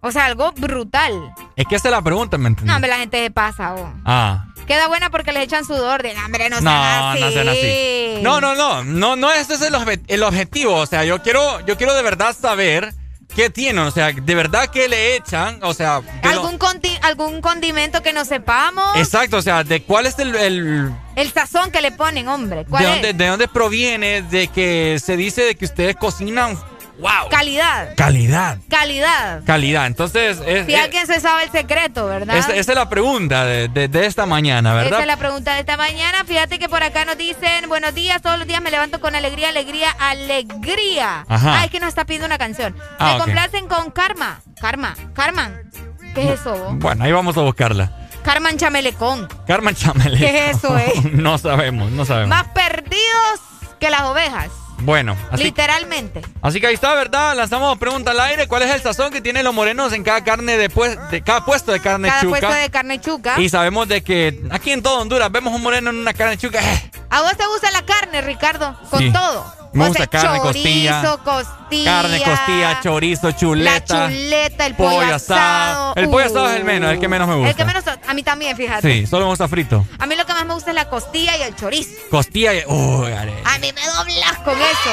O sea, algo brutal. Es que esa es la pregunta, ¿me entiendes? No, hombre, la gente se pasa, oh. Ah. Queda buena porque les echan sudor de hambre, no, No, sean así. no sean así. No, no, no, no, no ese es el, el objetivo. O sea, yo quiero, yo quiero de verdad saber qué tienen. O sea, de verdad qué le echan. O sea, que ¿Algún, conti- algún condimento que no sepamos. exacto. O sea, de cuál es el, el- El sazón que le ponen, hombre. ¿Cuál de es? dónde, de dónde proviene, de que se dice de que ustedes cocinan, wow, Calidad. calidad, Calidad. calidad. Entonces, es, Si es- alguien se sabe el secreto, ¿verdad? esa, esa es la pregunta de, de- de esta mañana, ¿verdad? Esa es la pregunta de esta mañana. Fíjate que por acá nos dicen, buenos días, todos los días me levanto con alegría, alegría, alegría. Ajá. Ah, es que nos está pidiendo una canción. Ah, me complacen con Karma. Karma. Carman. ¿Qué es eso? vos? Bueno, ahí vamos a buscarla. Carman Chamelecón. Carmen Chamele. ¿Qué es eso, eh? *laughs* no sabemos, no sabemos. Más perdidos que las ovejas. Bueno, así, Literalmente. así que ahí está, ¿verdad? Lanzamos pregunta al aire. ¿Cuál es el sazón que tienen los morenos en cada carne de, pues- de cada puesto de carne Cada chuca? puesto de carne chuca. Y sabemos de que aquí en todo Honduras vemos un moreno en una carne chuca. ¿A vos te gusta la carne, Ricardo? Con Sí. todo. Me O gusta sea, carne, chorizo, costilla, costilla. Carne, costilla, chorizo, La chuleta. chuleta, el pollo, asado. El pollo asado es el menos, el que menos me gusta. El que menos, a mí también, fíjate. Sí, solo me gusta frito. A mí lo que más me gusta es la costilla y el chorizo. Costilla y... Uy, ale. A mí me doblas con eso.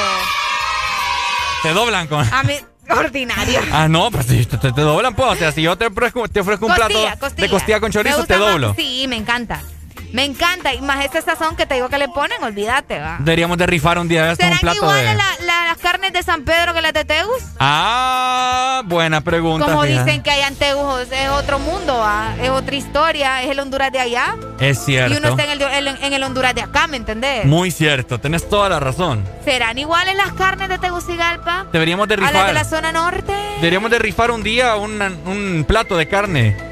Te doblan con... A mí, ordinario. *laughs* Ah, no, pues si te, te- doblan, pues. O sea, si yo te ofrezco, te ofrezco un Costilla, plato costilla. de costilla con chorizo, te más- doblo. Sí, me encanta. Me encanta. Y más ese sazón que te digo que le ponen, olvídate, va. Deberíamos de rifar un día de estos un ¿Serán plato iguales de... la- la- las carnes de San Pedro que las de Tegus? Ah, buena pregunta. Como fíjate. dicen que allá en Tegus es otro mundo, ¿va? es otra historia, es el Honduras de allá. Es cierto. Y uno está en el, en- el Honduras de acá, ¿me entendés? Muy cierto, tenés toda la razón. ¿Serán iguales las carnes de Tegucigalpa Deberíamos de a las de rifar. la zona norte? Deberíamos de rifar un día una- un plato de carne.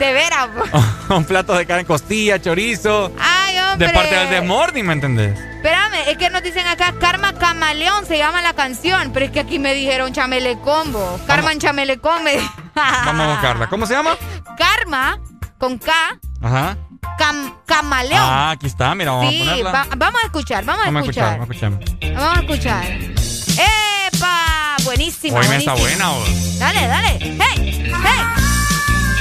De veras. *laughs* un plato de carne, costilla, chorizo. Ay, hombre. De parte del Desmorning, ¿me entendés? Espérame, es que nos dicen acá Karma Camaleón se llama la canción, pero es que aquí me dijeron Chamelecombo. Carmen Chamelecón me Vamos a buscarla. *laughs* ¿Cómo se llama? Karma con K, Ajá. Cam- camaleón. Ah, aquí está, mira, vamos sí, a ponerla. va- vamos a escuchar, vamos a Vamos a escuchar, vamos a escuchar. Vamos a escuchar. ¡Epa! Buenísima. Hoy me está buena, vos. Dale, dale. ¡Hey! ¡Hey!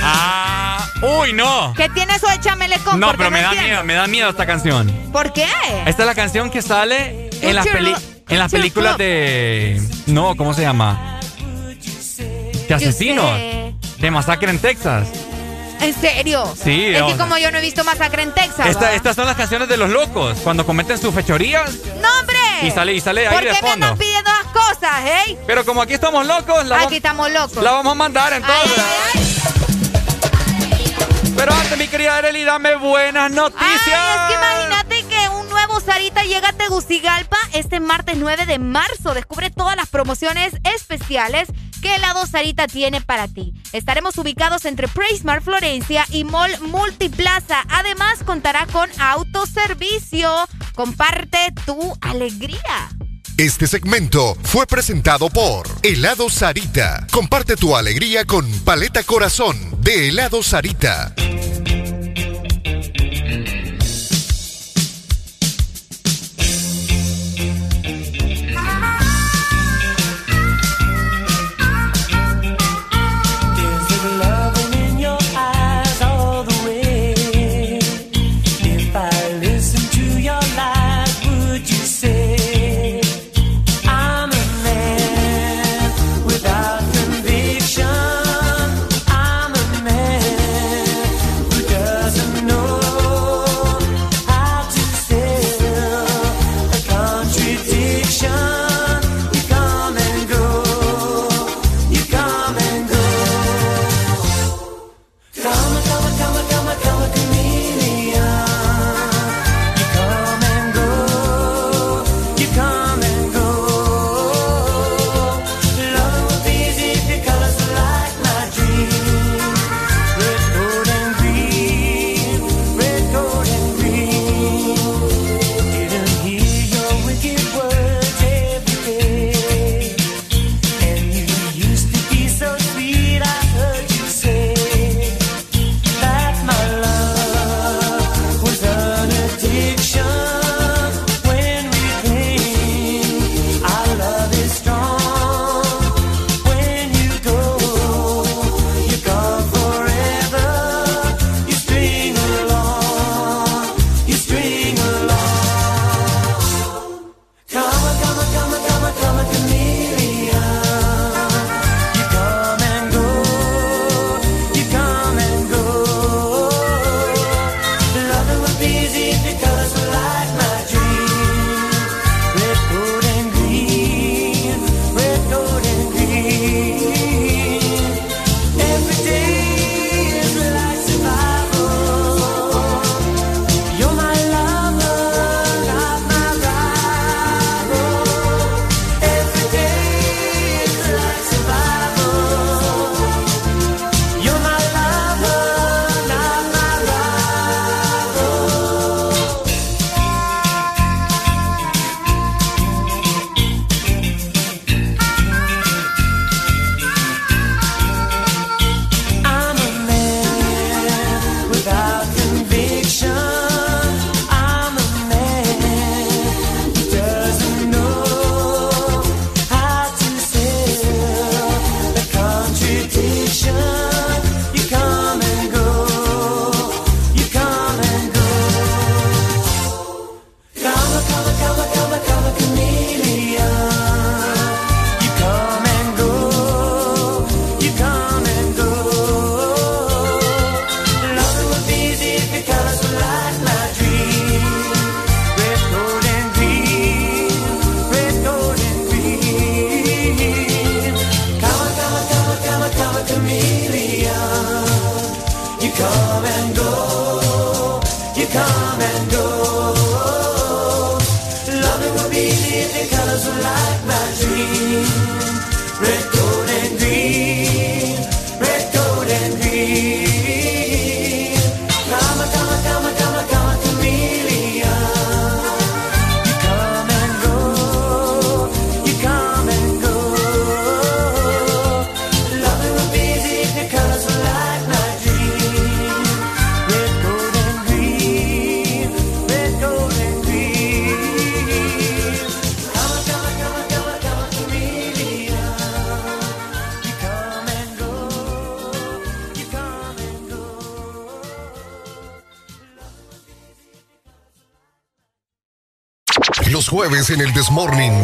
Ah, uy, no. ¿Qué tiene eso de chamelecón? No, pero me da entiendo. miedo, me da miedo esta canción. ¿Por qué? Esta es la canción que sale en las, peli- en las películas de... No, ¿cómo se llama? De asesinos. De masacre en Texas. ¿En serio? Sí, Es que como yo no he visto Masacre en Texas. Estas son las canciones de los locos. Cuando cometen sus fechorías. ¡No, hombre! Y sale, y sale ahí ¿Por de qué me fondo. andan pidiendo las cosas, eh? Pero como aquí estamos locos, la, Aquí estamos locos. la vamos a mandar entonces. Pero antes, mi querida Arely, dame buenas noticias. Ay, es que imagínate que un nuevo Sarita llega a Tegucigalpa este martes 9 de marzo. Descubre todas las promociones especiales que helado Sarita tiene para ti. Estaremos ubicados entre Praismar Florencia y Mall Multiplaza. Además, contará con autoservicio. Comparte tu alegría. Este segmento fue presentado por Helado Sarita. Comparte tu alegría con Paleta Corazón de Helado Sarita.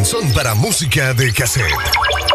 Son para música de cassette.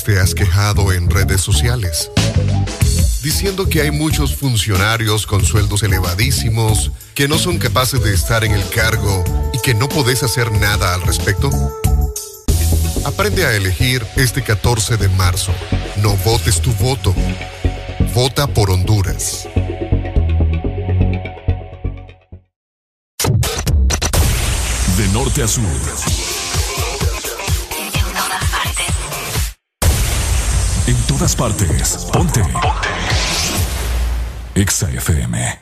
Te has quejado en redes sociales? Diciendo que hay muchos funcionarios con sueldos elevadísimos, que no son capaces de estar en el cargo y que no podés hacer nada al respecto. Aprende a elegir este 14 de marzo. No votes tu voto. Vota por Honduras. De norte a sur. Todas partes. Ponte. Ponte. Exa FM.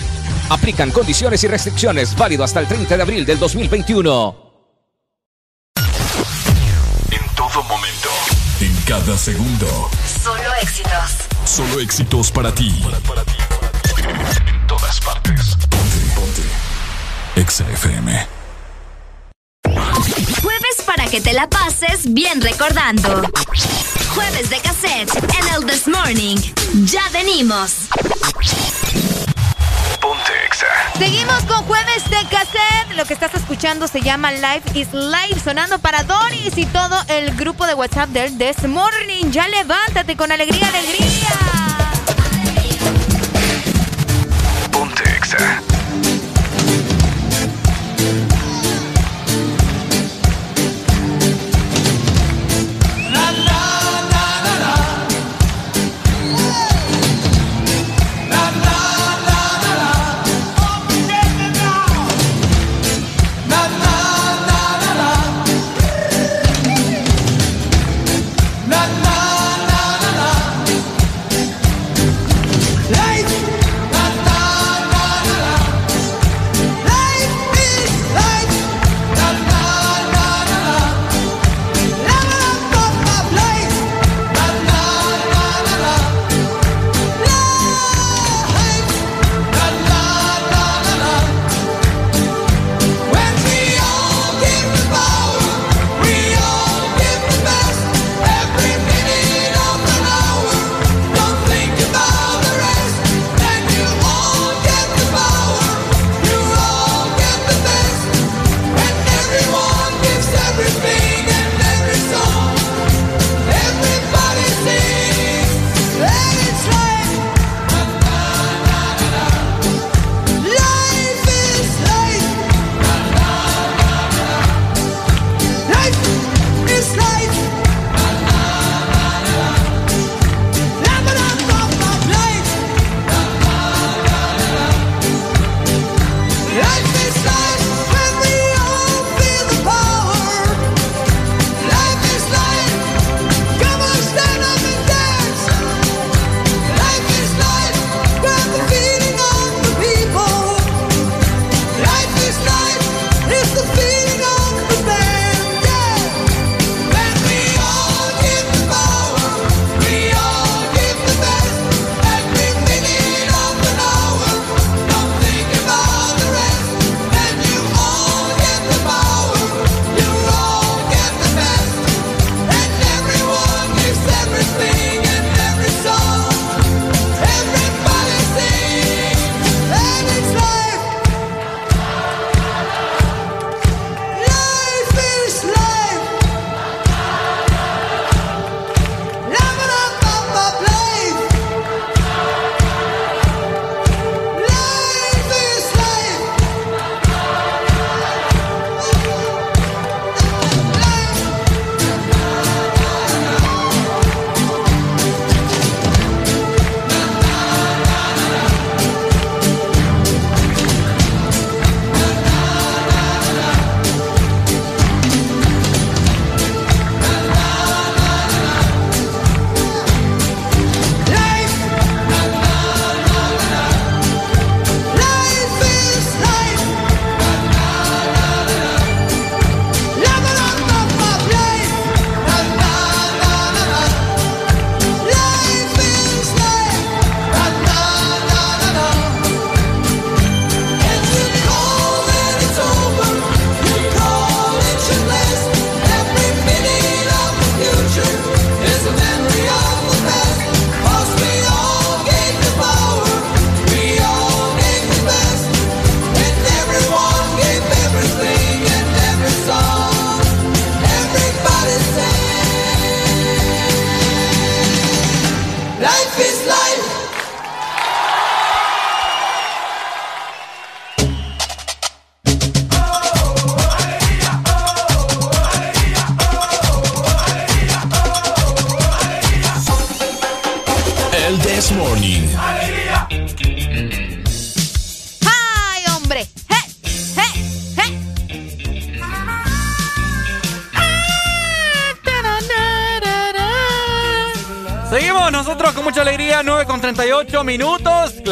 Aplican condiciones y restricciones válido hasta el 30 de abril del 2021. En todo momento, en cada segundo. Solo éxitos. Solo éxitos para ti. En todas partes. Ponte, ponte. Exa FM. Jueves para que te la pases bien recordando. Jueves de cassette en el This Morning. Ya venimos. Seguimos con jueves de cassette. Lo que estás escuchando se llama Life is Life, sonando para Doris y todo el grupo de WhatsApp del This Morning. Ya levántate con alegría, alegría.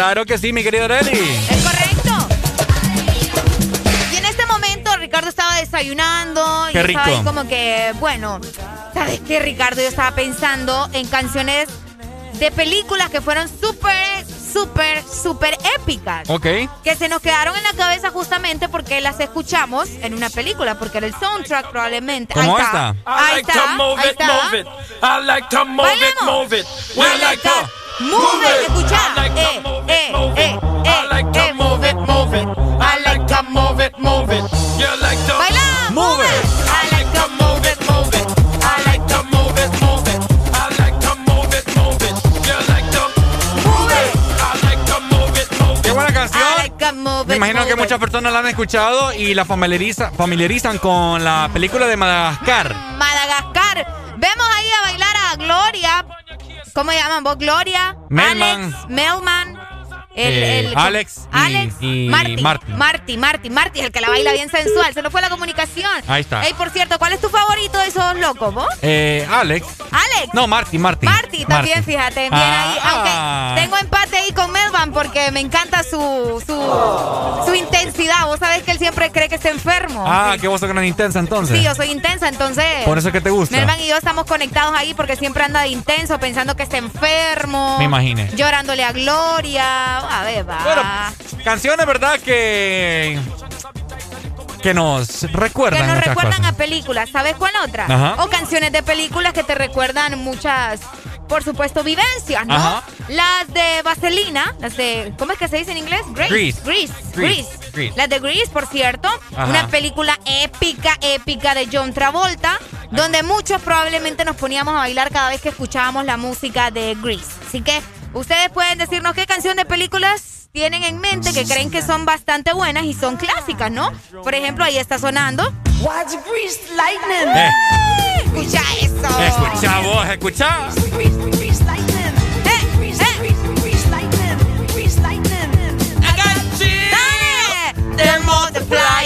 Claro que sí, mi querido Areli. Es correcto. Y en este momento Ricardo estaba desayunando y Qué estaba rico. ahí como que, bueno, ¿sabes qué, Ricardo? Yo estaba pensando en canciones de películas que fueron súper, súper, súper épicas. Ok. Que se nos quedaron en la cabeza justamente porque las escuchamos en una película, porque era el soundtrack probablemente. ¿Cómo ahí está. Ahí está. ahí está. I like to move it, move it. We like to Move it, escucha. Eh, eh, eh, eh, eh, move it, move it. I like to move it, move it. You like to Baila, move it. I like to move it, move it. I like to move it, move it. I like to move it, move it. You like to move it. I like to move it, move it. Qué buena canción. I like to move Me imagino que muchas personas la han escuchado y la familiariza- familiarizan con la película de Madagascar. Madagascar. Vemos ahí a bailar a Gloria. ¿Cómo llaman vos? Gloria. Melman. Alex. Melman. El, Eh, el- Alex y- Alex. y Marty. Marty. Marty, Marty, Marty, el que la baila bien sensual. Se nos fue la comunicación. Ahí está. Ey, por cierto, ¿cuál es tu favorito de esos locos, vos? Eh, Alex. Alex. No, Marty, Marty. Marty también, Marty. fíjate, bien Ah. ahí. Aunque tengo empate ahí con Melvan porque me encanta su, su, su intensidad. Vos sabés que él siempre cree que está enfermo. Ah, que vos sos gran intensa entonces. Sí, yo soy intensa, entonces. Por eso es que te gusta. Melvan y yo estamos conectados ahí porque siempre anda de intenso, pensando que está enfermo. Me imaginé. Llorándole a Gloria. A ver, va. Bueno, canciones, ¿verdad? Que. Que nos recuerdan que nos recuerdan cosas. a películas. ¿Sabes cuál otra? Ajá. O canciones de películas que te recuerdan muchas, por supuesto, vivencias, ¿no? Ajá. Las de Vaselina, las de. ¿Cómo es que se dice en inglés? Grease. Grease. Grease. Grease. Grease. Las de Grease, por cierto. Ajá. Una película épica, épica de John Travolta, donde muchos probablemente nos poníamos a bailar cada vez que escuchábamos la música de Grease. Así que ustedes pueden decirnos qué canción de películas tienen en mente que creen que son bastante buenas y son clásicas, ¿no? Por ejemplo, ahí está sonando. Watch Grease Lightning. Eh. Escucha eso. Escucha vos, escucha. They're multiplying.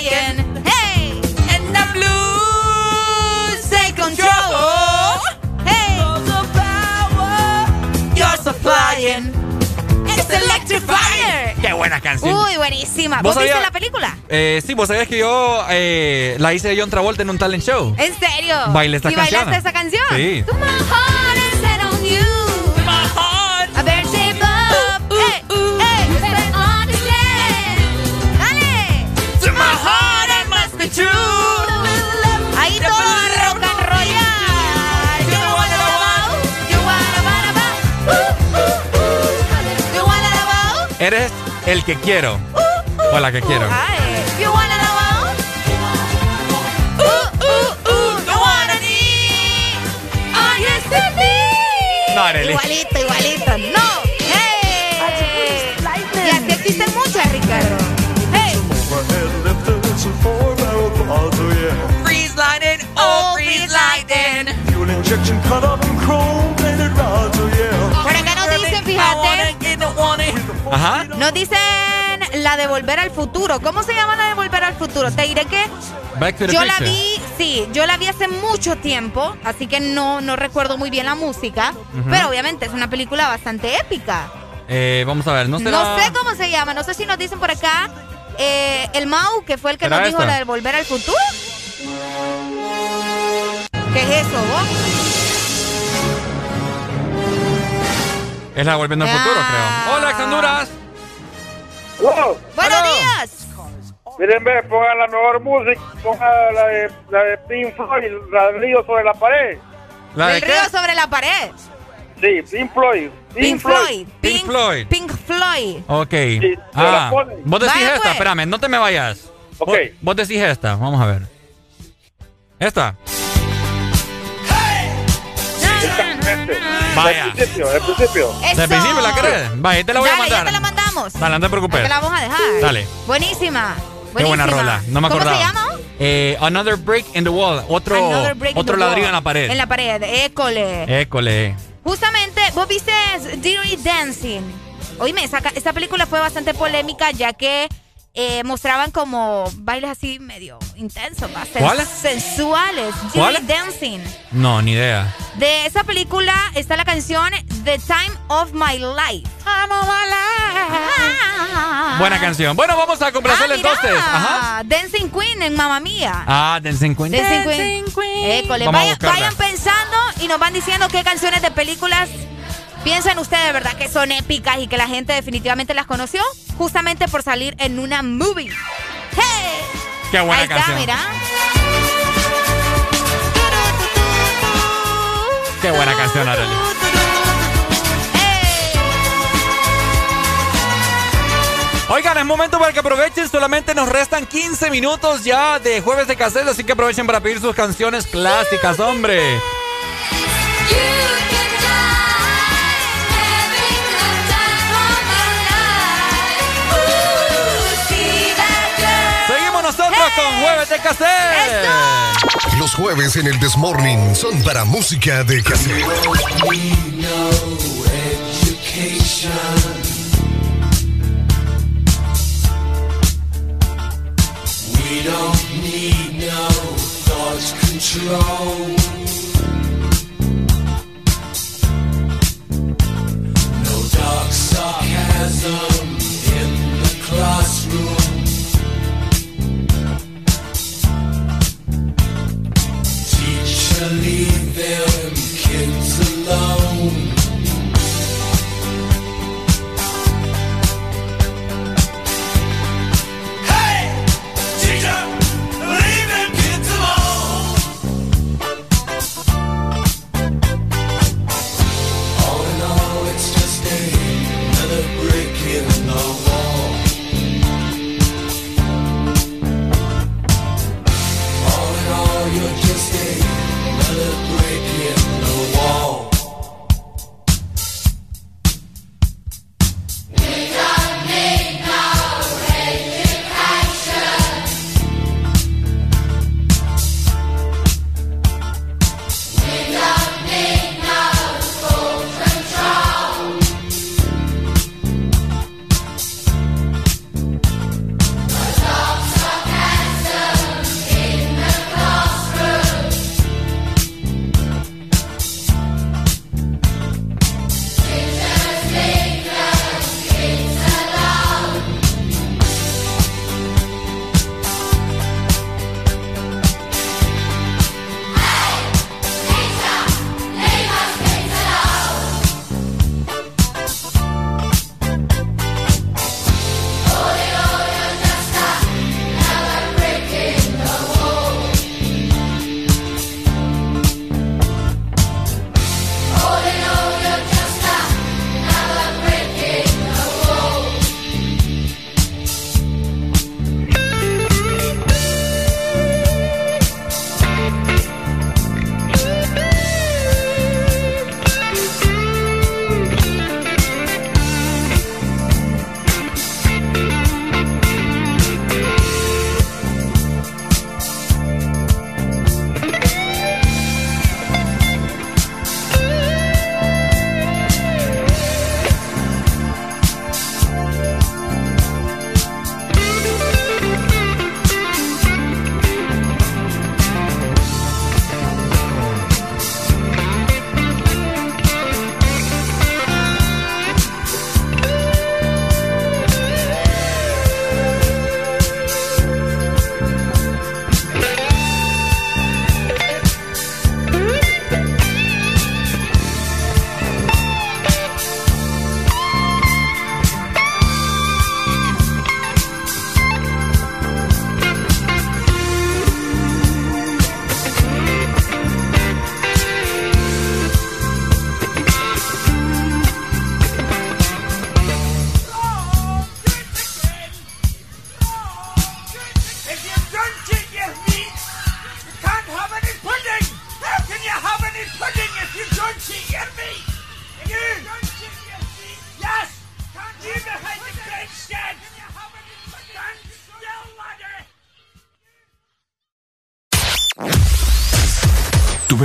It's electrifying. Qué buena canción. Uy, buenísima. ¿Vos ¿Vos, viste la película? Eh, sí, vos sabías que yo eh, la hice de John Travolta en un talent show. ¿En serio? Bailé esta ¿Y canción. bailaste esa canción? Sí. Eres el que quiero. O la que quiero. Ay, you wanna know? Uh, uh, uh. You wanna need? Ah, yes, indeed. No, Arely. Igualito, igualito. No. Hey. Y así existen muchas, Ricardo. Hey. Freeze lightning, oh, freeze lightning. Fuel injection cut up and chrome plated rods, oh yeah. Por acá nos dicen, fíjate. Ajá. Nos dicen la de Volver al Futuro. ¿Cómo se llama la de Volver al Futuro? Te diré que Back to the yo la vi, sí, yo la vi hace mucho tiempo, así que no, no recuerdo muy bien la música, pero obviamente es una película bastante épica. Eh, vamos a ver, no será... No sé cómo se llama, no sé si nos dicen por acá eh, el Mau, que fue el que ¿Será nos dijo la de Volver al Futuro. ¿Qué es eso, vos? Es la Volviendo al Ah. Futuro, creo. Hola, Honduras. Buenos días. Miren, ve, pongan la mejor música, pongan la de, la de Pink Floyd, la del río sobre la pared. ¿La el río sobre la pared. Sí, Pink Floyd. Pink Floyd. Pink Floyd. Pink Floyd. Ok. Ah, vos decís Vaya, esta, pues. espérame, no te me vayas. Ok. Vos, vos decís esta, vamos a ver. Esta. Exactamente. Vaya. Del principio, del principio. Eso. ¿De principio la crees? Vaya, ahí te la voy Dale, a mandar. ya te la mandamos. Dale, no te preocupes. Te la vamos a dejar. Dale. Buenísima. Qué buena buenísima. rola. No me acordaba. ¿Cómo se llama? Eh, Another Break in the Wall. Otro, otro ladrillo wall. en la pared. En la pared, école. École. Justamente, vos viste Dirty Dancing. Oíme, esa, esta película fue bastante polémica ya que eh, mostraban como bailes así medio intensos, ¿Cuáles? sensuales. ¿Cuáles? Dancing. No, ni idea. De esa película está la canción The Time of My Life. Buena canción. Bueno, vamos a complacerle Ah, entonces. Ajá. Dancing Queen en Mamma Mía. Ah, Dancing Queen. Dancing Queen. École, vayan, vayan pensando y nos van diciendo qué canciones de películas piensan ustedes, ¿verdad? Que son épicas y que la gente definitivamente las conoció justamente por salir en una movie. ¡Hey! Qué buena Ahí está, canción. mira. Qué buena canción, Arely. Oigan, es momento para que aprovechen. Solamente nos restan 15 minutos ya de jueves de cassette, así que aprovechen para pedir sus canciones clásicas, hombre. Jueves de cassette. Los jueves en el Desmorning son para música de cassette. We don't need no thought control. No dark sarcasm in the classroom. Them kids alone.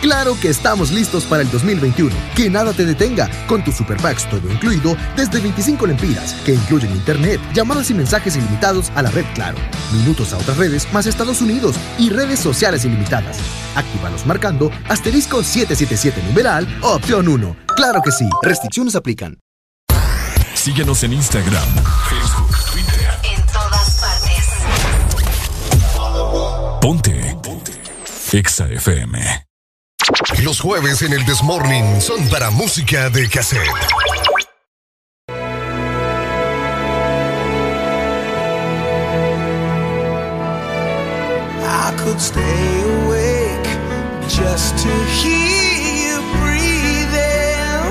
Claro que estamos listos para el 2021. Que nada te detenga con tu Super Packs todo incluido desde 25 lempiras, que incluyen internet, llamadas y mensajes ilimitados a la red Claro, minutos a otras redes más Estados Unidos y redes sociales ilimitadas. Actívalos marcando asterisco 777 numeral opción 1. Claro que sí, restricciones aplican. Síguenos en Instagram, Facebook, Twitter. En todas partes. Ponte. Ponte. Exa FM. Los jueves en el Desmorning son para música de cassette. I could stay awake just to hear you breathing.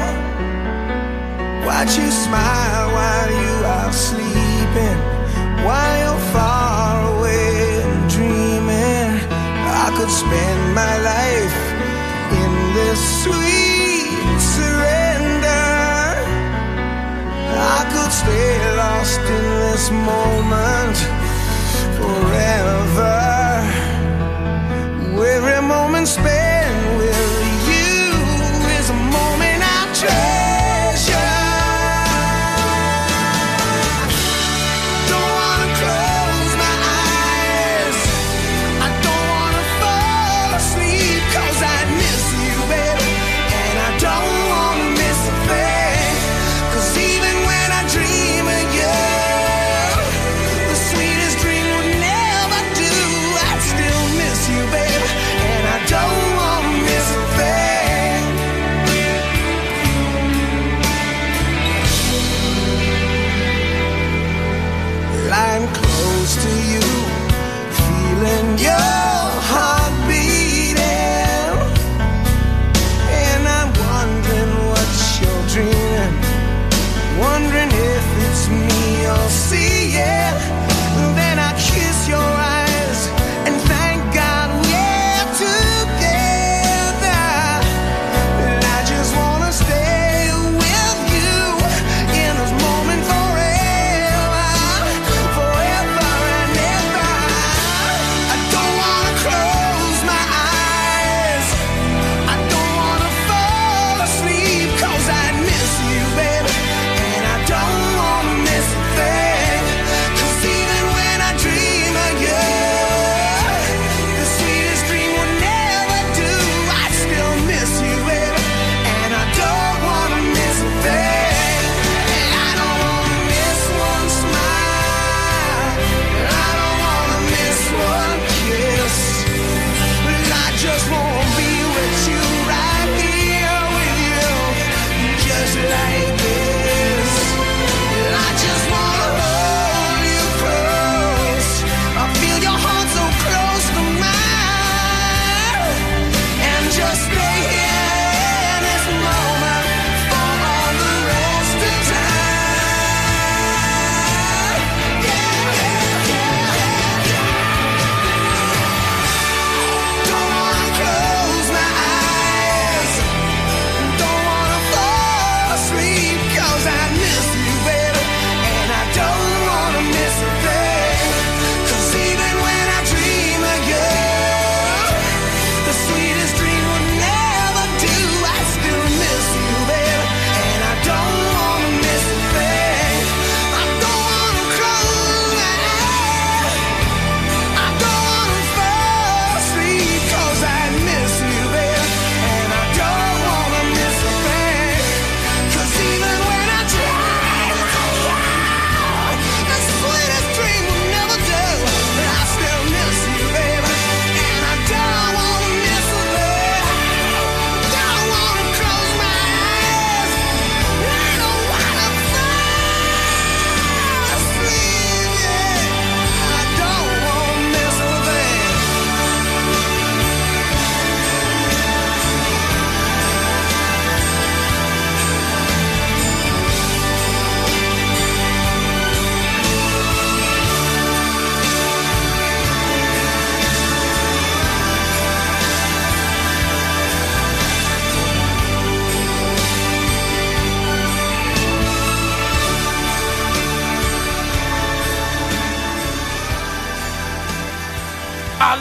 Watch you smile while you are sleeping, while you're far away dreaming. I could spend my life moment forever. Every moment spent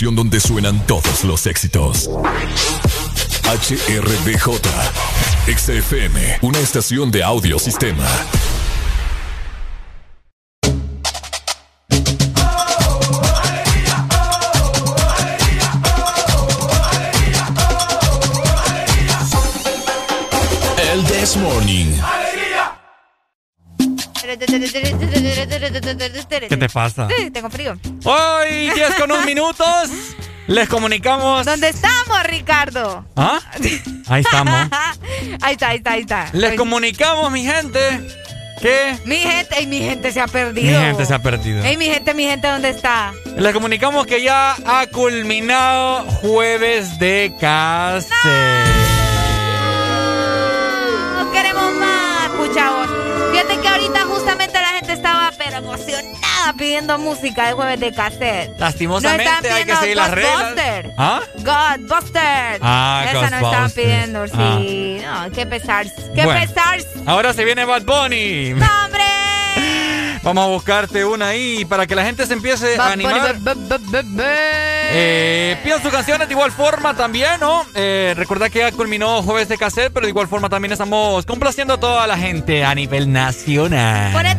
donde suenan todos los éxitos. HRBJ, XFM, una estación de audio sistema. El This Morning. ¿Qué te pasa? Sí, tengo frío. Hoy, 10 con un minutos, les comunicamos. ¿Dónde estamos, Ricardo? ¿Ah? Ahí estamos. *laughs* ahí está, ahí está, ahí está. Les comunicamos, mi gente, que. Mi gente, ey, mi gente se ha Mi perdido. gente se ha perdido. Ey, mi gente, mi gente, ¿dónde está? Les comunicamos que ya ha culminado Jueves de Casa. No pidiendo música de jueves de cassette. Lastimosamente hay que seguir las reglas. ¿Ah? Ah, Esa pidiendo, sí. No, qué pesar. Qué Bueno. pesar. Ahora se viene Bad Bunny. ¡No, hombre! *laughs* Vamos a buscarte una ahí para que la gente se empiece a Bad animar. Bunny, bu- Eh, pidan sus canciones de igual forma también, ¿no? Eh, recordad que ya culminó Jueves de Cassette, pero de igual forma también estamos complaciendo a toda la gente a nivel nacional. Ponete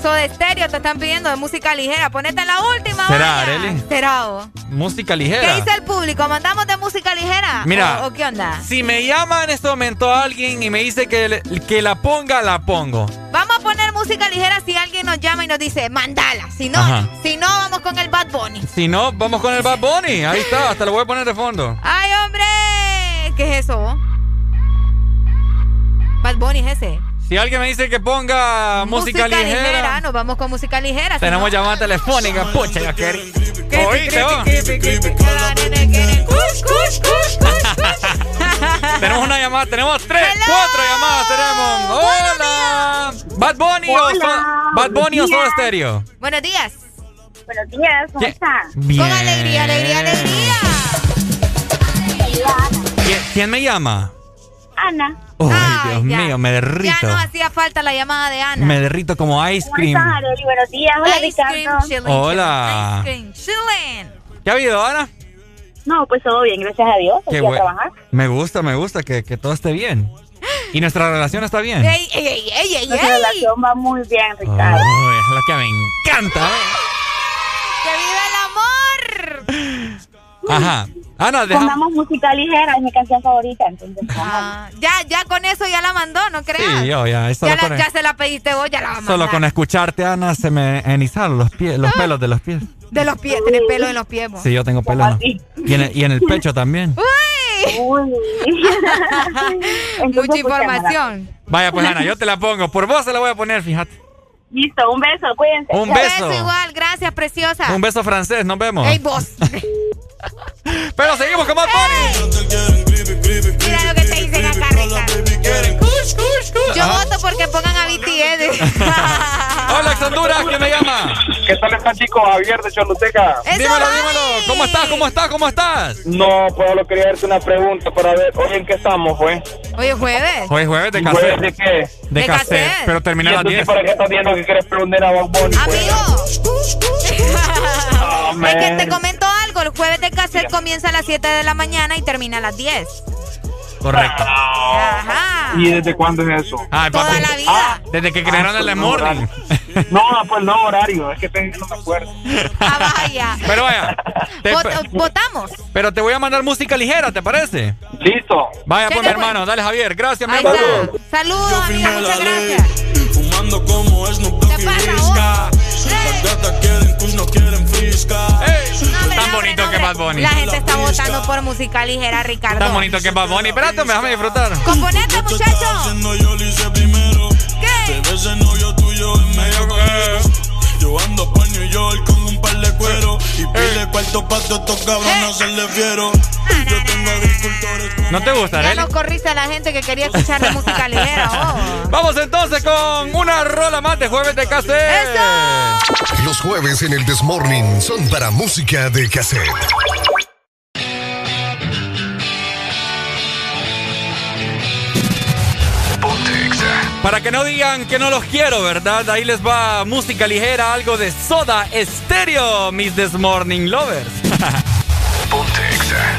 Soda Estéreo te están pidiendo de música ligera. Ponete la última, ¿Será. Arely? ¿Será? Música ¿Qué ligera. dice el público? ¿Mandamos de música ligera? Mira. ¿O, o qué onda? Si me llama en este momento alguien y me dice que, le- que la ponga, la pongo. Vamos a poner música ligera si alguien nos llama y nos dice, mandala. Si no, Ajá. si no, vamos con el Bad Bunny. Si no, vamos con el Bad Bunny. Ahí está, hasta lo voy a poner de fondo. ¡Ay, hombre! ¿Qué es eso? Bad Bunny es ese. Si alguien me dice que ponga música, ligera, nos vamos con música ligera. si tenemos no- llamada telefónica. Pucha. Oíste, vos. Tenemos una llamada, tenemos tres, cuatro llamadas tenemos. Hola. Bad Bunny o Hola. Bad Bunny o días. Stereo. Buenos días. Buenos días, ¿cómo ¿Qué? está? Bien. Con alegría, alegría, alegría. ¿Quién, quién me llama? Ana. Ay, Dios ya. mío, me derrito. Ya no hacía falta la llamada de Ana. Me derrito como ice ¿Cómo cream. Buenos días. Hola, Ice cream, Ricardo. chilling, Hola. chilling, Ice cream, chilling. ¿Qué ha habido, Ana? No, pues todo bien, gracias a Dios. Qué. Me gusta, me gusta que, que todo esté bien. Y nuestra relación está bien. Ey, ey, ey, ey, ey, Nuestra ey. relación va muy bien, Ricardo. Ay, es lo que me encanta. ¿eh? ¡Que viva el amor! Ajá. Ana, dejamos. Pongamos música ligera, es mi canción favorita, entonces. Ah, ya, ya con eso ya la mandó, no creas. Sí, yo ya. Ya, la- ya se la pediste vos, ya la vamos a solo con escucharte, Ana, se me enizaron los pies, los pelos de los pies. De los pies, tenés pelo en los pies. vos. Sí, yo tengo pelo. en los- Y en, el, y en el pecho también. *laughs* ¡Uy! *laughs* Mucha información. Vaya, pues Ana, *laughs* yo te la pongo. Por vos se la voy a poner, fíjate. Listo, un beso, cuídense. Un beso. igual, gracias, preciosa. Un beso francés, nos vemos. ¡Ey, vos! Pero seguimos con Bunny. Mira lo que te dicen acá, Ricardo. Yo Ajá. voto porque pongan a BTS. *laughs* Hola, Honduras, ¿quién me llama? ¿Qué tal está, chico? Javier de Choluteca. Dímelo, dímelo. ¿Cómo estás? ¿Cómo estás? ¿Cómo estás? No, Pablo, quería hacerte una pregunta para ver hoy en qué estamos, pues. Hoy es jueves. Hoy es jueves de ¿Jueves cassette. de qué? De De cassette, cassette. pero termina a ¿Y las entonces 10. para qué estás viendo que quieres preguntar a Bad Bunny? pues? Es que te comento algo. El jueves de cassette comienza a las 7 de la mañana y termina a las 10. Correcto. Ajá. ¿Y desde cuándo es eso? Ay, Toda papi. la vida. Desde que crearon el Morning. No, pues no horario, es que te- no me acuerdo. Ah, vaya. Pero vaya. te- Vot- votamos. pero te voy a mandar música ligera, ¿te parece? Listo. Vaya, pues, mi pues. hermano. Dale, Javier. Gracias, mi hermano. Saludos, amiga. Muchas gracias. Fumando como Snoop Dogg y Whisca. Las gatas quieren no. Tan bonito que es Bad Bunny. La gente está votando por música ligera, Ricardo. Tan bonito que es Bad Bunny. Espérate, déjame disfrutar. Componente, muchacho. ¿Qué? Yo ando por New York con un par de cuero. Y pide cuarto pa' todos estos cabrones hacerle fiero. Yo tengo agricultores con ¿No te gusta, Ya nos corriste a la gente que quería escuchar de música ligera. *laughs* Oh. Vamos entonces con una rola más de jueves de cassette. Los jueves en el Desmorning son para música de cassette. Para que no digan que no los quiero, ¿verdad? Ahí les va música ligera, algo de soda estéreo, mis This Morning Lovers. *laughs* Ponte extra.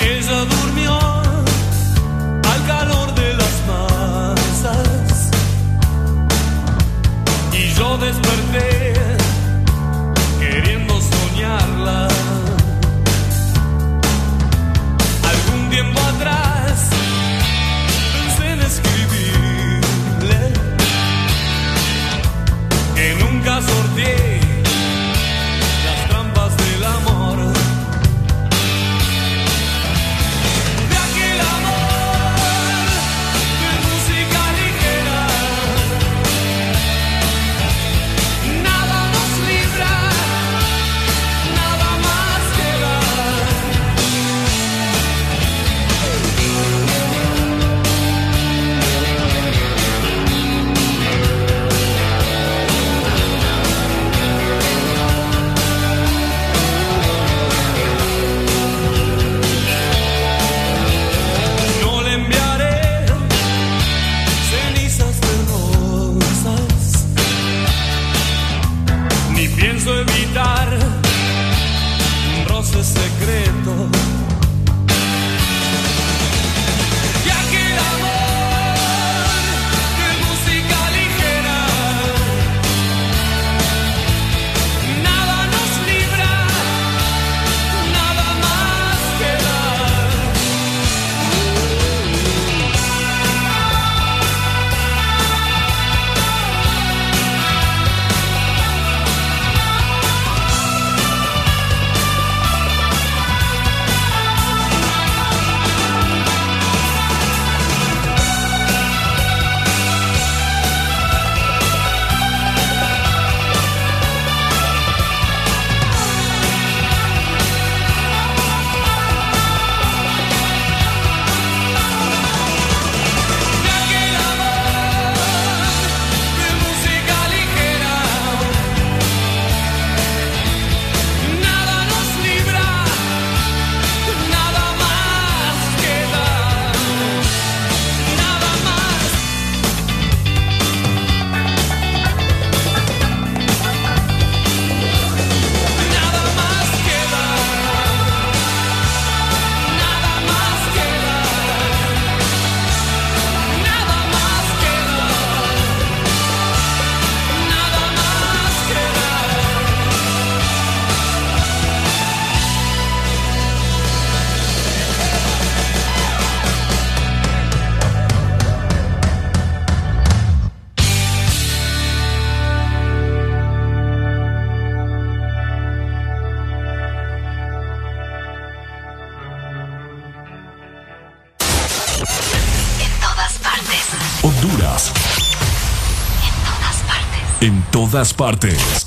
Ella durmió al calor de las masas y yo desperté.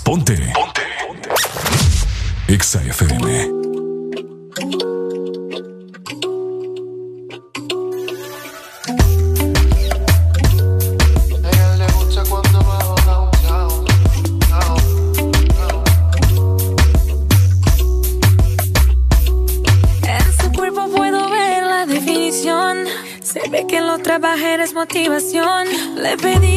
Ponte, ponte, ponte. Él. En su cuerpo puedo ver la definición. Se ve que en lo trabajero es motivación. Le pedí.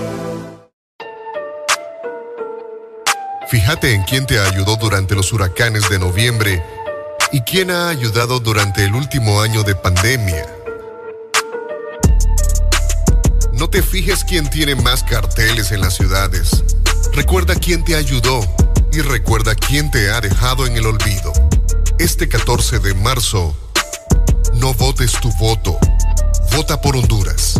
Fíjate en quién te ayudó durante los huracanes de noviembre y quién ha ayudado durante el último año de pandemia. No te fijes quién tiene más carteles en las ciudades. Recuerda quién te ayudó y recuerda quién te ha dejado en el olvido. Este 14 de marzo, no votes tu voto. Vota por Honduras.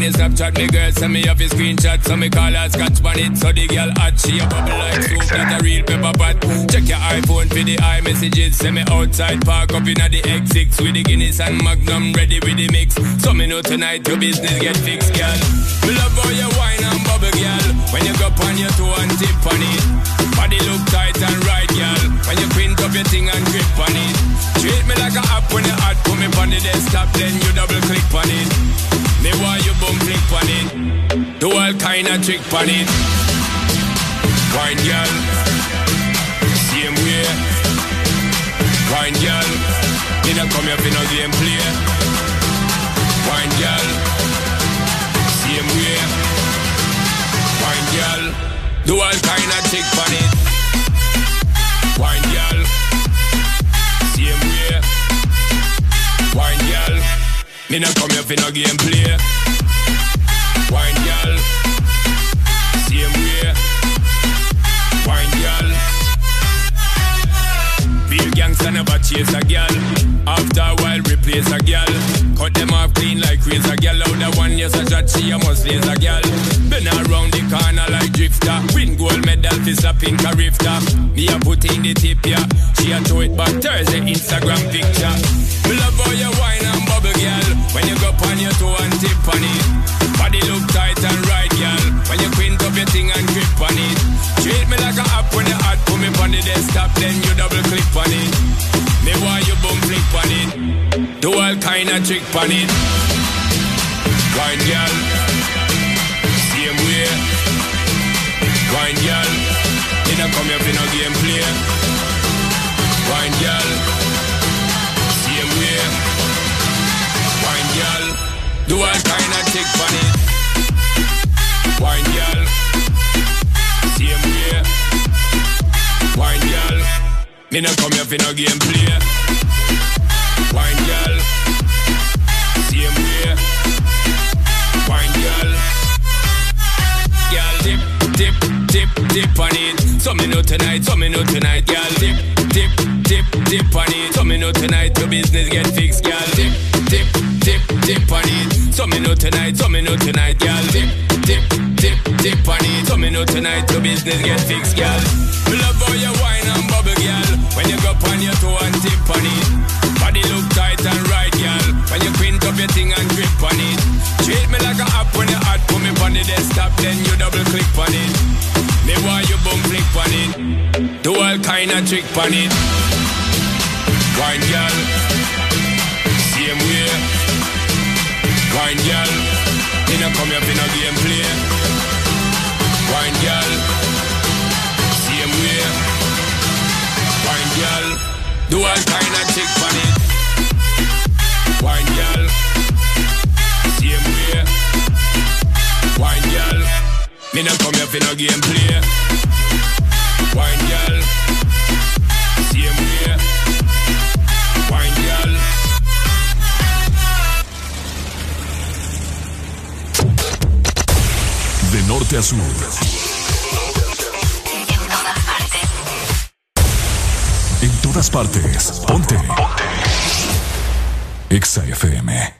When you Snapchat me girl, send me off a screenshot, so me call her scotch on it, so the girl hot, she a bubble like soup, that a real pepper pot. Check your iPhone for the iMessages, send me outside, park up inna the X6 with the Guinness and Magnum ready with the mix. So me know tonight your business get fixed, girl. Me love how you wine and bubble, girl. When you go on your toe and tip on it, body look tight and right, girl. When you print up your thing and grip on it, treat me like a app when you hot, put me on the desktop, then you double click on it. Me want you boom click on it. Do all kind of trick on it. Wine girl. Same way. Wine girl. Me not come here for no game play. Wine girl. Same way. Wine girl. Do all kind of trick on it. Me not come here for no game play. Wine girl, same way. Wine girl. Real gangsta never chase a girl. After a while, replace a girl. Cut them off clean like razor girl. Out the one yes a shot, she a must lace a girl. Been around the corner like drifter. Win gold medal for slapping a rifter. Me a put in the tip yeah. She a throw it back Thursday Instagram picture. Me love how you wine and bubble girl. When you go on your toe and tip on it. Body look tight and right girl. When you quint up your thing and grip on it. Treat me like a app when you hot. Put me on the desktop then you double click on it. Me want you boom flick on it. Do all kind of trick on it. Wine girl. Wine girl. Me not come here for no game play. Wine girl. Same way. Wine girl. Do all kind of trick on it. Wine girl. Same way. Wine girl. Me not come here for no game on it. So me know tonight, so me know tonight, girl dip, dip, dip, dip on it. So me know tonight your business get fixed, girl dip, dip, dip, dip on it. So me know tonight, so me know tonight, girl dip, dip, dip, dip on it. So me know tonight your business get fixed, girl. Me love how you wine and bubble, girl. When you go on your toe and tip on it. Body look tight and right, girl. When you print up your thing and grip on it. Treat me like a app when you hot. Put me on the desktop, then you double click on it. Me want you boom flick on it. Do all kind of trick on it. Wine girl. Same way. Wine girl. Me no come here for no game play. Wine girl. Same way. Wine girl. Do all kind of Me no come here for no game play. Wine girl. Same way. Wine girl. De norte a sur. En todas partes. Ponte. Ponte. Exa FM.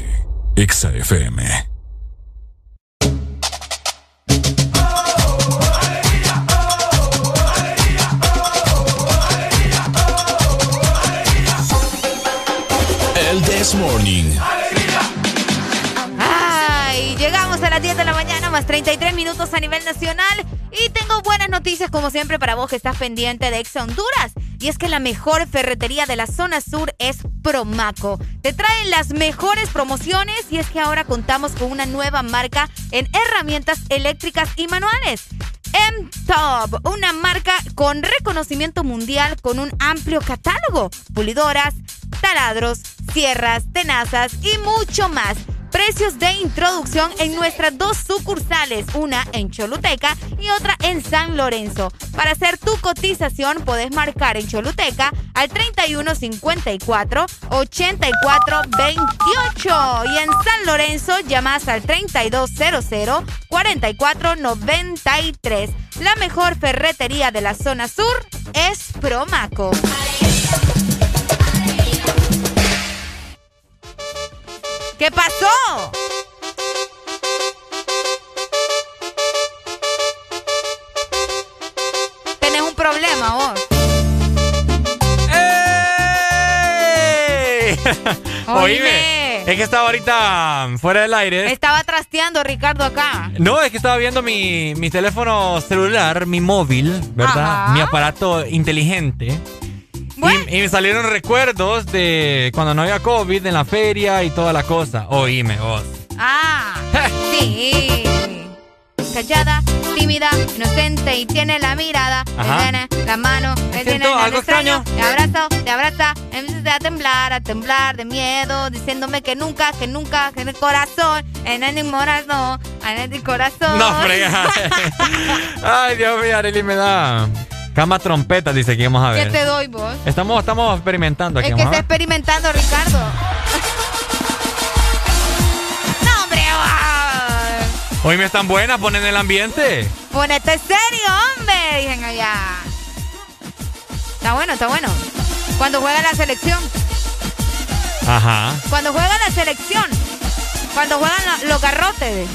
Exa FM. El This Morning. Ay, llegamos a las 10 de la mañana, más 33 minutos a nivel nacional. Y tengo buenas noticias, como siempre, para vos que estás pendiente de Exa Honduras. Y es que la mejor ferretería de la zona sur es Promaco. Te traen las mejores promociones y es que ahora contamos con una nueva marca en herramientas eléctricas y manuales. M-Top, una marca con reconocimiento mundial con un amplio catálogo, pulidoras, taladros, sierras, tenazas y mucho más. Precios de introducción en nuestras dos sucursales, una en Choluteca y otra en San Lorenzo. Para hacer tu cotización puedes marcar en Choluteca al 3154 8428 y en San Lorenzo llamas al 3200 4493. La mejor ferretería de la zona sur es Promaco. ¿Qué pasó? Tenés un problema vos. ¡Ey! *laughs* Oíme, es que estaba ahorita fuera del aire. Estaba trasteando Ricardo acá. No, es que estaba viendo mi, mi teléfono celular, mi móvil, ¿verdad? Ajá. Mi aparato inteligente. Y, y me salieron recuerdos de cuando no había COVID en la feria y toda la cosa. Oíme vos. Ah, *laughs* sí. Callada, tímida, inocente y tiene la mirada. Me tiene la mano, me tiene algo extraño. Te abrazo, te abraza, empieza a temblar, a temblar de miedo, diciéndome que nunca, que nunca, que en el corazón, en el corazón, en el corazón. No, frega. *laughs* Ay, Dios mío, Arely me da. Cama trompeta, dice que vamos a ¿Qué ver. te doy vos? Estamos, estamos experimentando aquí. Es que está experimentando, Ricardo. *laughs* no, hombre. Hoy me están buenas, ponen el ambiente. Ponete serio, hombre, dicen allá. Está bueno, está bueno. Cuando juega la selección. Ajá. Cuando juega la selección. Cuando juegan lo- los garrotes.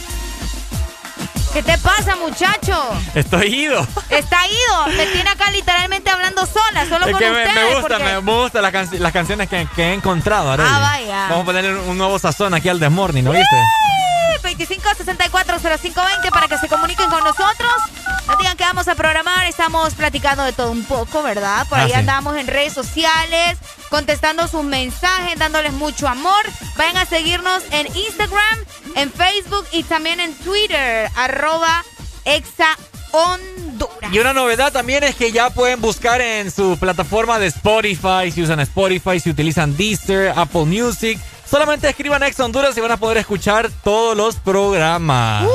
¿Qué te pasa, muchacho? Estoy ido. Está ido. Me tiene acá literalmente hablando sola, solo Es con que me, ustedes. me gusta, porque- me gustan las, canci- las canciones que, que he encontrado, Arely. Ah, vaya. Vamos a ponerle un nuevo sazón aquí al Desmorning, ¿no viste? 25640520 para que se comuniquen con nosotros. No digan que vamos a programar, estamos platicando de todo un poco, ¿verdad? Por Ah, ahí sí. andamos en redes sociales, contestando sus mensajes, dándoles mucho amor. Vayan a seguirnos en Instagram, en Facebook y también en Twitter, arroba exa Honduras. Y una novedad también es que ya pueden buscar en su plataforma de Spotify, si usan Spotify, si utilizan Deezer, Apple Music. Solamente escriban Ex Honduras y van a poder escuchar todos los programas.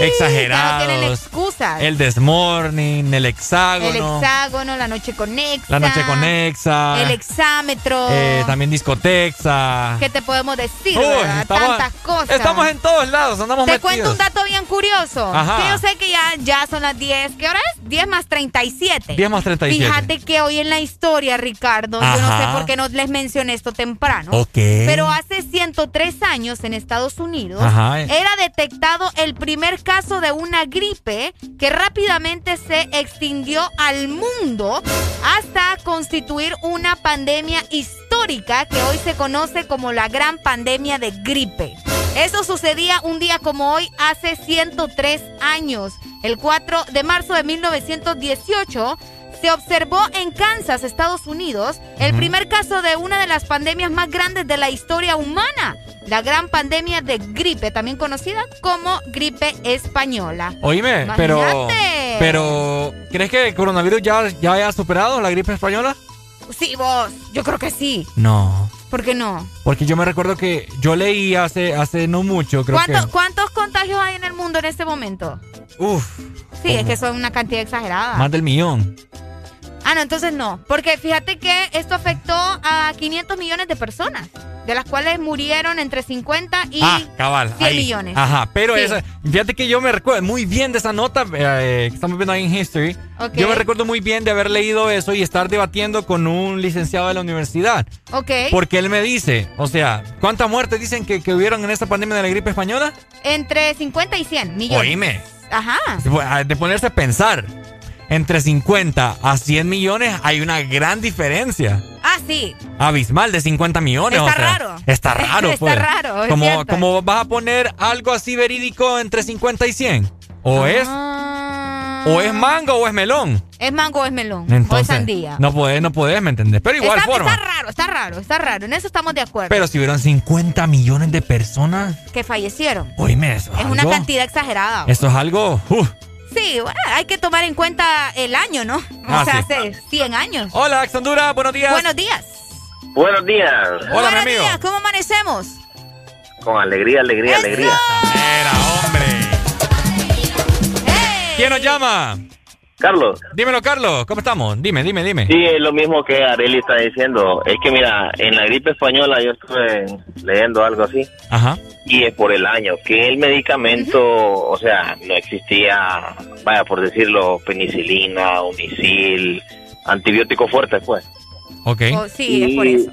Exagerados. Ya no tienen excusas. El Desmorning, el Hexágono. El hexágono, la noche conexa. La noche conexa. El exámetro. eh, también discotexa. ¿Qué te podemos decir? Uy, verdad? estamos- Tantas cosas. Estamos en todos lados, andamos Te metidos. cuento un dato bien curioso. Ajá. Que yo sé que ya, ya son las 10. ¿Qué hora es? 10 más 37. 10 más 37. Fíjate que hoy en la historia, Ricardo, yo no sé por qué no les mencioné esto temprano. Ok. Pero hace 103 años en Estados Unidos Ajá. era detectado el primer caso de una gripe que rápidamente se extinguió al mundo hasta constituir una pandemia histórica que hoy se conoce como la gran pandemia de gripe. Eso sucedía un día como hoy hace 103 años, el 4 de marzo de 1918 se observó en Kansas, Estados Unidos, el primer caso de una de las pandemias más grandes de la historia humana, la gran pandemia de gripe, también conocida como gripe española. Oíme, pero. Imagínate. Pero. ¿Crees que el coronavirus ya, ya haya superado la gripe española? Sí, vos, yo creo que sí. No. ¿Por qué no? Porque yo me recuerdo que yo leí hace, hace no mucho, creo ¿Cuánto- que. ¿Cuántos contagios hay en el mundo en este momento? Uf, Sí, es que son una cantidad exagerada. más del millón. Ah, no, entonces no. Porque fíjate que esto afectó a 500 millones de personas, de las cuales murieron entre 50 y ah, cabal. 100 ahí. millones. Ajá, pero Sí. esa. Fíjate que yo me recuerdo muy bien de esa nota eh, que estamos viendo ahí en History. Ok. Yo me recuerdo muy bien de haber leído eso y estar debatiendo con un licenciado de la universidad. Ok. Porque él me dice, o sea, ¿cuántas muertes dicen que, que hubieron en esta pandemia de la gripe española? Entre 50 y 100 millones. Oíme. Ajá. De ponerse a pensar. Entre 50 a 100 millones hay una gran diferencia. Ah, sí. Abismal de 50 millones. Está o sea, raro. Está raro, *laughs* Está pues. raro, es como, cierto. como vas a poner algo así verídico entre 50 y 100. O es, Ah. o es mango o es melón. ¿Es mango o es melón? o es Entonces, sandía. no podés, no podés, ¿me entendés? Pero igual está, forma. está raro, está raro, está raro. En eso estamos de acuerdo. Pero si hubieran 50 millones de personas, que fallecieron. oíme eso. Es una algo- cantidad exagerada. Eso es algo. uf. Sí, bueno, hay que tomar en cuenta el año, ¿no? O Ah, sea, sí. hace 100 años. Hola, Honduras, buenos días. Buenos días. Buenos días. Hola, mi Buenos amigo. días, ¿cómo amanecemos? Con alegría, alegría, alegría. Era, hombre. ¿Quién nos llama? Carlos. Dímelo, Carlos. ¿Cómo estamos? Dime, dime, dime. Sí, es lo mismo que Areli está diciendo. Es que mira, en la gripe española yo estuve leyendo algo así. Ajá. Y es por el año, que el medicamento, o sea, no existía, vaya, por decirlo, penicilina, unicil, antibióticos fuertes, pues. Ok. Oh, sí, es por eso.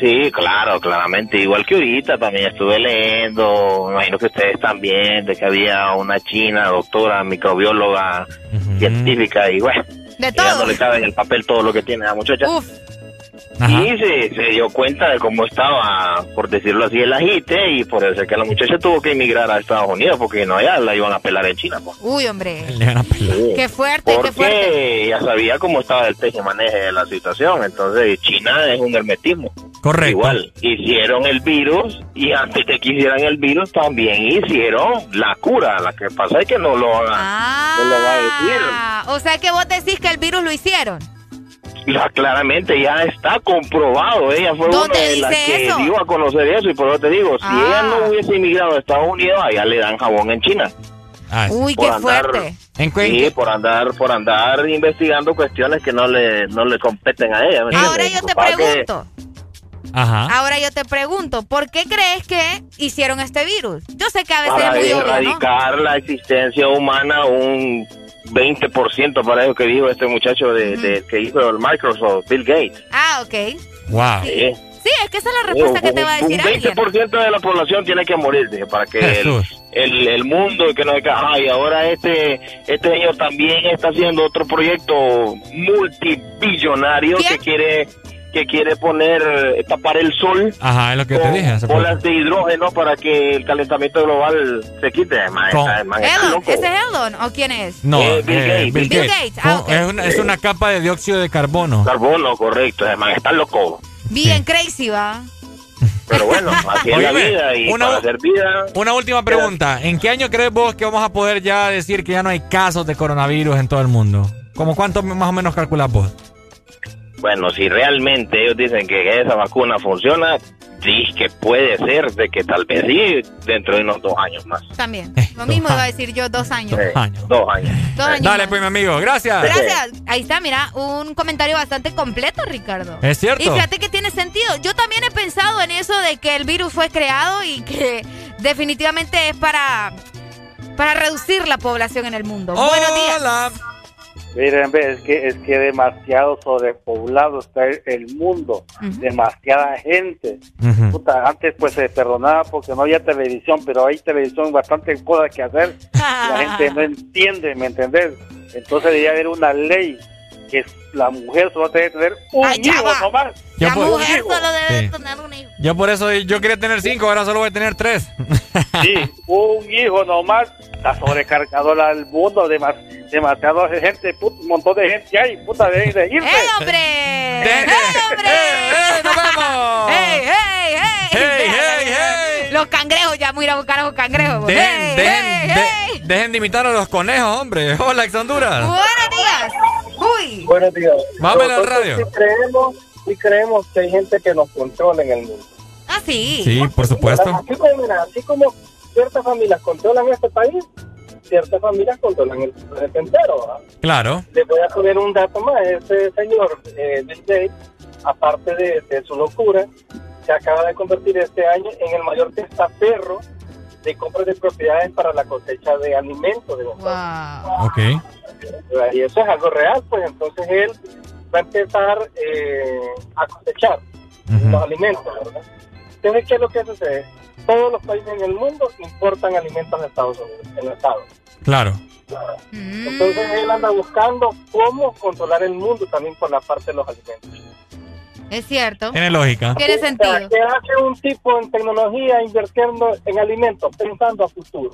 Sí, claro, claramente. Igual que ahorita también estuve leyendo, me imagino que ustedes también, de que había una china, doctora, microbióloga, científica, y bueno, De ya no todo. le cabe en el papel todo lo que tiene la muchacha. Uf. Y se, se dio cuenta de cómo estaba, por decirlo así, el agite, y por eso es que la muchacha tuvo que emigrar a Estados Unidos, porque no, ya la iban a pelar en China. pues. Uy, hombre. *laughs* Sí. Qué fuerte, qué fuerte. Porque ya sabía cómo estaba el teje maneje de la situación. Entonces, China es un hermetismo. Correcto. Igual, hicieron el virus y antes de que hicieran el virus también hicieron la cura. La que pasa es que no lo van a, no lo va a decir. Ah, o sea que vos decís que el virus lo hicieron. Ya, claramente ya está comprobado. Ella fue una ¿Dónde de las que eso? dio a conocer eso. Y por eso te digo, si Ah. ella no hubiese emigrado a Estados Unidos, allá le dan jabón en China. Uy, Por qué andar- fuerte. Sí, por andar, por andar investigando cuestiones que no le, no le competen a ella. ¿me Ahora yo te que- pregunto. Ajá. Ahora yo te pregunto, ¿por qué crees que hicieron este virus? Yo sé que a veces para es muy obvio, ¿no? erradicar la existencia humana un 20% para eso que dijo este muchacho de, de- que hizo el Microsoft, Bill Gates. Ah, ok. Wow. Sí. Sí, es que esa es la respuesta que te va a decir un alguien. 20% de la población tiene que morir dije, para que el, el, el mundo y que no diga, ay, ahora este este señor también está haciendo otro proyecto multibillonario que quiere que quiere poner eh, tapar el sol Ajá, es lo que te dije. hace poco. bolas de hidrógeno para que el calentamiento global se quite. Está Elon, loco. ¿ese es Elon o quién es? No, Eh, Bill eh, Gates. Bill Bill Gates. Ah, ok. es, una, es una capa de dióxido de carbono. Carbono, correcto. Man, está loco. Bien crazy, va. Pero bueno, *laughs* así es la vida y una- para hacer vida... Una última pregunta. ¿En qué año crees vos que vamos a poder ya decir que ya no hay casos de coronavirus en todo el mundo? ¿Cómo cuánto más o menos calculás vos? Bueno, si realmente ellos dicen que esa vacuna funciona, sí que puede ser de que tal vez sí dentro de unos dos años más. También. Lo mismo iba a decir yo, dos años. Eh, Dos años. Dos años Dale, más. pues, mi amigo. Gracias. Gracias. Ahí está, mira, un comentario bastante completo, Ricardo. Es cierto. Y fíjate que tiene sentido. Yo también he pensado en eso de que el virus fue creado y que *laughs* definitivamente es para, para reducir la población en el mundo. Buenos días. Miren, es que es que demasiado sobrepoblado está el, mundo, demasiada gente. Puta, antes pues se perdonaba porque no había televisión, pero hay televisión, bastante cosas que hacer. La gente no *laughs* entiende, ¿me entendés? Entonces debería haber una ley que la mujer solo tiene que tener un Ay, ya hijo nomás. Ya La por- mujer solo debe Sí. tener un hijo. Yo por eso yo quería tener cinco, ahora solo voy a tener tres. Sí, un hijo nomás. Está sobrecargado la- el mundo, demas, demasiada gente, put- un montón de gente hay, puta, de, de irse. ¡Ey, hombre! ¡Ey, hombre! ¡Nos vemos! ¡Ey, ey, ey! ¡Hey, hey, hey! Los cangrejos, ya voy a ir a buscar a los cangrejos. Dejen, ¡Ey, dejen, ey, de- ey! dejen de imitar a los conejos, hombre. Hola, ex Honduras. Buenos días. Uy. Buenos días. Vámonos al radio. Sí creemos, sí creemos que hay gente que nos controla en el mundo. Ah, sí. Sí, por supuesto. Así, pues, mira, así como ciertas familias controlan este país, ciertas familias controlan el planeta entero. ¿verdad? Claro. Les voy a poner un dato más. Este señor, eh, Bill Gates, aparte de, de su locura, se acaba de convertir este año en el mayor testaferro de compras de propiedades para la cosecha de alimentos. De Wow. Ok. y eso es algo real, pues entonces él va a empezar eh, a cosechar los alimentos, ¿verdad? Entonces, ¿qué es lo que sucede? Todos los países en el mundo importan alimentos de Estados Unidos, en los estados. Claro. Entonces él anda buscando cómo controlar el mundo también por la parte de los alimentos. Es cierto. Tiene lógica. Tiene O sea, sentido. ¿Qué hace un tipo en tecnología invirtiendo en alimentos, pensando a futuro?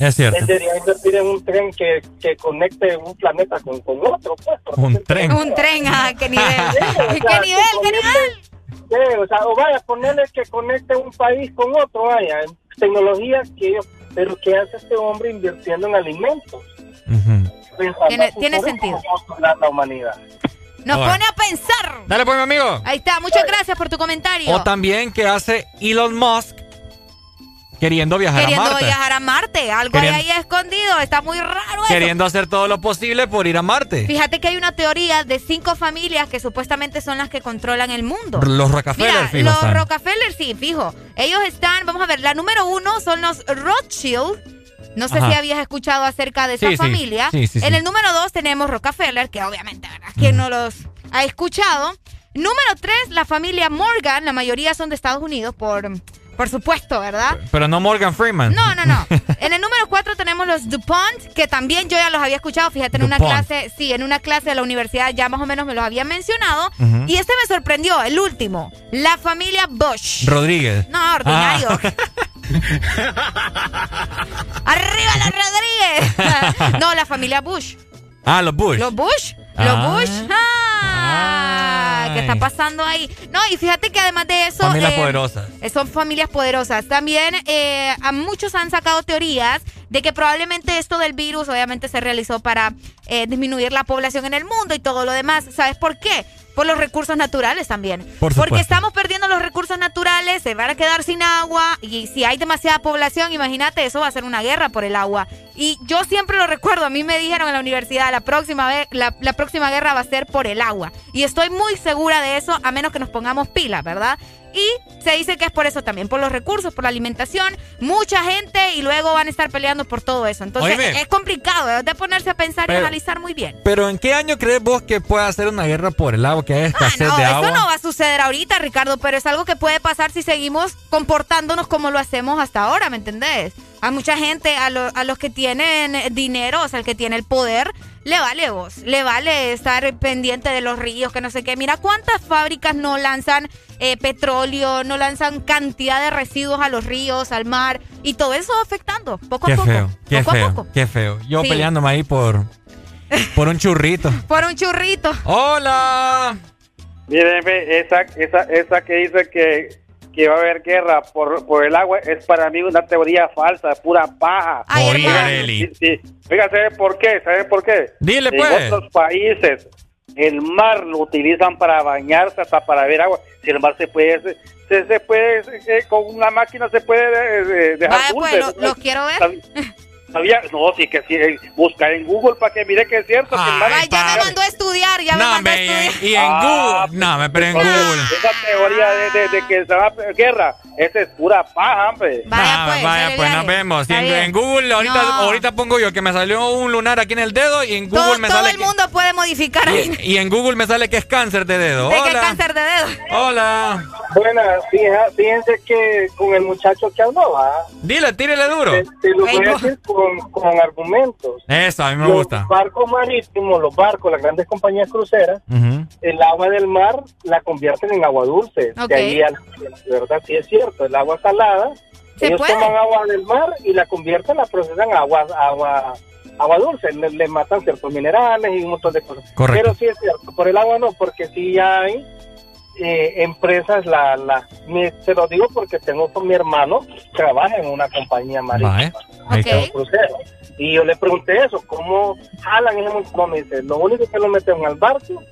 Es cierto. Él debería invertir en un tren que, que conecte un planeta con, con otro. Pues, Un tren. Un tren, ah, qué *laughs* nivel. Sí, o sea, ¿Qué nivel? ¿Qué ponerle- nivel? Sí, o sea, o vaya, ponerle que conecte un país con otro, vaya, en tecnología que ellos, pero ¿qué hace este hombre invirtiendo en alimentos? Pensando Tiene- a futuro tiene cómo sentido. la humanidad. Nos pone a pensar. Dale pues, mi amigo. Ahí está. Muchas gracias por tu comentario. O también que hace Elon Musk queriendo viajar Queriendo a Marte. viajar a Marte. Algo hay Queriendo- ahí escondido. Está muy raro eso. Queriendo hacer todo lo posible por ir a Marte. Fíjate que hay una teoría de cinco familias que supuestamente son las que controlan el mundo. Los Rockefeller, Mira, fijo, los están. Rockefeller, sí, fijo. Ellos están, vamos a ver, la número uno son los Rothschild. No sé Ajá. si habías escuchado acerca de esa Sí, familia. Sí, sí, sí. En el número dos tenemos Rockefeller, que obviamente, ¿verdad? ¿Quién no los ha escuchado? Número tres, la familia Morgan. La mayoría son de Estados Unidos, por, por supuesto, ¿verdad? Pero no Morgan Freeman. No, no, no. *laughs* En el número 4 tenemos los DuPont, que también yo ya los había escuchado, fíjate, en una clase, sí, en una clase de la universidad ya más o menos me los habían mencionado. Y este me sorprendió, el último, la familia Bush. Rodríguez. No, ordinario. Ah. *laughs* *laughs* ¡Arriba los Rodríguez! *laughs* no, la familia Bush. Ah, los Bush. ¿Los Bush? ¿Los Ah. Bush? Ah, ¿Qué está pasando ahí? No, y fíjate que además de eso... Familias eh, poderosas. eh, Son familias poderosas. También eh, a muchos han sacado teorías de que probablemente esto del virus obviamente se realizó para eh, disminuir la población en el mundo y todo lo demás. ¿Sabes por qué? Por los recursos naturales también. Por Porque estamos perdiendo los recursos naturales, se van a quedar sin agua y si hay demasiada población, imagínate, eso va a ser una guerra por el agua. Y yo siempre lo recuerdo, a mí me dijeron en la universidad, la próxima, vez, la, la próxima guerra va a ser por el agua. Y estoy muy segura de eso, a menos que nos pongamos pilas, ¿verdad? Y se dice que es por eso también, por los recursos, por la alimentación, mucha gente y luego van a estar peleando por todo eso. Entonces Oíme. es complicado, es de ponerse a pensar y analizar muy bien. Pero ¿en qué año crees vos que pueda hacer una guerra por el agua, que haya escasez No, de eso agua? no va a suceder ahorita, Ricardo, pero es algo que puede pasar si seguimos comportándonos como lo hacemos hasta ahora, ¿me entendés? A mucha gente, a, lo- a los que tienen dinero, o sea, el que tiene el poder, le vale vos, le vale estar pendiente de los ríos, que no sé qué. Mira cuántas fábricas no lanzan eh, petróleo, no lanzan cantidad de residuos a los ríos, al mar, y todo eso va afectando, poco Qué a poco. feo, qué poco a feo, poco. qué feo. Yo Sí. peleándome ahí por, *laughs* por un churrito. Por un churrito. ¡Hola! Miren, ve, esa, esa, esa que dice que, que va a haber guerra por, por el agua es para mí una teoría falsa, pura paja. Ay, Oiga, hermano. Areli. Sí, sí. Oiga, ¿sabe por qué? ¿Sabe por qué? Dile, en pues. otros países el mar lo utilizan para bañarse, hasta para ver agua. Si el mar se puede, se, se, puede, eh, con una máquina se puede eh, eh, dejar pues, lo, lo quiero ver. *laughs* No, sí que sí. eh, Buscar en Google para que mire que es cierto. que el mar Ay, ya me mandó a estudiar, ya me No, mandó a me, estudiar. y en Ah, Google. No, me pero en Esa- Google. Esa teoría de, de, de que se va a guerra, esa es pura paja, hombre. Vaya, Ah, pues, vaya, pues nos vemos. En, en Google, ahorita, No. ahorita pongo yo que me salió un lunar aquí en el dedo y en Google Todo, me todo sale el mundo puede modificar ahí. que, y, y en Google me sale que es cáncer de dedo. ¿De qué Hola. cáncer de dedo? Hola. Bueno, fija- fíjense que con el muchacho que habló, ¿va? Dile, tírele duro. Te, te lo voy a decir con, con argumentos. Eso, a mí me los gusta. barcos marítimos, los barcos, las grandes compañías cruceras, Ujú. el agua del mar la convierten en agua dulce. Ok. De ahí, al- de verdad, sí es cierto, el agua salada, ¿Se ellos puede? toman agua del mar y la convierten, la procesan a agua, agua, agua dulce, le, le matan ciertos minerales y un montón de cosas. Correcto. Pero sí es cierto, por el agua no, porque sí hay eh, empresas, la, la, me- se lo digo porque tengo con mi hermano, trabaja en una compañía marítima. Crucero. Y yo le pregunté eso, ¿cómo jalan ese montón? No, me dice, lo único que lo meten al barco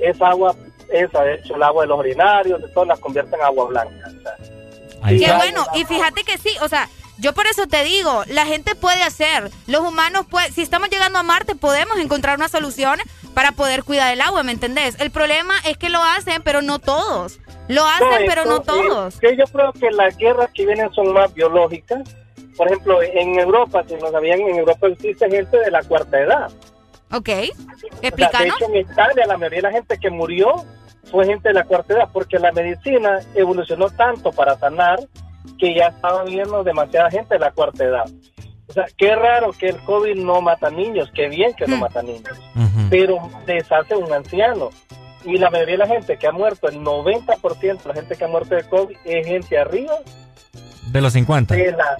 es agua, esa, de hecho, el agua de los urinarios, de todo, la convierten en agua blanca. o sea. Qué bueno, y fíjate que sí, o sea, yo por eso te digo, la gente puede hacer, los humanos pueden, si estamos llegando a Marte podemos encontrar una solución para poder cuidar el agua, ¿me entendés? El problema es que lo hacen, pero no todos. Lo hacen, No, pero no todos. eh, que yo creo que las guerras que vienen son más biológicas. Por ejemplo, en Europa, si no sabían, en Europa existe gente de la cuarta edad. Ok, O sea, de explícanos. hecho, en Italia, la mayoría de la gente que murió fue gente de la cuarta edad, porque la medicina evolucionó tanto para sanar que ya estaba viendo demasiada gente de la cuarta edad. O sea, qué raro que el COVID no mata niños, qué bien que no mata niños, pero deshace un anciano. Y la mayoría de la gente que ha muerto, el 90% de la gente que ha muerto de COVID es gente arriba De los 50. de la,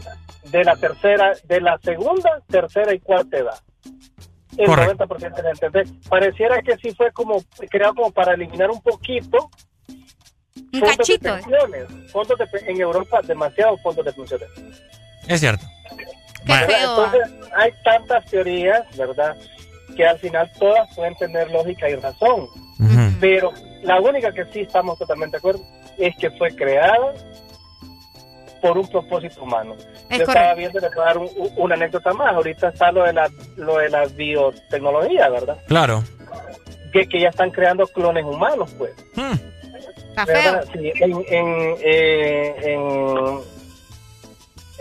de la tercera, de la segunda, tercera y cuarta edad. El Correcto. 90% de la gente. Entonces, pareciera que sí fue como creado como para eliminar un poquito Un fondos cachito. de pensiones. Fondos de en Europa, demasiados fondos de pensiones. Es cierto. ¿Verdad? Entonces, hay tantas teorías, ¿verdad? Que al final todas pueden tener lógica y razón. Pero la única que sí estamos totalmente de acuerdo es que fue creada por un propósito humano. Es Yo estaba correcto. viendo, les voy a dar un- un- una anécdota más. Ahorita está lo de la, lo de la biotecnología, ¿verdad? Claro. Que, que ya están creando clones humanos, pues. Está ¿Verdad? Sí, en, en, eh, en,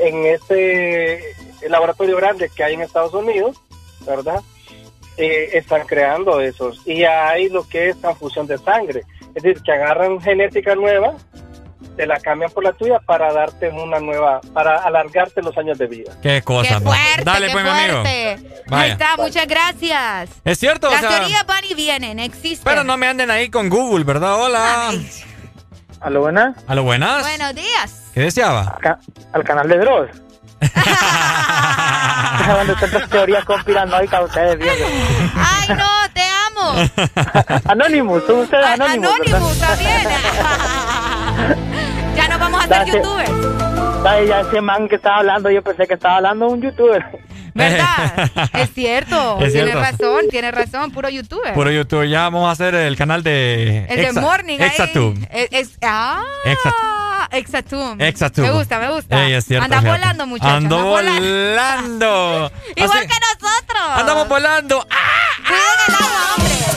en este laboratorio grande que hay en Estados Unidos, ¿verdad? Eh, están creando esos. Y hay lo que es transfusión de sangre. Es decir, que agarran genética nueva, te la cambian por la tuya para darte una nueva, para alargarte los años de vida. Qué cosa. pa. Dale, Qué pues, mi amigo. fuerte. Ahí está, muchas gracias. Es cierto, o Las sea, teorías van y vienen, existen. pero no me anden ahí con Google, ¿verdad? Hola. ¿A lo buenas? ¿A lo buenas? Buenos días. ¿Qué deseaba? al canal de Dross. *laughs* Donde tantas teorías conspiranoicas ustedes. Ay, no, te amo. *laughs* Anonymous, son ustedes Anonymous. Anonymous también. *laughs* ya nos vamos a hacer Date. youtubers. Ay, ya ese man que estaba hablando, yo pensé que estaba hablando un youtuber. *laughs* ¿Verdad? *laughs* Es cierto. Es Tienes cierto. razón, tienes razón. Puro youtuber. Puro YouTube. Ya vamos a hacer el canal de. El de Morning. ahí. Exatube. Es, es- ah, Exa- Exatube. Exatube. Me gusta, me gusta. Ey, es cierto, Anda fíjate. volando, muchachos. Ando anda volando. *laughs* Igual Así- que nosotros. Andamos volando. ¡Ah! El agua, hombre.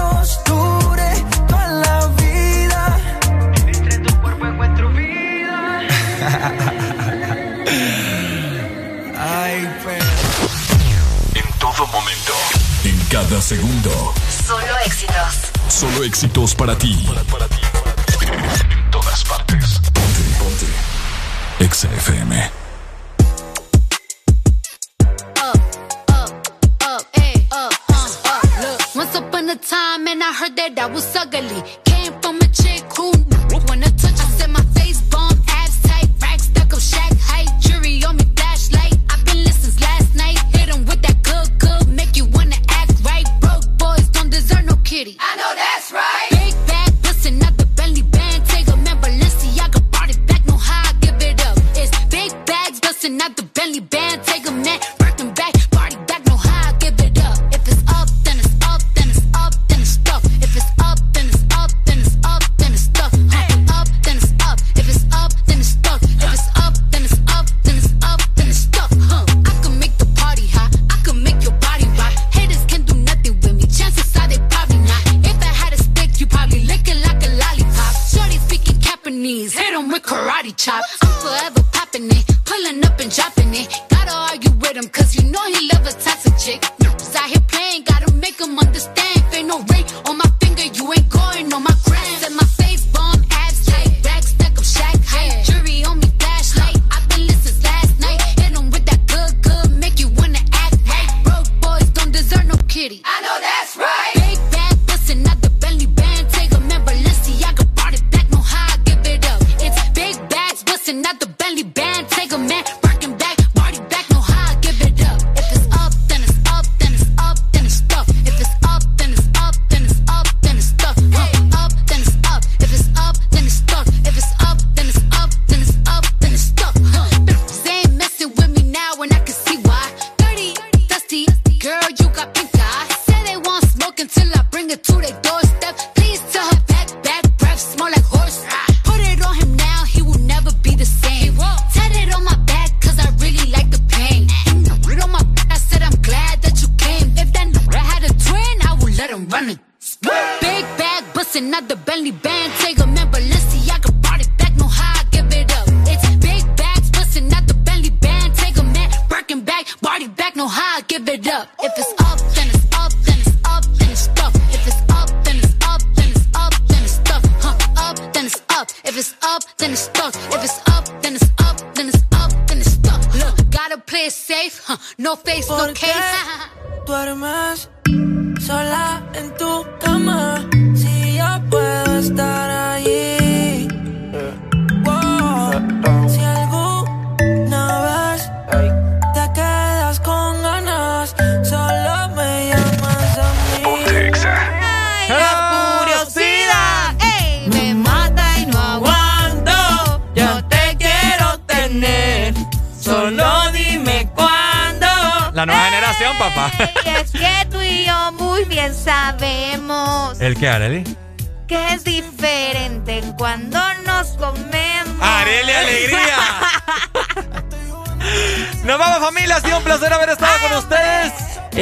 cada segundo. Solo éxitos. Solo éxitos para ti. Todas partes.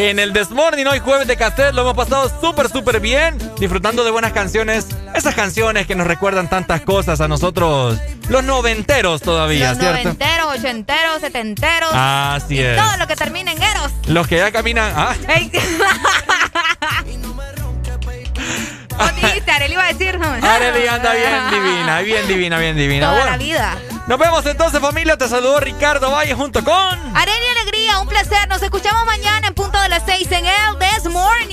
en el Desmorning hoy jueves de cassette. Lo hemos pasado súper, súper bien, disfrutando de buenas canciones. Esas canciones que nos recuerdan tantas cosas a nosotros, los noventeros todavía, los. Noventeros, ochenteros, setenteros. Así es. Todo lo que termina en eros. Los que ya caminan. Ah. Hey. dijiste, *laughs* Areli iba a decir. Areli anda bien divina, bien divina, bien divina. Toda la vida. Nos vemos entonces, familia. Te saludó Ricardo Valle junto con. Areli